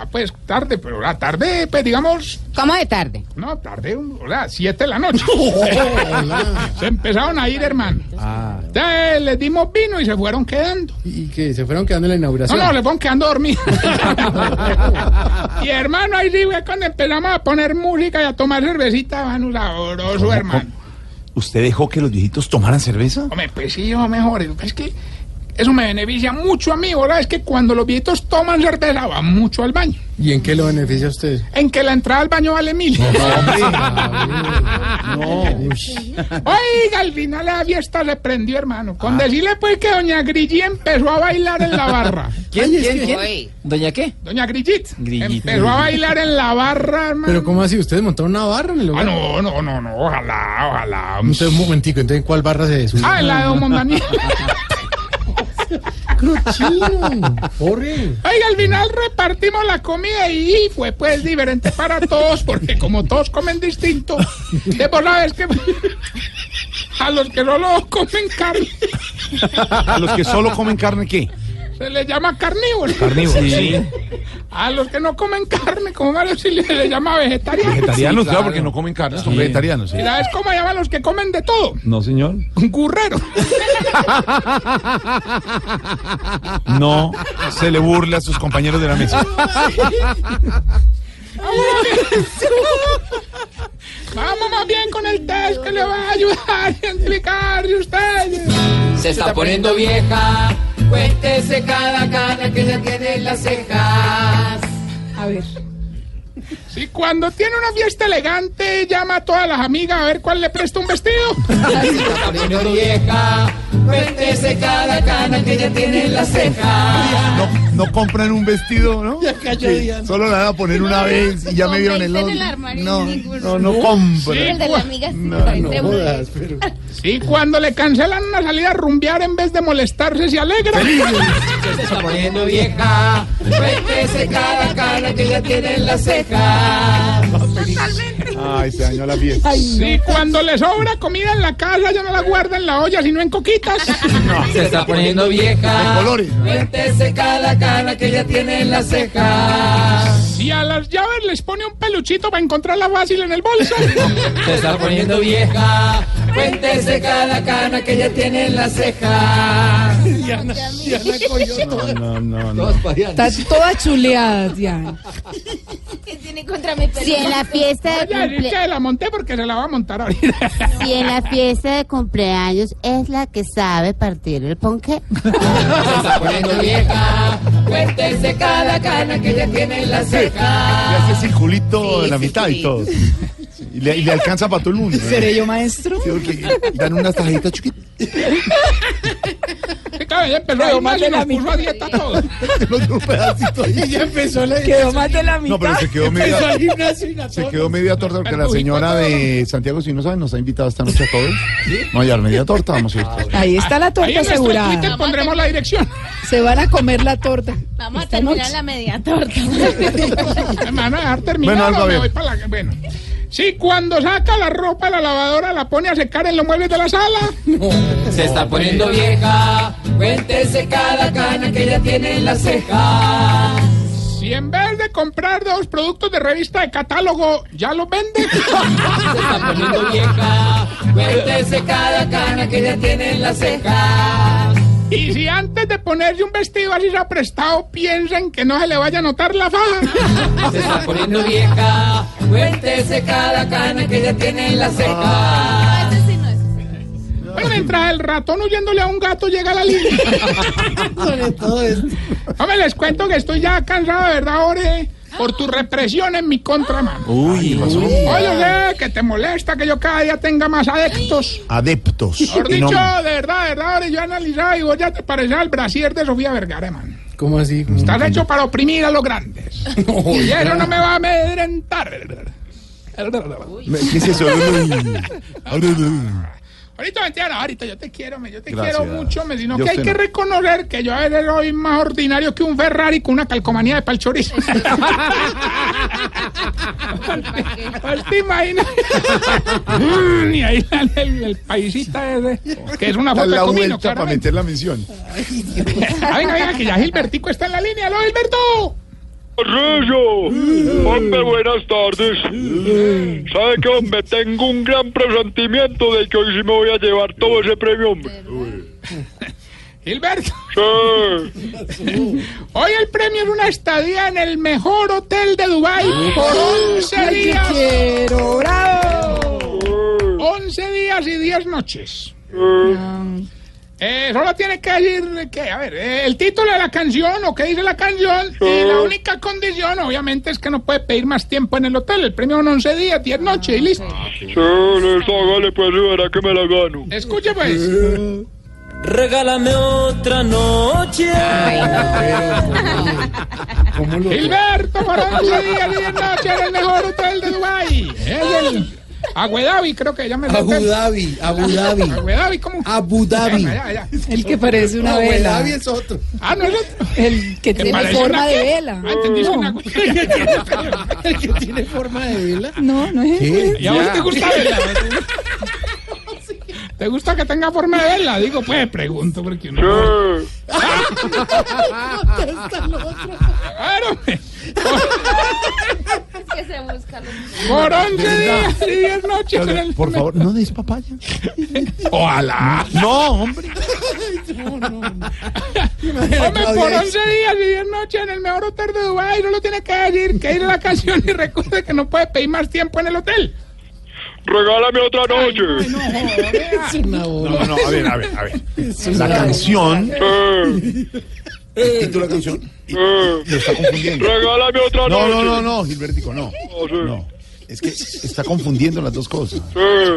ya pues tarde, pero la tarde, pues digamos, ¿Cómo de tarde? no, tarde, un- o sea, siete de la noche. se empezaron a ir, hermano. Ah, Entonces les dimos vino y se fueron quedando. Y que se fueron quedando en la No, inauguración. no, le fueron quedando dormidos. y hermano, ahí sí fue cuando empezamos a poner música y a tomar cervecita, mano, sabroso, hermano. ¿Usted dejó que los viejitos tomaran cerveza? Hombre, pues sí, yo mejor. Es que eso me beneficia mucho a mí, ¿verdad? Es que cuando los viejitos toman cerveza van mucho al baño. ¿Y en qué lo beneficia a usted? En que la entrada al baño vale mil. Oiga, al final la fiesta se prendió, hermano. Con decirle pues que doña Grigi empezó a bailar en la barra. ¿Quién, Ay, quién, que- quién? ¿Doña qué? Doña Grigit. Grigit. Empezó a bailar en la barra, hermano. Pero ¿cómo así? ¿Ustedes montaron una barra en el Ah, lugar? no, no, no, no, ojalá, ojalá. Entonces, un momentico, entonces, ¿en cuál barra se subió? Ah, en la de Don Mondaniel. Corre. Oiga, al final repartimos la comida y fue pues diferente para todos, porque como todos comen distinto, de por la vez que a los que solo comen carne ¿A los que solo comen carne qué? Se les llama carnívoros. Carnívoros. Sí. A los que no comen carne, como Mario Silvio, se les llama vegetarianos. Vegetarianos, Sí, claro, porque no comen carne, son Sí. vegetarianos. sí. ¿Y sabes cómo llaman los que comen de todo? No, señor. Gurrero. No se le burle a sus compañeros de la mesa. Vamos más bien con el test que le va a ayudar a identificarse ustedes. Se está poniendo vieja. Cuéntese cada cana que ya tiene en las cejas. A ver. Si cuando tiene una fiesta elegante llama a todas las amigas a ver cuál le presta un vestido. Vieja. Cada cana que ya tiene en las cejas. No, no compran un vestido, ¿no? Ya cayó Sí, Diana. Solo la van a poner una vez y ya me vieron el otro. en el armario, No, no, no compran. El de la amiga sí, No, no Jodas, pero... Si cuando le cancelan una salida a rumbear en vez de molestarse se alegra. Se está poniendo vieja. Cuéntese cada cana que ya tiene en las cejas. Ay, se dañó la fiesta. Si cuando le sobra comida en la casa ya no la guarda en la olla sino en coquitas. Se está poniendo vieja. De colores. Cuéntese cada cana que ya tiene en las cejas. Si a las llaves les pone un peluchito para encontrarla fácil en el bolso. Se está poniendo vieja. Cuéntese cada cana que ya tiene en las cejas. Diana, Diana todo. No, no, no. Allá. Está toda chuleada, Diana. tiene contra mi Si en la fiesta de Oye, es cumple- que la monté porque se la va a montar ahorita. Si en la fiesta de cumpleaños es la que sabe partir el ponqué. Se está poniendo vieja. Cuéntese cada cana que ya tiene en la Le ceja. hace circulito en la mitad y todo. Y le, y le alcanza para todo el mundo. ¿eh? ¿Seré yo maestro? Sí, porque dan unas tarjetitas chiquitas. Sí, claro, ella empezó a Quedó más de la puso a mitad. dieta todos. un pedacito ahí. Y ya empezó la Quedó más de la mitad. No, pero se quedó Empezó al media, gimnasio se torta. quedó media torta porque la señora todo. de Santiago, si no saben, nos ha invitado esta noche a todos. No, ya media torta, vamos a ir. todos. Ahí está la Ahí torta asegurada. Twitter pondremos la dirección. Se van a comer la torta. Vamos a terminar la media torta. Me van a dejar terminar Bueno, algo a ver. Bueno. Si cuando saca la ropa de la lavadora la pone a secar en los muebles de la sala. Se está poniendo vieja. Cuéntese cada cana que ya tiene en la ceja. Si en vez de comprar dos productos de revista de catálogo, ya los vende. Se está poniendo vieja. Cuéntese cada cana que ya tiene en la ceja. Y si antes de ponerse un vestido así se ha prestado, piensen que no se le vaya a notar la faja. Se está poniendo vieja. Cuéntese cada cana que ya tiene en la ceja. Ese sí no es. Pero mientras el ratón huyéndole a un gato llega a la línea. Sobre todo esto. Hombre, les cuento que estoy ya cansado de verdad, Ore, por tu represión en mi contra, mano. Uy, ¿qué pasó? Oye, sé que te molesta que yo cada día tenga más adeptos. Adeptos. Mejor Y dicho, no- de verdad, de verdad, yo he analizado y vos ya te pareces al brasier de Sofía Vergara, man. ¿Cómo así? Estás hecho para oprimir a los grandes. y eso no me va a amedrentar. ¿Qué es eso? Ahorita mentira, ahorita yo te quiero, me, yo te Gracias. quiero mucho, me, sino Yo que hay que no. reconocer que yo a veces soy más ordinario que un Ferrari con una calcomanía de palchorizo. Pues te imaginas. Mm, y ahí sale el, el paisita ese, que es una foto de la comino, vuelta para meter la mención. Ah, venga, venga, que ya Gilbertico está en la línea. ¡Aló, Gilberto! Rillo, hombre, buenas tardes. ¿Sabe qué, hombre? Tengo un gran presentimiento de que hoy sí me voy a llevar todo ese premio, hombre. Gilberto. Sí. Hoy el premio es una estadía en el mejor hotel de Dubái por 11 Ay, que días. quiero, bravo. 11 días y 10 noches. Eh, solo tiene que decir que, a ver, eh, el título de la canción o qué dice la canción. Y la única condición, obviamente, es que no puede pedir más tiempo en el hotel. El premio son 11 días, 10 noches y listo. Sí, listo, hágale pues verá que me la gano. Escuche, pues. Regálame otra noche. ¿Cómo lo Gilberto, por 11 días y 10 noches en el mejor hotel de Dubái. Es el Abu Dhabi, creo que llama el Abu hotel. Dhabi, Abu Dhabi. Abu Dhabi, ¿cómo? Abu Dhabi. Ya, ya, ya. El que parece una Abu vela. Dhabi es otro. Ah, no es otro. El que tiene forma una de qué? vela. Ah, entendí, es una- El que tiene forma de vela. No, no es ¿Qué? ese. ¿Y a vos te gusta verla? ¿Te gusta que tenga forma de verla? Digo, pues pregunto porque uno. Sí. A ver, hombre. que se busca los... Por 11 días y 10 noches en el. Por favor, no des papaya. Ojalá. No, hombre. Hombre, por 11 días y 10 noches en el mejor hotel de Dubái. Solo tiene que decir que ir a la canción y recuerde que no puede pedir más tiempo en el hotel. Regálame otra noche. Una bola. No, no, a ver, a ver, a ver. La canción, Sí. El título de la canción, y- Sí. lo está confundiendo. Regálame otra No, noche. no, no, no, Gilbertico, no. No, sí. No. Es que está confundiendo las dos cosas. Sí. No.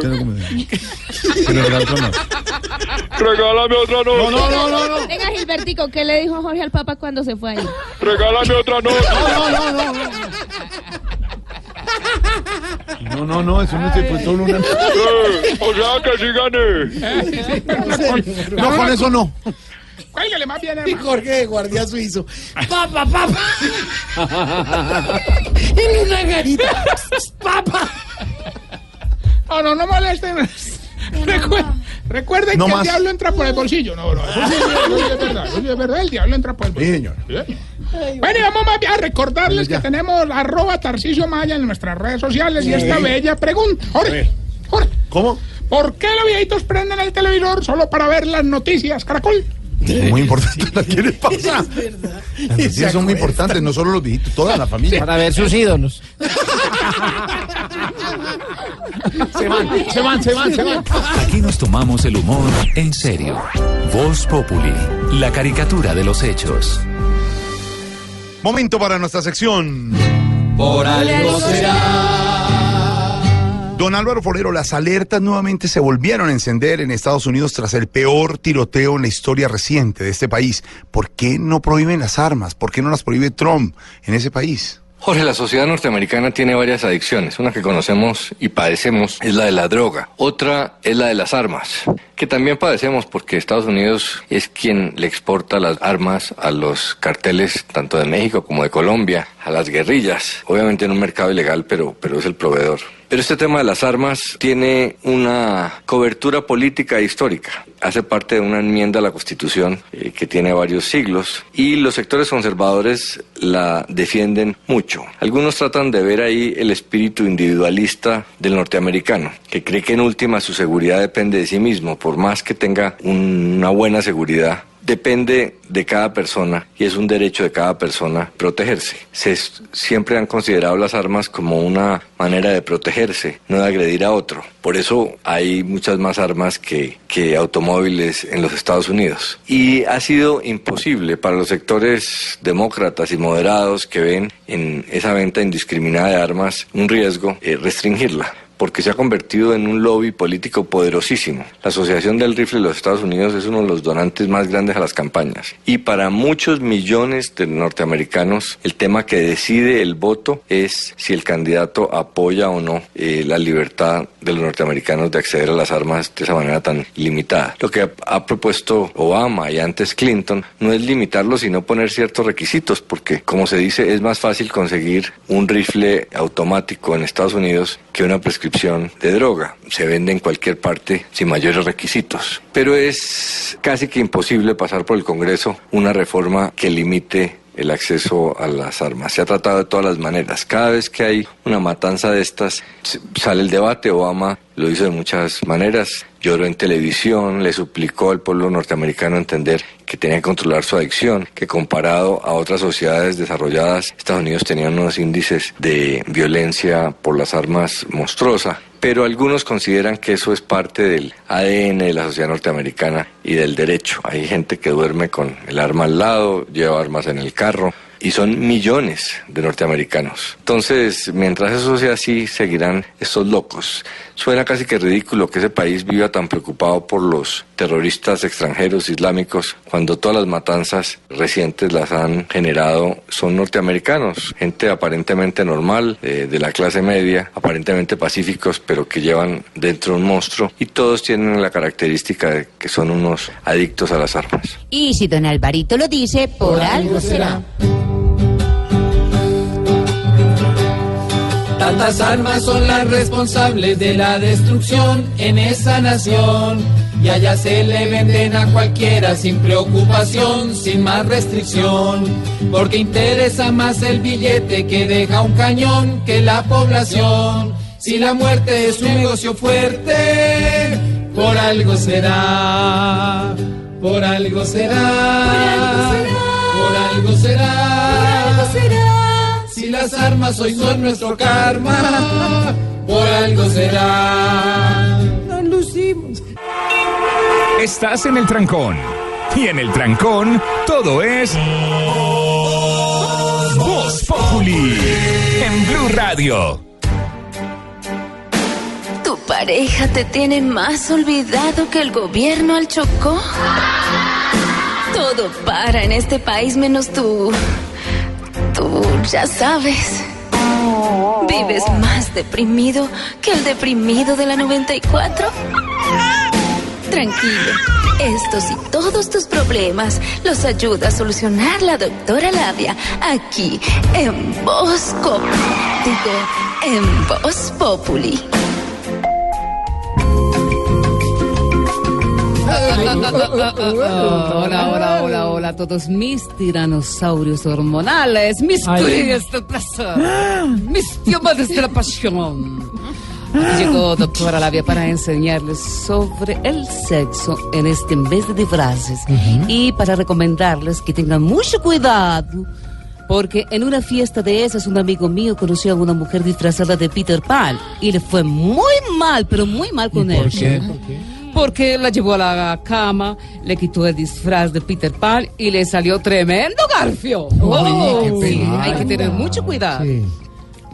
Pero el otro no. Regálame otra noche. No, no, no, no, no. Venga, Gilbertico, ¿qué le dijo Jorge al Papa cuando se fue ahí? Regálame otra noche. No, no, no, no. No, no, no, eso no se fue solo una. Sí. O sea que sí gané. No, con eso no. Cuélguele más bien, Y hermano. Jorge de guardia suizo. Papa, papa. en una garita. Papa. No, no, no molesten. Recuer- Recuerden No que más. el diablo entra por el bolsillo. No, no, eso sí, eso sí es verdad. Eso sí es verdad, el diablo entra por el Sí, bolsillo. señor. Bueno, y vamos a recordarles que tenemos arroba Tarcicio Maya en nuestras redes sociales y esta bella pregunta. Jorge, Jorge, ¿Cómo? ¿por qué los viejitos prenden el televisor solo para ver las noticias, Caracol? Muy importante. ¿Qué les pasa? Las noticias son muy importantes, no solo los viejitos, toda la familia. Para ver sus ídolos. Se van, se van, se van, se van. Aquí nos tomamos el humor en serio. Voz Populi, la caricatura de los hechos. Momento para nuestra sección. Por algo Don Álvaro Forero, las alertas nuevamente se volvieron a encender en Estados Unidos tras el peor tiroteo en la historia reciente de este país. ¿Por qué no prohíben las armas? ¿Por qué no las prohíbe Trump en ese país? Jorge, la sociedad norteamericana tiene varias adicciones. Una que conocemos y padecemos es la de la droga. Otra es la de las armas, que también padecemos porque Estados Unidos es quien le exporta las armas a los carteles tanto de México como de Colombia, a las guerrillas. Obviamente en un mercado ilegal, pero, pero es el proveedor. Pero este tema de las armas tiene una cobertura política e histórica. Hace parte de una enmienda a la Constitución eh, que tiene varios siglos y los sectores conservadores la defienden mucho. Algunos tratan de ver ahí el espíritu individualista del norteamericano, que cree que en última su seguridad depende de sí mismo, por más que tenga una buena seguridad depende de cada persona y es un derecho de cada persona protegerse. Se, siempre han considerado las armas como una manera de protegerse, no de agredir a otro. Por eso hay muchas más armas que, que automóviles en los Estados Unidos. Y ha sido imposible para los sectores demócratas y moderados que ven en esa venta indiscriminada de armas un riesgo eh, restringirla porque se ha convertido en un lobby político poderosísimo. La Asociación del Rifle de los Estados Unidos es uno de los donantes más grandes a las campañas. Y para muchos millones de norteamericanos, el tema que decide el voto es si el candidato apoya o no eh, la libertad de los norteamericanos de acceder a las armas de esa manera tan limitada. Lo que ha, propuesto Obama y antes Clinton no es limitarlo, sino poner ciertos requisitos, porque como se dice, es más fácil conseguir un rifle automático en Estados Unidos que una prescripción de droga. Se vende en cualquier parte sin mayores requisitos. Pero es casi que imposible pasar por el Congreso una reforma que limite el acceso a las armas. Se ha tratado de todas las maneras. Cada vez que hay una matanza de estas, sale el debate. Obama lo hizo de muchas maneras. Lloró en televisión, le suplicó al pueblo norteamericano entender que tenía que controlar su adicción, que comparado a otras sociedades desarrolladas, Estados Unidos tenía unos índices de violencia por las armas monstruosa. Pero algunos consideran que eso es parte del ADN de la sociedad norteamericana y del derecho. Hay gente que duerme con el arma al lado, lleva armas en el carro, y son millones de norteamericanos. Entonces, mientras eso sea así, seguirán estos locos. Suena casi que ridículo que ese país viva tan preocupado por los terroristas extranjeros islámicos cuando todas las matanzas recientes las han generado son norteamericanos, gente aparentemente normal, eh, de la clase media, aparentemente pacíficos, pero que llevan dentro un monstruo y todos tienen la característica de que son unos adictos a las armas. Y si don Alvarito lo dice, por, algo será. Tantas armas son las responsables de la destrucción en esa nación. Y allá se le venden a cualquiera sin preocupación, sin más restricción. Porque interesa más el billete que deja un cañón que la población. Si la muerte es un negocio fuerte, por algo será. Por algo será. Por algo será. Las armas hoy son nuestro karma, por algo será. Nos lucimos. Estás en el trancón. Y en el trancón, todo es. Voz Populi. En Blue Radio. ¿Tu pareja te tiene más olvidado que el gobierno al Chocó? Todo para en este país menos tú. Tú ya sabes. ¿Vives más deprimido que el deprimido de la 94? Tranquilo. Estos y todos tus problemas los ayuda a solucionar la doctora Labia aquí en Bosco. Digo, en Voz Populi. Hola, hola, hola, hola a todos mis tiranosaurios hormonales, mis crías del placer, mis diamantes de la pasión. Aquí llegó doctora Labia para enseñarles sobre el sexo en este mes de disfraces y para recomendarles que tengan mucho cuidado porque en una fiesta de esas un amigo mío conoció a una mujer disfrazada de Peter Pan y le fue muy mal, pero muy mal con él. Porque la llevó a la cama, le quitó el disfraz de Peter Pan y le salió tremendo garfio. Oh, qué sí, hay que tener mucho cuidado. Sí.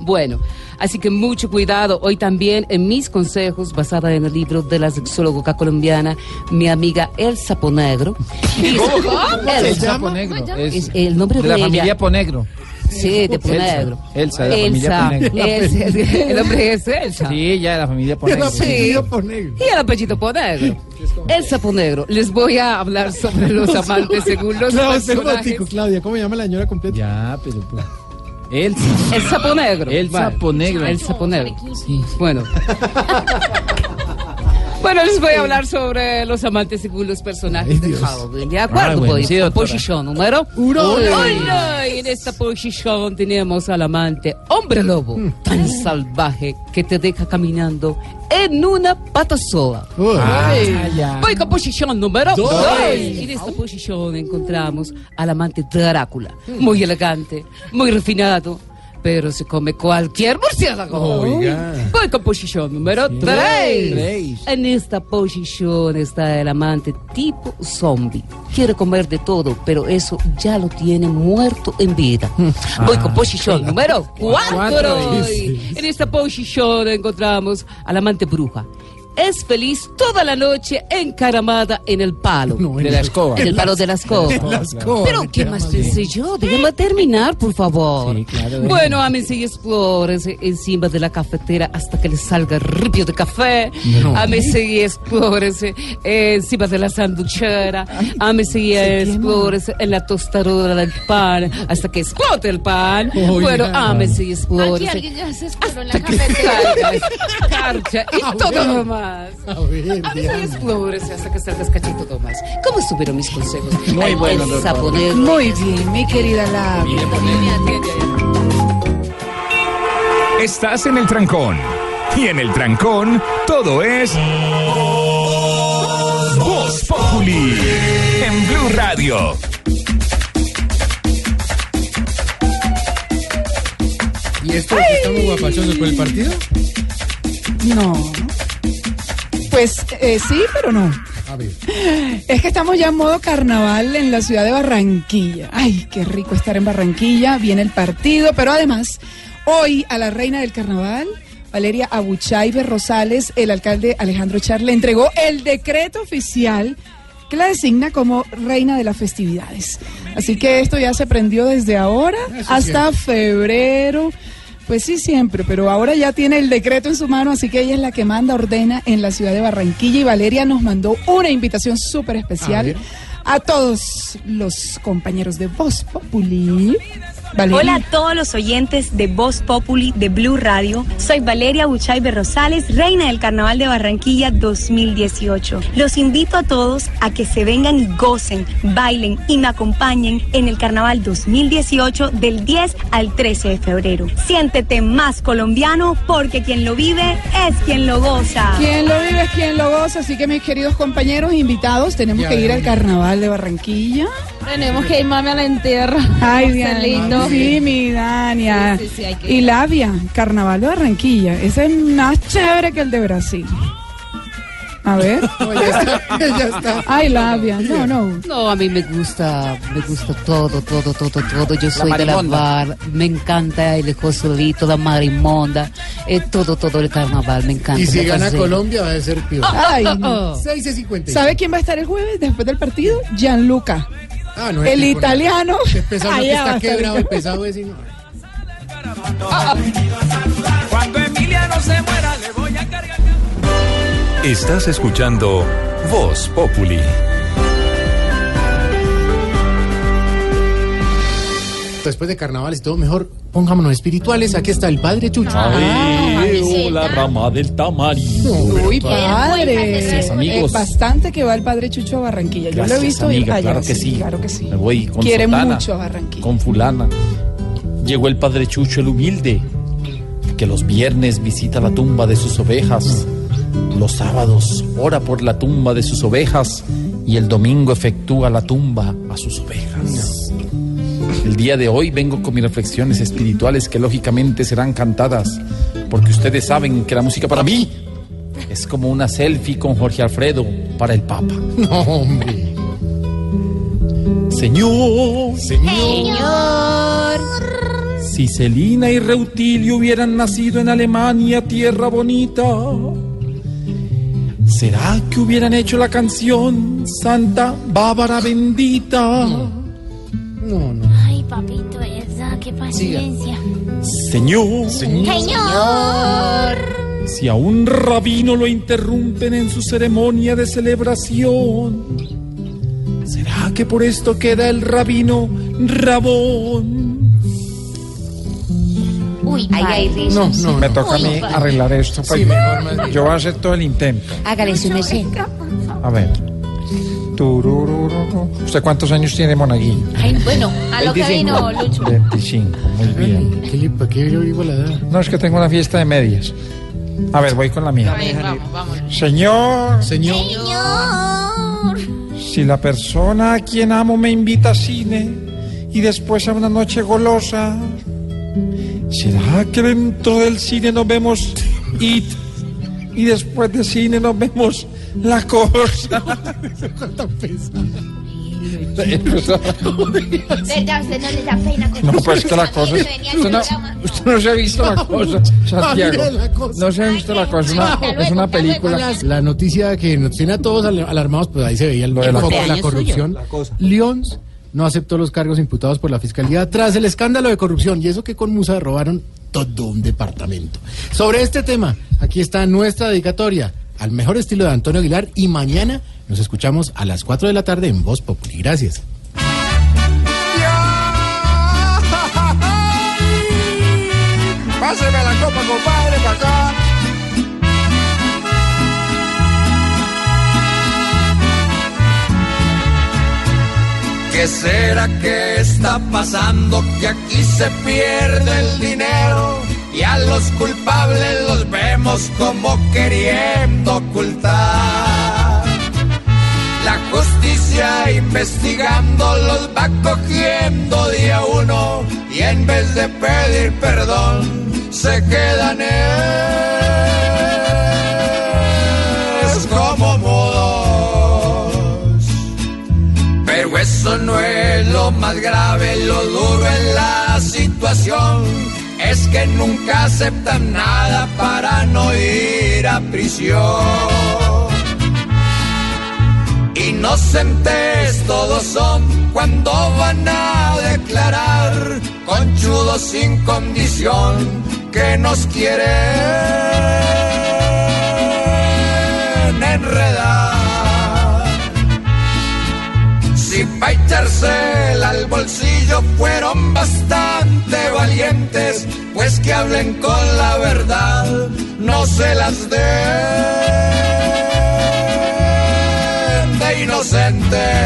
Bueno, así que mucho cuidado. Hoy también en mis consejos, basada en el libro de la sexóloga colombiana, mi amiga Elsa Ponegro. Dice- Elsa Elsa Ponegro. Es el nombre de de la ella. familia Ponegro. Sí, de Ponegro. Elsa, de la familia Elsa, Ponegro. Elsa, el nombre es Elsa. Sí, ya de la familia Ponegro. Sí. Y el apellido Ponegro. Elsa Ponegro. Les voy a hablar sobre los amantes según los Claudia, personajes. Claudia, ¿cómo llama la señora completa? Ya, pero pues. Elsa. El sapo negro. El sapo negro. El sapo negro. Bueno. Bueno, les voy a hablar sobre los amantes según los personajes de Halloween. ¿De acuerdo? Ah, bueno, Voy sí, posición número Uno. uno. Y en esta posición tenemos al amante hombre lobo, tan salvaje que te deja caminando en una pata sola. Ay. Voy con posición número Dos. dos. Y en esta posición encontramos al amante Drácula, muy elegante, muy refinado. Pero se come cualquier murciélago. Oiga. Voy con posición número tres. En esta posición está el amante tipo zombie. Quiere comer de todo, pero eso ya lo tiene muerto en vida. Voy con posición número cuatro. Cuatro. En esta posición encontramos al amante bruja. Es feliz toda la noche encaramada en el palo. De la escoba. En el palo de la escoba. La escoba, Pero, ¿qué más pensé yo? Déjame terminar, por favor. Sí, claro. Bueno, ámense y explórense encima de la cafetera hasta que les salga ripio de café. No. Ámense y explórense encima de la sanduchera. Ámense y explórense en la tostadora del pan hasta que explote el pan. Oiga. Bueno, ámense y Aquí explórense. alguien ya se en la que cafetera. salga escarcha y A todo lo más. A ver, hasta que salga escarcha y todo más. ¿Cómo estuvieron mis consejos? Muy Ay, bueno, saponero. Muy bien, mi querida Labia. Estás en el trancón. Y en el trancón, todo es. Voz Populi. En Blue Radio. ¿Y esto que estamos guapachosos por el partido? No. Pues eh, sí, pero no. A ver. Es que estamos ya en modo carnaval en la ciudad de Barranquilla. Ay, qué rico estar en Barranquilla. Viene el partido, pero además, hoy a la reina del carnaval, Valeria Abuchaibe Rosales, el alcalde Alejandro Char, le entregó el decreto oficial que la designa como reina de las festividades. Así que esto ya se prendió desde ahora Eso hasta febrero. Pues sí, siempre, pero ahora ya tiene el decreto en su mano, así que ella es la que manda, ordena en la ciudad de Barranquilla y Valeria nos mandó una invitación súper A especial ver. a, todos los compañeros de Voz Populi. Valeria. Hola a todos los oyentes de Voz Populi de Blue Radio. Soy Valeria Buchaibe Rosales, reina del Carnaval de Barranquilla 2018. Los invito a todos a que se vengan y gocen, bailen y me acompañen en el Carnaval 2018 del 10 al 13 de febrero. Siéntete más colombiano porque quien lo vive es quien lo goza. Quien lo vive es quien lo goza, así que mis queridos compañeros invitados, tenemos Ya, que ir ya, al carnaval de Barranquilla. Tenemos que ir mami a la entierra. Ay, Marcelito. Sí, mi Dania. Sí, sí, sí, hay que y. Labia, carnaval de Barranquilla. Ese es más chévere que el de Brasil. A ver. ya está. Ay, Labia. No, no. No, a mí me gusta, me gusta todo, todo, todo, todo. Yo soy de la bar, me encanta el Josolito, la marimonda, eh, todo, todo el carnaval, me encanta. Y si gana. Colombia va a ser peor. Ay, no. 6 y 50. ¿Sabe quién va a estar el jueves después del partido? Gianluca. Ah, no, el italiano. Pesado no que Allá va a está estar quebrado, el Gianluca. pesado ese. no. Cuando Emiliano se muera, le voy a cargar. Estás escuchando Voz Populi. Después de carnavales y todo, mejor pongámonos espirituales. Aquí está el padre Chucho. Ay, la rama del tamarindo. Uy, padre. Gracias, amigos. Es bastante que va el padre Chucho a Barranquilla. Yo lo he Gracias, visto amiga, allá. claro que sí. Claro que sí. Me voy con Quiere sotana, mucho a Barranquilla. Con fulana. Llegó el padre Chucho, el humilde. que los viernes visita la tumba de sus ovejas, los sábados ora por la tumba de sus ovejas y el domingo efectúa la tumba a sus ovejas. El día de hoy vengo con mis reflexiones espirituales que lógicamente serán cantadas, porque ustedes saben que la música para mí es como una selfie con Jorge Alfredo para el Papa. No, hombre. Señor, Señor. si Celina y Reutilio hubieran nacido en Alemania, tierra bonita, ¿será que hubieran hecho la canción Santa Bárbara Bendita? No, no. Ay, papito, esa, qué paciencia. Señor, Señor. si a un rabino lo interrumpen en su ceremonia de celebración, ¿será que por esto queda el rabino Rabón? Uy, Ahí hay risas. No, no. Me toca a mí padre. arreglar esto. pues. Sí, mejor. Yo voy a hacer todo el intento. Hágale su merced. A ver. ¿Usted cuántos años tiene, Monaguillo? Ay, bueno, a lo que vino, Lucho. 25, muy bien. ¿Qué le pa' qué oigo la edad? No, es que tengo una fiesta de medias. A ver, voy con la mía. A ver, vamos, vamos. Señor, Señor. Señor. si la persona a quien amo me invita a cine y después a una noche golosa, ¿será que dentro del cine nos vemos It y después de cine nos vemos la cosa? ¿Verdad? ¿Usted no le da pena? No, pues que la cosa. Usted no, programa? usted no se ha visto la cosa, Santiago. No se ha visto la cosa. Es una, es película. La noticia que nos tiene a todos al- alarmados, pues ahí se veía el, Lo de la foco cosa. de la corrupción. Lyons no aceptó los cargos imputados por la fiscalía tras el escándalo de corrupción. Y eso que con Musa robaron todo un departamento. Sobre este tema, aquí está nuestra dedicatoria al mejor estilo de Antonio Aguilar. Y mañana nos escuchamos a las 4 de la tarde en Voz Populi. Gracias. Páseme la copa, compadre, para acá. ¿Qué será que está pasando? Que aquí se pierde el dinero y a los culpables los vemos como queriendo ocultar. La justicia investigando los va cogiendo día uno y en vez de pedir perdón se quedan es como mudos. Pero eso no es lo más grave, lo duro en la situación es que nunca aceptan nada para no ir a prisión. Inocentes todos son cuando van a declarar, conchudos sin condición que nos quieren enredar. Si pa' echársela al bolsillo fueron bastante valientes, pues que hablen con la verdad, no se las den de inocentes.